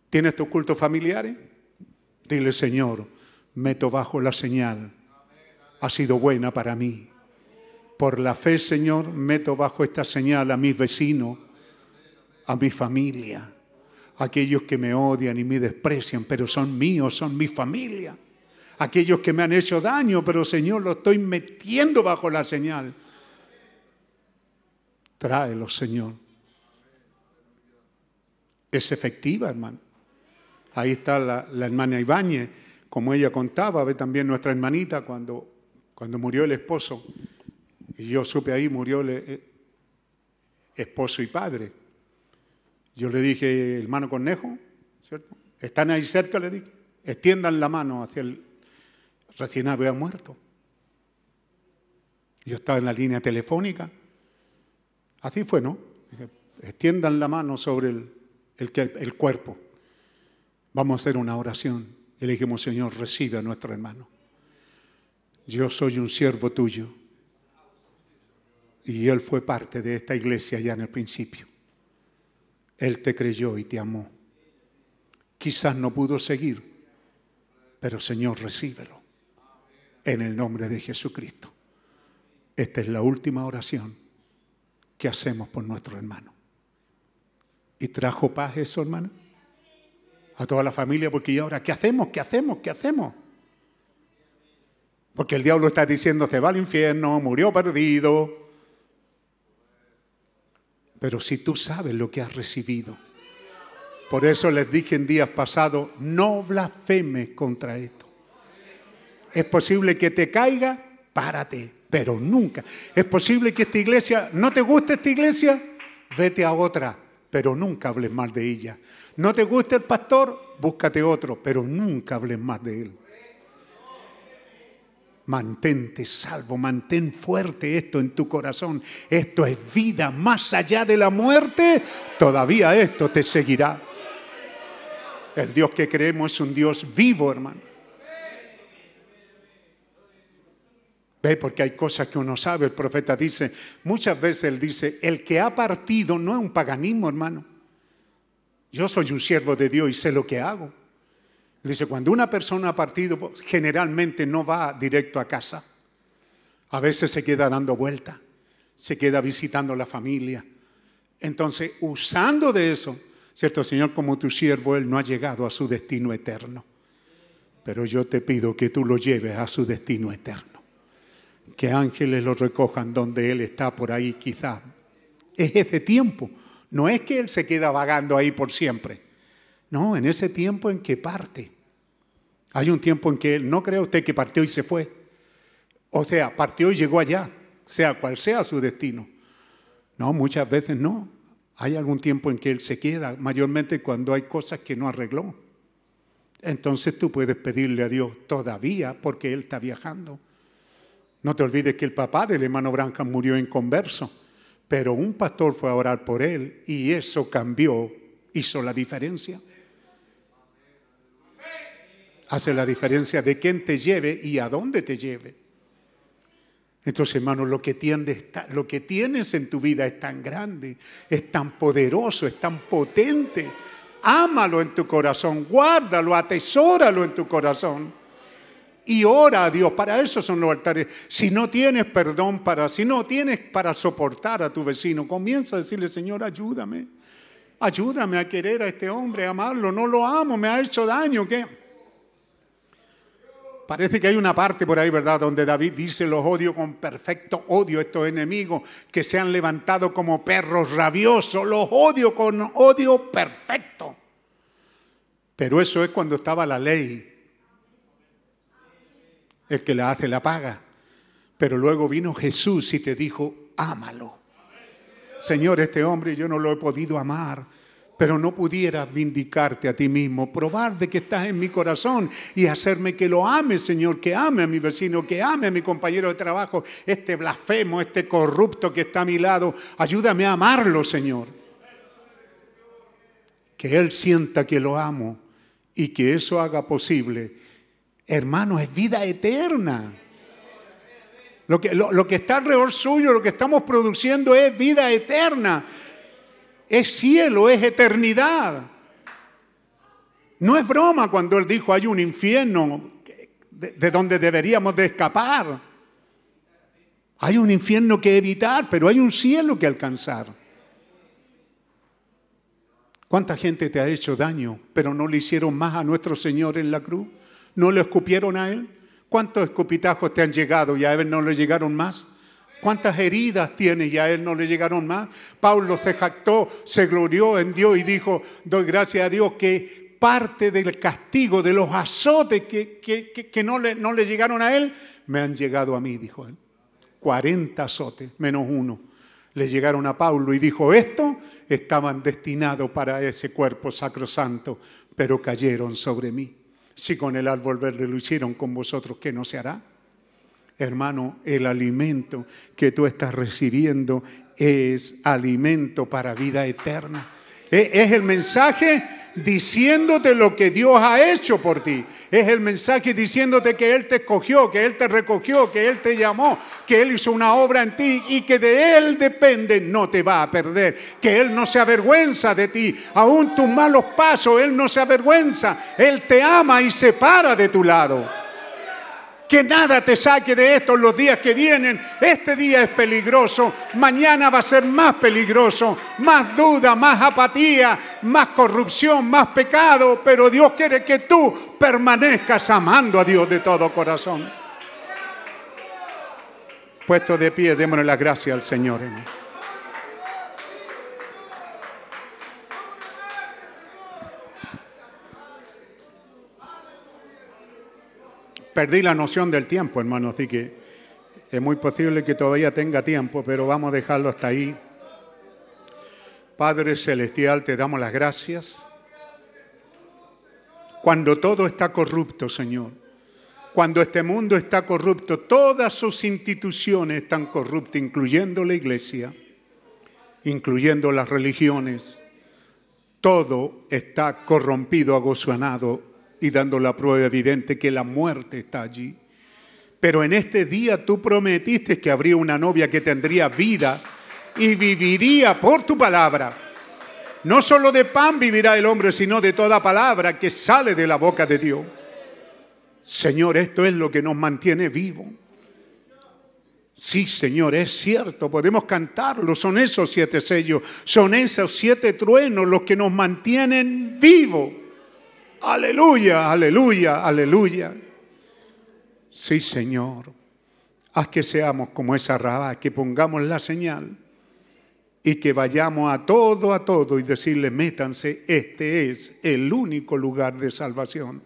¿Tienes tus cultos familiares? Dile, Señor, meto bajo la señal. Ha sido buena para mí. Por la fe, Señor, meto bajo esta señal a mis vecinos, a mi familia, aquellos que me odian y me desprecian, pero son míos, son mi familia. Aquellos que me han hecho daño, pero Señor, lo estoy metiendo bajo la señal. Tráelo, Señor. Es efectiva, hermano. Ahí está la, hermana Ibáñez, como ella contaba, ve también nuestra hermanita cuando, cuando murió el esposo. Y yo supe ahí, murió el eh, esposo y padre. Yo le dije, hermano Cornejo, ¿cierto? Están ahí cerca, le dije, extiendan la mano hacia el recién había muerto. Yo estaba en la línea telefónica. Así fue, ¿no? Extiendan la mano sobre el, el, el cuerpo. Vamos a hacer una oración. Y le dijimos, Señor, recibe a nuestro hermano. Yo soy un siervo tuyo. Y él fue parte de esta iglesia ya en el principio. Él te creyó y te amó. Quizás no pudo seguir, pero Señor, recíbelo. En el nombre de Jesucristo. Esta es la última oración que hacemos por nuestro hermano. ¿Y trajo paz eso, hermano? A toda la familia, porque ¿y ahora qué hacemos? ¿Qué hacemos? ¿Qué hacemos? Porque el diablo está diciendo, se va al infierno, murió perdido. Pero si tú sabes lo que has recibido. Por eso les dije en días pasados, no blasfemes contra esto. Es posible que te caiga, párate, pero nunca. Es posible que esta iglesia, no te guste esta iglesia, vete a otra, pero nunca hables mal de ella. No te gusta el pastor, búscate otro, pero nunca hables más de él. Mantente salvo, mantén fuerte esto en tu corazón. Esto es vida más allá de la muerte. Todavía esto te seguirá. El Dios que creemos es un Dios vivo, hermano. ¿Ve? Porque hay cosas que uno sabe. El profeta dice, muchas veces él dice, el que ha partido no es un paganismo, hermano. Yo soy un siervo de Dios y sé lo que hago. Dice, cuando una persona ha partido, pues, generalmente no va directo a casa. A veces se queda dando vuelta, se queda visitando la familia. Entonces, usando de eso, cierto Señor, como tu siervo, Él no ha llegado a su destino eterno. Pero yo te pido que tú lo lleves a su destino eterno. Que ángeles lo recojan donde Él está por ahí quizás. Es ese tiempo. No es que Él se queda vagando ahí por siempre. No, en ese tiempo en que parte. Hay un tiempo en que Él no cree usted que partió y se fue. O sea, partió y llegó allá, sea cual sea su destino. No, muchas veces no. Hay algún tiempo en que Él se queda, mayormente cuando hay cosas que no arregló. Entonces tú puedes pedirle a Dios todavía porque Él está viajando. No te olvides que el papá del hermano Branham murió en converso, pero un pastor fue a orar por él y eso cambió, hizo la diferencia hace la diferencia de quién te lleve y a dónde te lleve. Entonces, hermanos, lo que, lo que tienes en tu vida es tan grande, es tan poderoso, es tan potente. ámalo en tu corazón, guárdalo, atesóralo en tu corazón. Y ora a Dios, para eso son los altares. Si no tienes perdón para, si no tienes para soportar a tu vecino, comienza a decirle, Señor, ayúdame. Ayúdame a querer a este hombre, a amarlo. No lo amo, me ha hecho daño. ¿Qué? Parece que hay una parte por ahí, ¿verdad?, donde David dice, los odio con perfecto odio estos enemigos que se han levantado como perros rabiosos, los odio con odio perfecto. Pero eso es cuando estaba la ley. El que la hace la paga. Pero luego vino Jesús y te dijo, ámalo. Señor, este hombre yo no lo he podido amar pero no pudieras vindicarte a ti mismo, probar de que estás en mi corazón y hacerme que lo ame, Señor, que ame a mi vecino, que ame a mi compañero de trabajo, este blasfemo, este corrupto que está a mi lado. Ayúdame a amarlo, Señor. Que Él sienta que lo amo y que eso haga posible. Hermano, es vida eterna. Lo que, está alrededor suyo, lo que estamos produciendo es vida eterna es cielo, es eternidad. No es broma cuando él dijo hay un infierno de, donde deberíamos de escapar. Hay un infierno que evitar, pero hay un cielo que alcanzar. ¿Cuánta gente te ha hecho daño, pero no le hicieron más a nuestro Señor en la cruz? ¿No le escupieron a Él? ¿Cuántos escupitajos te han llegado y a Él no le llegaron más? ¿Cuántas heridas tiene y a él no le llegaron más? Pablo se jactó, se glorió en Dios y dijo, doy gracias a Dios que parte del castigo, de los azotes que, que, no, le, no le llegaron a él, me han llegado a mí, dijo él. 40 azotes, menos uno. Le llegaron a Pablo y dijo, esto estaban destinados para ese cuerpo sacrosanto, pero cayeron sobre mí. Si con el árbol verde lo hicieron con vosotros, ¿qué no se hará? Hermano, el alimento que tú estás recibiendo es alimento para vida eterna. E, es el mensaje diciéndote lo que Dios ha hecho por ti. Es el mensaje diciéndote que Él te escogió, que Él te recogió, que Él te llamó, que Él hizo una obra en ti y que de Él depende, no te va a perder. Que Él no se avergüenza de ti. Aún tus malos pasos, Él no se avergüenza. Él te ama y se para de tu lado. Que nada te saque de esto los días que vienen. Este día es peligroso. Mañana va a ser más peligroso. Más duda, más apatía, más corrupción, más pecado. Pero Dios quiere que tú permanezcas amando a Dios de todo corazón. Puesto de pie, démosle las gracias al Señor. Perdí la noción del tiempo, hermano, así que es muy posible que todavía tenga tiempo, pero vamos a dejarlo hasta ahí. Padre Celestial, te damos las gracias. Cuando todo está corrupto, Señor, cuando este mundo está corrupto, todas sus instituciones están corruptas, incluyendo la iglesia, incluyendo las religiones, todo está corrompido, agozonado y dando la prueba evidente que la muerte está allí. Pero en este día tú prometiste que habría una novia que tendría vida y viviría por tu palabra. No solo de pan vivirá el hombre, sino de toda palabra que sale de la boca de Dios. Señor, esto es lo que nos mantiene vivos. Sí, Señor, es cierto, podemos cantarlo, son esos siete sellos, son esos siete truenos los que nos mantienen vivos. Aleluya, aleluya, aleluya. Sí, Señor. Haz que seamos como esa raba, que pongamos la señal y que vayamos a todo, a todo y decirle, métanse, este es el único lugar de salvación,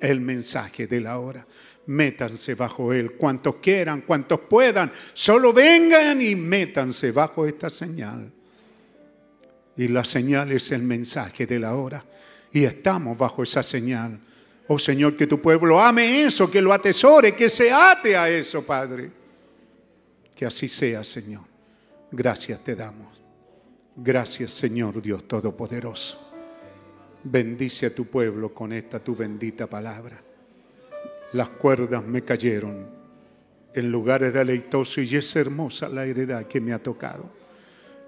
el mensaje de la hora. Métanse bajo él, cuantos quieran, cuantos puedan, solo vengan y métanse bajo esta señal. Y la señal es el mensaje de la hora y estamos bajo esa señal. Oh Señor, que tu pueblo ame eso, que lo atesore, que se ate a eso, Padre. Que así sea, Señor. Gracias te damos. Gracias, Señor Dios Todopoderoso. Bendice a tu pueblo con esta tu bendita palabra. Las cuerdas me cayeron en lugares deleitosos y es hermosa la heredad que me ha tocado.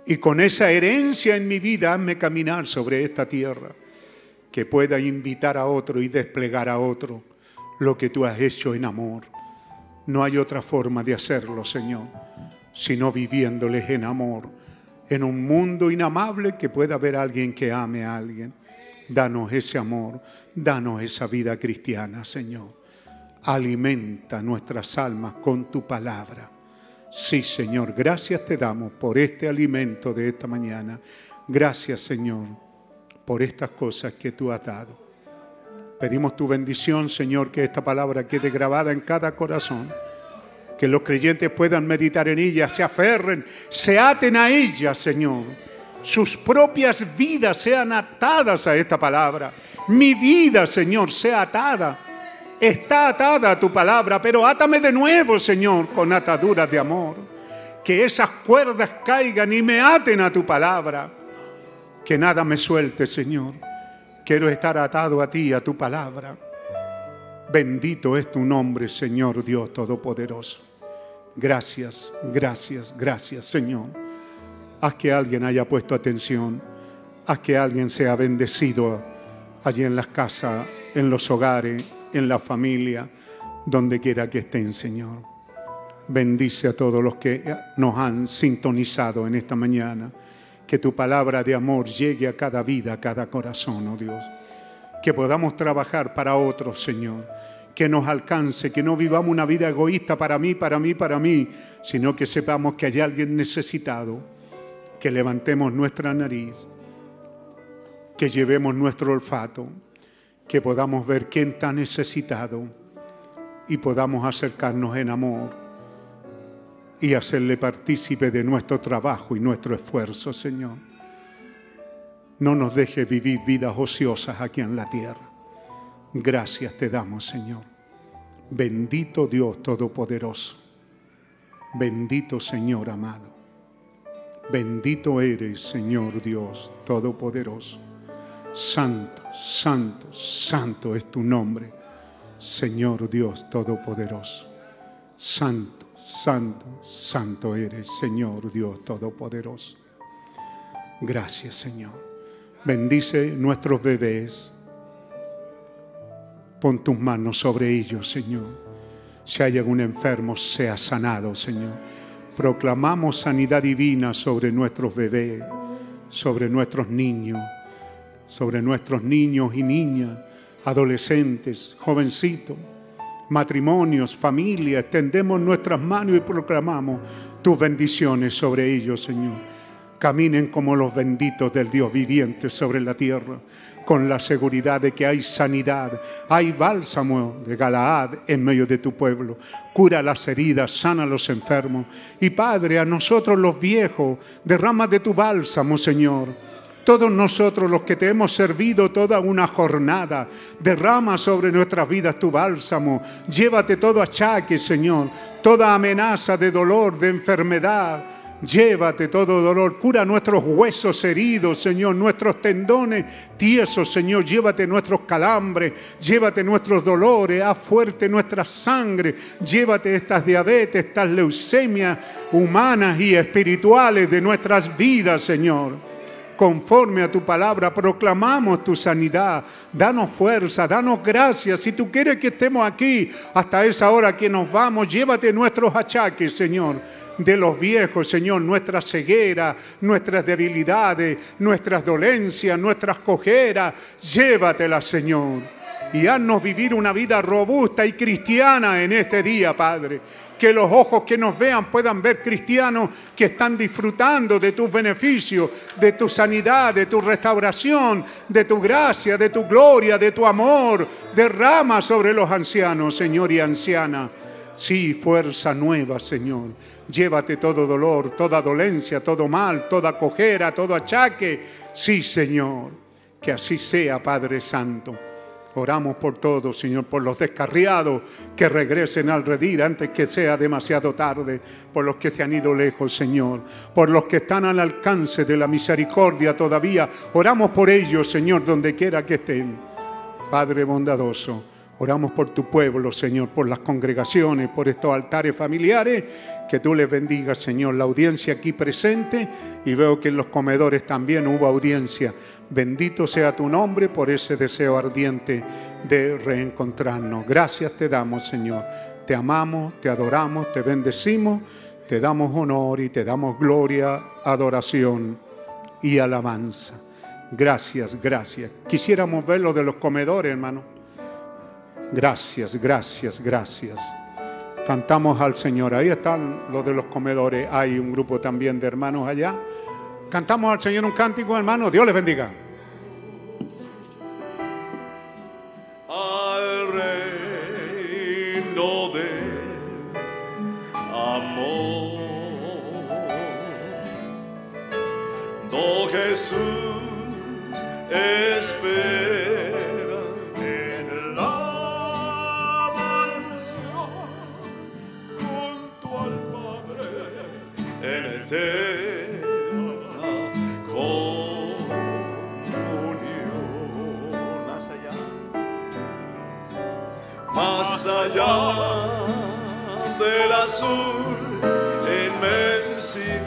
Y con esa herencia en mi vida, hazme caminar sobre esta tierra que pueda invitar a otro y desplegar a otro lo que tú has hecho en amor. No hay otra forma de hacerlo, Señor, sino viviéndoles en amor, en un mundo inamable que pueda haber alguien que ame a alguien. Danos ese amor, danos esa vida cristiana, Señor. Alimenta nuestras almas con tu palabra. Sí, Señor, gracias te damos por este alimento de esta mañana. Gracias, Señor, por estas cosas que tú has dado. Pedimos tu bendición, Señor, que esta palabra quede grabada en cada corazón. Que los creyentes puedan meditar en ella, se aferren, se aten a ella, Señor. Sus propias vidas sean atadas a esta palabra. Mi vida, Señor, sea atada. Está atada a tu palabra, pero átame de nuevo, Señor, con ataduras de amor. Que esas cuerdas caigan y me aten a tu palabra. Que nada me suelte, Señor. Quiero estar atado a ti, a tu palabra. Bendito es tu nombre, Señor Dios Todopoderoso. Gracias, gracias, gracias, Señor. Haz que alguien haya puesto atención. Haz que alguien sea bendecido allí en las casas, en los hogares, en la familia, donde quiera que estén, Señor. Bendice a todos los que nos han sintonizado en esta mañana. Que tu palabra de amor llegue a cada vida, a cada corazón, oh Dios. Que podamos trabajar para otros, Señor. Que nos alcance, que no vivamos una vida egoísta para mí, para mí, para mí, sino que sepamos que hay alguien necesitado. Que levantemos nuestra nariz, que llevemos nuestro olfato, que podamos ver quién está necesitado y podamos acercarnos en amor y hacerle partícipe de nuestro trabajo y nuestro esfuerzo, Señor. No nos deje vivir vidas ociosas aquí en la tierra. Gracias te damos, Señor. Bendito Dios Todopoderoso. Bendito Señor amado. Bendito eres, Señor Dios Todopoderoso. Santo, santo, santo es tu nombre, Señor Dios Todopoderoso. Santo, santo, santo eres, Señor Dios Todopoderoso. Gracias, Señor. Bendice nuestros bebés. Pon tus manos sobre ellos, Señor. Si hay algún enfermo, sea sanado, Señor. Proclamamos sanidad divina sobre nuestros bebés, sobre nuestros niños sobre nuestros niños y niñas, adolescentes, jovencitos, matrimonios, familias. Extendemos nuestras manos y proclamamos tus bendiciones sobre ellos, Señor. Caminen como los benditos del Dios viviente sobre la tierra, con la seguridad de que hay sanidad, hay bálsamo de Galaad en medio de tu pueblo. Cura las heridas, sana a los enfermos. Y Padre, a nosotros los viejos, derrama de tu bálsamo, Señor todos nosotros los que te hemos servido toda una jornada, derrama sobre nuestras vidas tu bálsamo, llévate todo achaque, Señor, toda amenaza de dolor, de enfermedad. Llévate todo dolor, cura nuestros huesos heridos, Señor, nuestros tendones tiesos, Señor. Llévate nuestros calambres, llévate nuestros dolores, haz fuerte nuestra sangre. Llévate estas diabetes, estas leucemias humanas y espirituales de nuestras vidas, Señor conforme a tu palabra, proclamamos tu sanidad. Danos fuerza, danos gracias. Si tú quieres que estemos aquí hasta esa hora que nos vamos, llévate nuestros achaques, Señor, de los viejos, Señor, nuestra ceguera, nuestras debilidades, nuestras dolencias, nuestras cojeras. Llévatelas, Señor. Y haznos vivir una vida robusta y cristiana en este día, Padre que los ojos que nos vean puedan ver cristianos que están disfrutando de tus beneficios, de tu sanidad, de tu restauración, de tu gracia, de tu gloria, de tu amor. Derrama sobre los ancianos, Señor y anciana. Sí, fuerza nueva, Señor. Llévate todo dolor, toda dolencia, todo mal, toda cojera, todo achaque. Sí, Señor. Que así sea, Padre Santo. Oramos por todos, Señor, por los descarriados que regresen al redil antes que sea demasiado tarde, por los que te han ido lejos, Señor, por los que están al alcance de la misericordia todavía. Oramos por ellos, Señor, donde quiera que estén. Padre bondadoso, Oramos por tu pueblo, Señor, por las congregaciones, por estos altares familiares. Que tú les bendigas, Señor, la audiencia aquí presente. Y veo que en los comedores también hubo audiencia. Bendito sea tu nombre por ese deseo ardiente de reencontrarnos. Gracias te damos, Señor. Te amamos, te adoramos, te bendecimos, te damos honor y te damos gloria, adoración y alabanza. Gracias, gracias. Quisiéramos ver lo de los comedores, hermano. Gracias, gracias, gracias. Cantamos al Señor. Ahí están los de los comedores. Hay un grupo también de hermanos allá. Cantamos al Señor un cántico, hermano. Dios les bendiga. al reino de amor. Do Jesús espera más allá del azul inmensidad.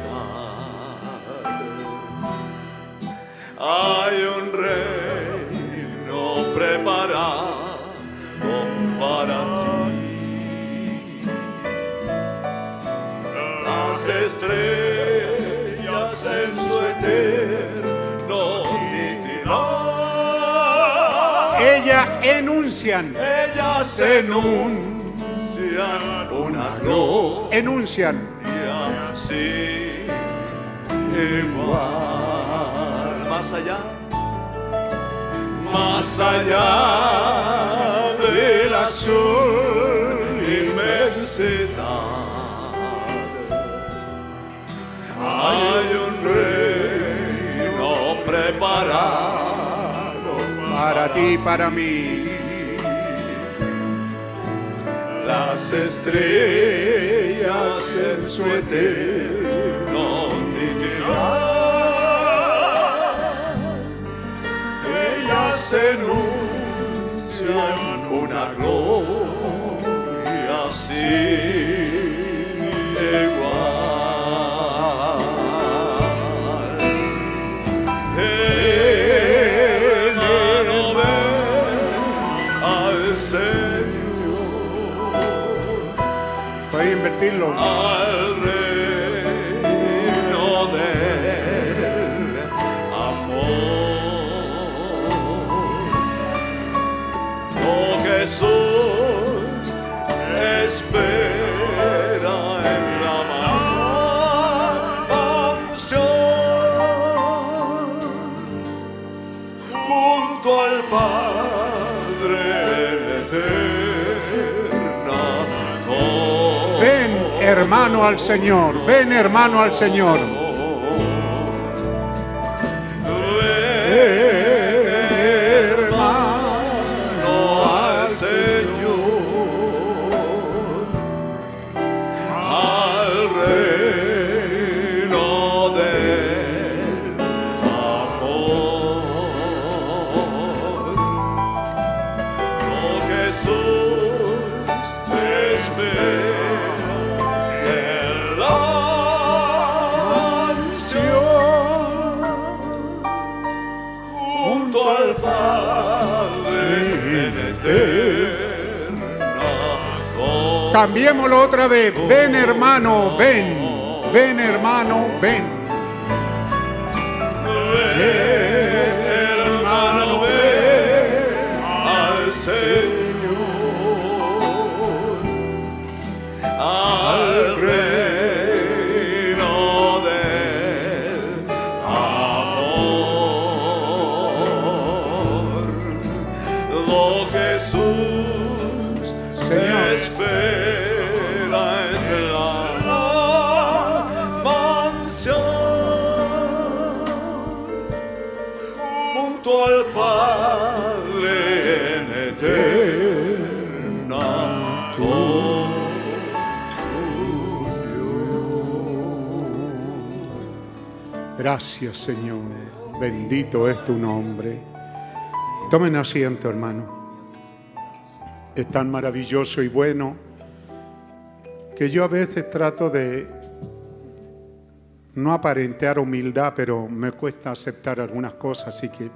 Hay un reino preparado para ti. Las estrellas en enuncian. Ellas enuncian una gloria Enuncian. así igual. Más allá, más allá del azul inmensidad. Hay un reino preparado Para ti para mí. las estrellas en su eterno titilar. Ellas enuncian una gloria sin Puede hermano, al Señor. Ven, hermano, al Señor. Cambiémoslo otra vez. Ven, hermano, ven. Ven, hermano, ven. Gracias, Señor. Bendito es tu nombre. Tomen asiento, hermano. es tan maravilloso y bueno que yo a veces trato de no aparentar humildad, pero me cuesta aceptar algunas cosas, así que,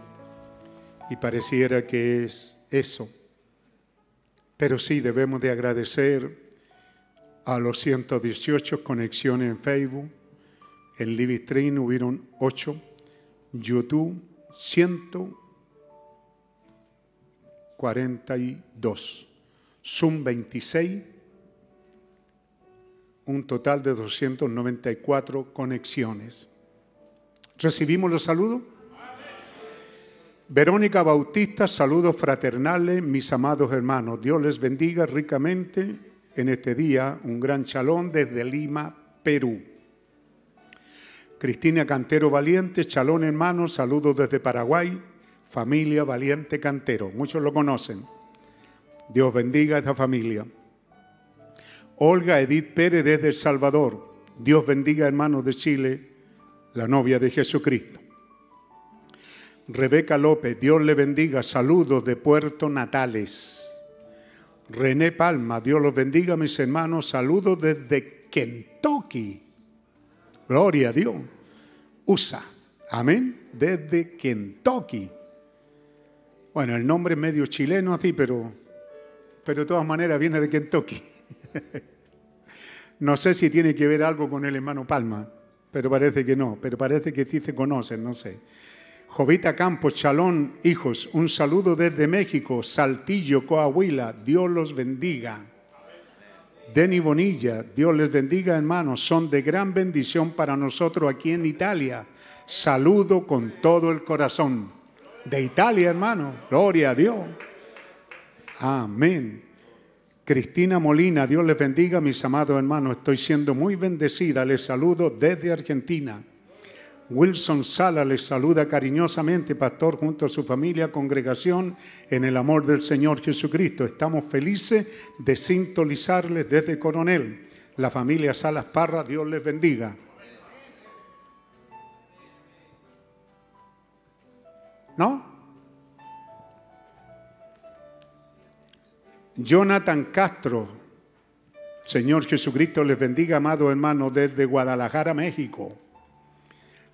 y pareciera que es eso. Pero sí debemos de agradecer a los 118 conexiones en Facebook, en Live Stream hubieron 8, YouTube 142, Zoom 26, un total de 294 conexiones. ¿Recibimos los saludos? Verónica Bautista, saludos fraternales, mis amados hermanos. Dios les bendiga ricamente en este día. Un gran chalón desde Lima, Perú. Cristina Cantero Valiente, chalón hermano, saludos desde Paraguay. Familia Valiente Cantero, muchos lo conocen. Dios bendiga a esta familia. Olga Edith Pérez desde El Salvador. Dios bendiga hermanos de Chile, la novia de Jesucristo. Rebeca López, Dios le bendiga, saludos de Puerto Natales. René Palma, Dios los bendiga, mis hermanos, saludos desde Kentucky. Gloria a Dios. USA, amén, desde Kentucky. Bueno, el nombre es medio chileno así, pero, pero de todas maneras viene de Kentucky. No sé si tiene que ver algo con el hermano Palma, pero parece que no, pero parece que sí se conocen, no sé. Jovita Campos, Chalón, hijos, un saludo desde México, Saltillo, Coahuila, Dios los bendiga. Denny Bonilla, Dios les bendiga, hermanos, son de gran bendición para nosotros aquí en Italia. Saludo con todo el corazón. De Italia, hermano, gloria a Dios. Amén. Cristina Molina, Dios les bendiga, mis amados hermanos. Estoy siendo muy bendecida. Les saludo desde Argentina. Wilson Sala les saluda cariñosamente, pastor, junto a su familia, congregación, en el amor del Señor Jesucristo. Estamos felices de sintonizarles desde Coronel. La familia Salas Parra, Dios les bendiga. ¿No? Jonathan Castro, Señor Jesucristo les bendiga, amado hermano, desde Guadalajara, México.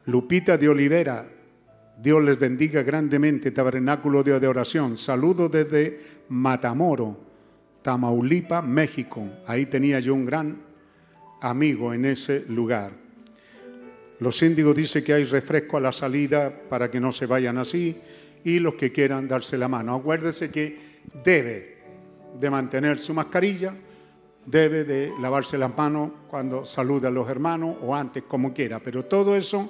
Lupita de Olivera, Dios les bendiga grandemente, tabernáculo de oración. Saludos desde Matamoro, Tamaulipa, México. Ahí tenía yo un gran amigo en ese lugar. Los índigos dicen que hay refresco a la salida para que no se vayan así y los que quieran darse la mano. Acuérdese que debe de mantener su mascarilla, debe de lavarse las manos cuando saluda a los hermanos o antes, como quiera. Pero todo eso,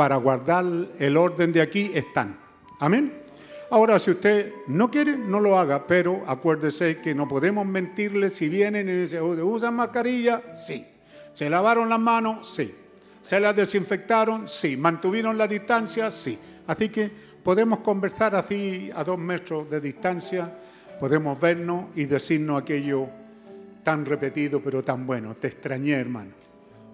para guardar el orden de aquí, están. Amén. Ahora, si usted no quiere, no lo haga, pero acuérdese que no podemos mentirle si vienen y dicen, ¿usan mascarilla? Sí. ¿Se lavaron las manos? Sí. ¿Se las desinfectaron? Sí. ¿Mantuvieron la distancia? Sí. Así que podemos conversar así a dos metros de distancia podemos vernos y decirnos aquello tan repetido pero tan bueno. Te extrañé, hermano.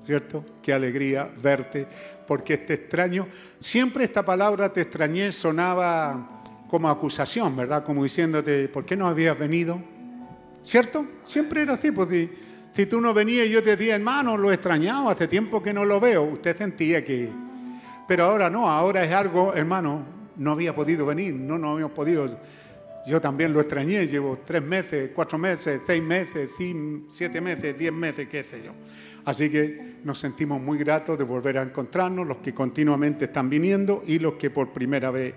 ¿Cierto? Qué alegría verte, porque te extraño. Siempre esta palabra te extrañé sonaba como acusación, ¿verdad? Como diciéndote, ¿por qué no habías venido? ¿Cierto? Siempre era así, pues si, tú no venías yo te decía, hermano, lo extrañaba, hace tiempo que no lo veo, usted sentía que... Pero ahora no, ahora es algo, hermano, no había podido venir, no, no habíamos podido yo también lo extrañé, llevo tres meses, cuatro meses, seis meses, siete meses, diez meses, qué sé yo. Así que nos sentimos muy gratos de volver a encontrarnos, los que continuamente están viniendo y los que por primera vez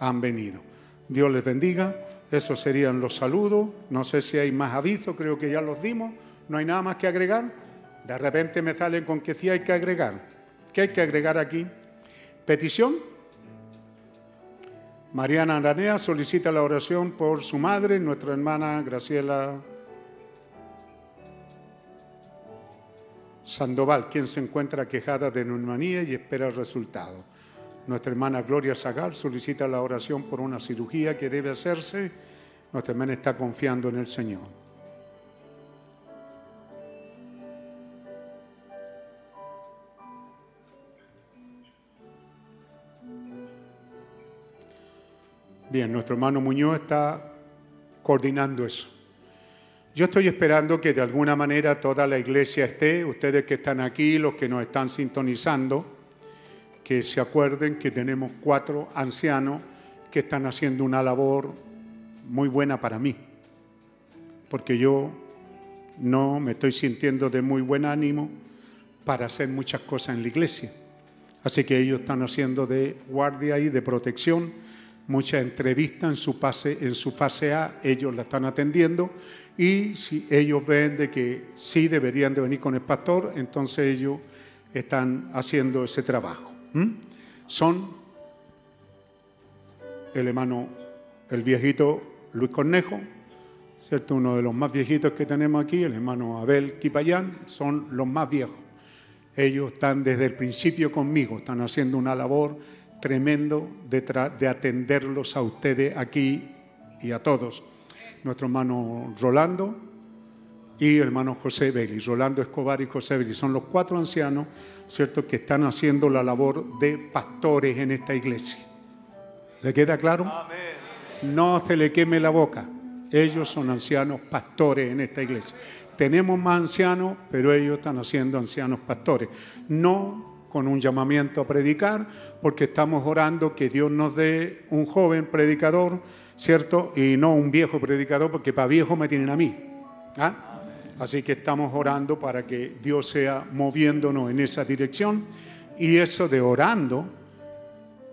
han venido. Dios les bendiga. Esos serían los saludos. No sé si hay más avisos, creo que ya los dimos. No hay nada más que agregar. De repente me salen con que sí hay que agregar. ¿Qué hay que agregar aquí? Petición. Mariana Aranea solicita la oración por su madre, nuestra hermana Graciela Sandoval, quien se encuentra quejada de neumonía y espera el resultado. Nuestra hermana Gloria Zagal solicita la oración por una cirugía que debe hacerse. Nuestra hermana está confiando en el Señor. Bien, nuestro hermano Muñoz está coordinando eso. Yo estoy esperando que de alguna manera toda la iglesia esté, ustedes que están aquí, los que nos están sintonizando, que se acuerden que tenemos cuatro ancianos que están haciendo una labor muy buena para mí, porque yo no me estoy sintiendo de muy buen ánimo para hacer muchas cosas en la iglesia. Así que ellos están haciendo de guardia y de protección, muchas entrevistas en su, fase, en su fase A, ellos la están atendiendo y si ellos ven de que sí deberían de venir con el pastor, entonces ellos están haciendo ese trabajo. Son el hermano, el viejito Luis Cornejo, ¿cierto? Uno de los más viejitos que tenemos aquí, el hermano Abel Quipayán, son los más viejos. Ellos están desde el principio conmigo, están haciendo una labor tremendo de atenderlos a ustedes aquí y a todos. Nuestro hermano Rolando y el hermano José Belli. Rolando Escobar y José Belli son los cuatro ancianos, ¿cierto?, que están haciendo la labor de pastores en esta iglesia. ¿Le queda claro? No se le queme la boca. Ellos son ancianos pastores en esta iglesia. Tenemos más ancianos, pero ellos están haciendo ancianos pastores. No con un llamamiento a predicar, porque estamos orando que Dios nos dé un joven predicador, ¿cierto? Y no un viejo predicador, porque para viejo me tienen a mí. ¿ah? Así que estamos orando para que Dios sea moviéndonos en esa dirección. Y eso de orando,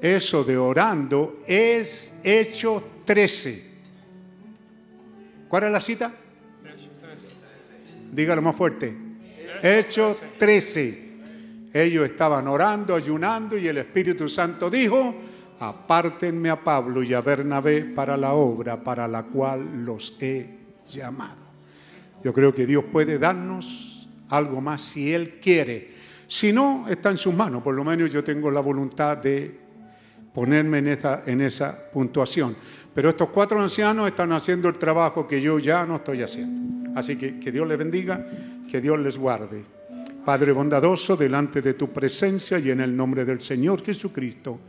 eso de orando es Hechos 13. ¿Cuál es la cita? Dígalo más fuerte. Hechos 13. Ellos estaban orando, ayunando y el Espíritu Santo dijo, apártenme a Pablo y a Bernabé para la obra para la cual los he llamado. Yo creo que Dios puede darnos algo más si Él quiere. Si no, está en sus manos. Por lo menos yo tengo la voluntad de ponerme en esa, en esa puntuación. Pero estos cuatro ancianos están haciendo el trabajo que yo ya no estoy haciendo. Así que que Dios les bendiga, que Dios les guarde. Padre bondadoso, delante de tu presencia y en el nombre del Señor Jesucristo,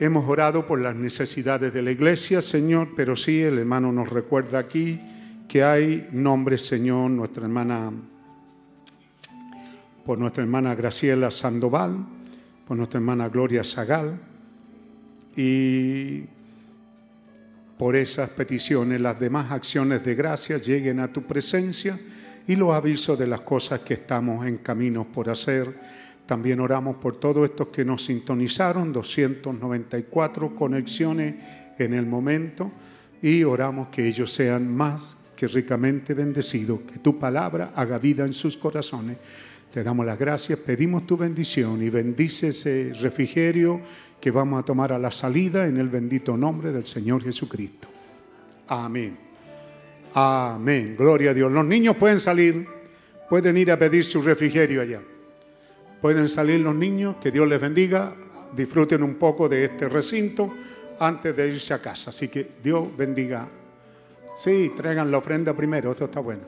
hemos orado por las necesidades de la iglesia, Señor, pero sí el hermano nos recuerda aquí que hay nombres, Señor, nuestra hermana, por nuestra hermana Graciela Sandoval, por nuestra hermana Gloria Zagal, y por esas peticiones las demás acciones de gracia lleguen a tu presencia y los avisos de las cosas que estamos en camino por hacer. También oramos por todos estos que nos sintonizaron, 294 conexiones en el momento, y oramos que ellos sean más que ricamente bendecidos, que tu palabra haga vida en sus corazones. Te damos las gracias, pedimos tu bendición y bendice ese refrigerio que vamos a tomar a la salida en el bendito nombre del Señor Jesucristo. Amén. Amén. Gloria a Dios. Los niños pueden salir, pueden ir a pedir su refrigerio allá. Pueden salir los niños, que Dios les bendiga, disfruten un poco de este recinto antes de irse a casa. Así que Dios bendiga. Sí, traigan la ofrenda primero, esto está bueno.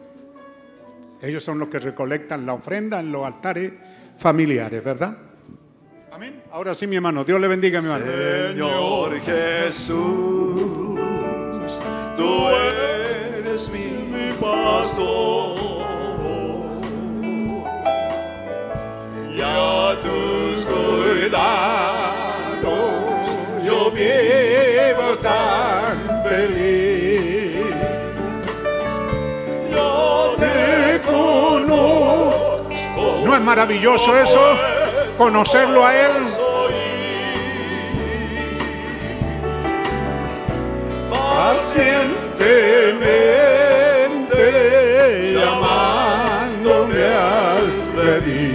Ellos son los que recolectan la ofrenda en los altares familiares, ¿verdad? Amén. Ahora sí, mi hermano, Dios le bendiga, mi hermano. Señor Jesús, tú eres mi pastor. Y a tus cuidados yo vivo tan feliz. Yo te conozco. ¿No es maravilloso eso? Conocerlo a Él. pacientemente llamándome al redil.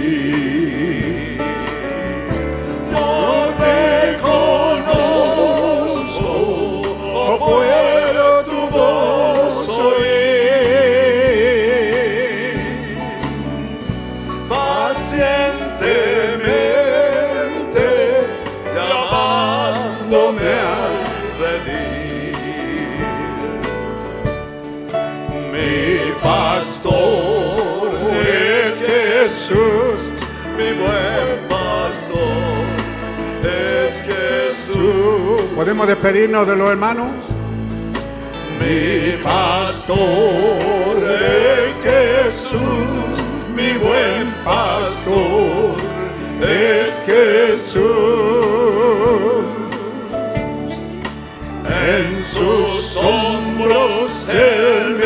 Jesús, mi buen pastor, es Jesús. ¿Podemos despedirnos de los hermanos? Mi pastor es Jesús, mi buen pastor es Jesús. En sus hombros el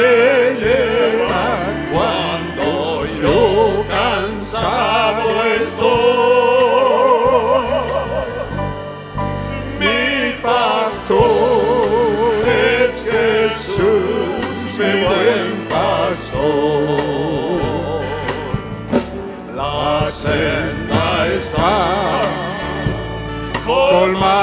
mi buen pastor. La senda está colmada.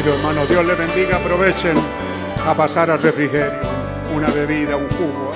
querido hermano. Dios le bendiga. Aprovechen a pasar al refrigerio una bebida, un jugo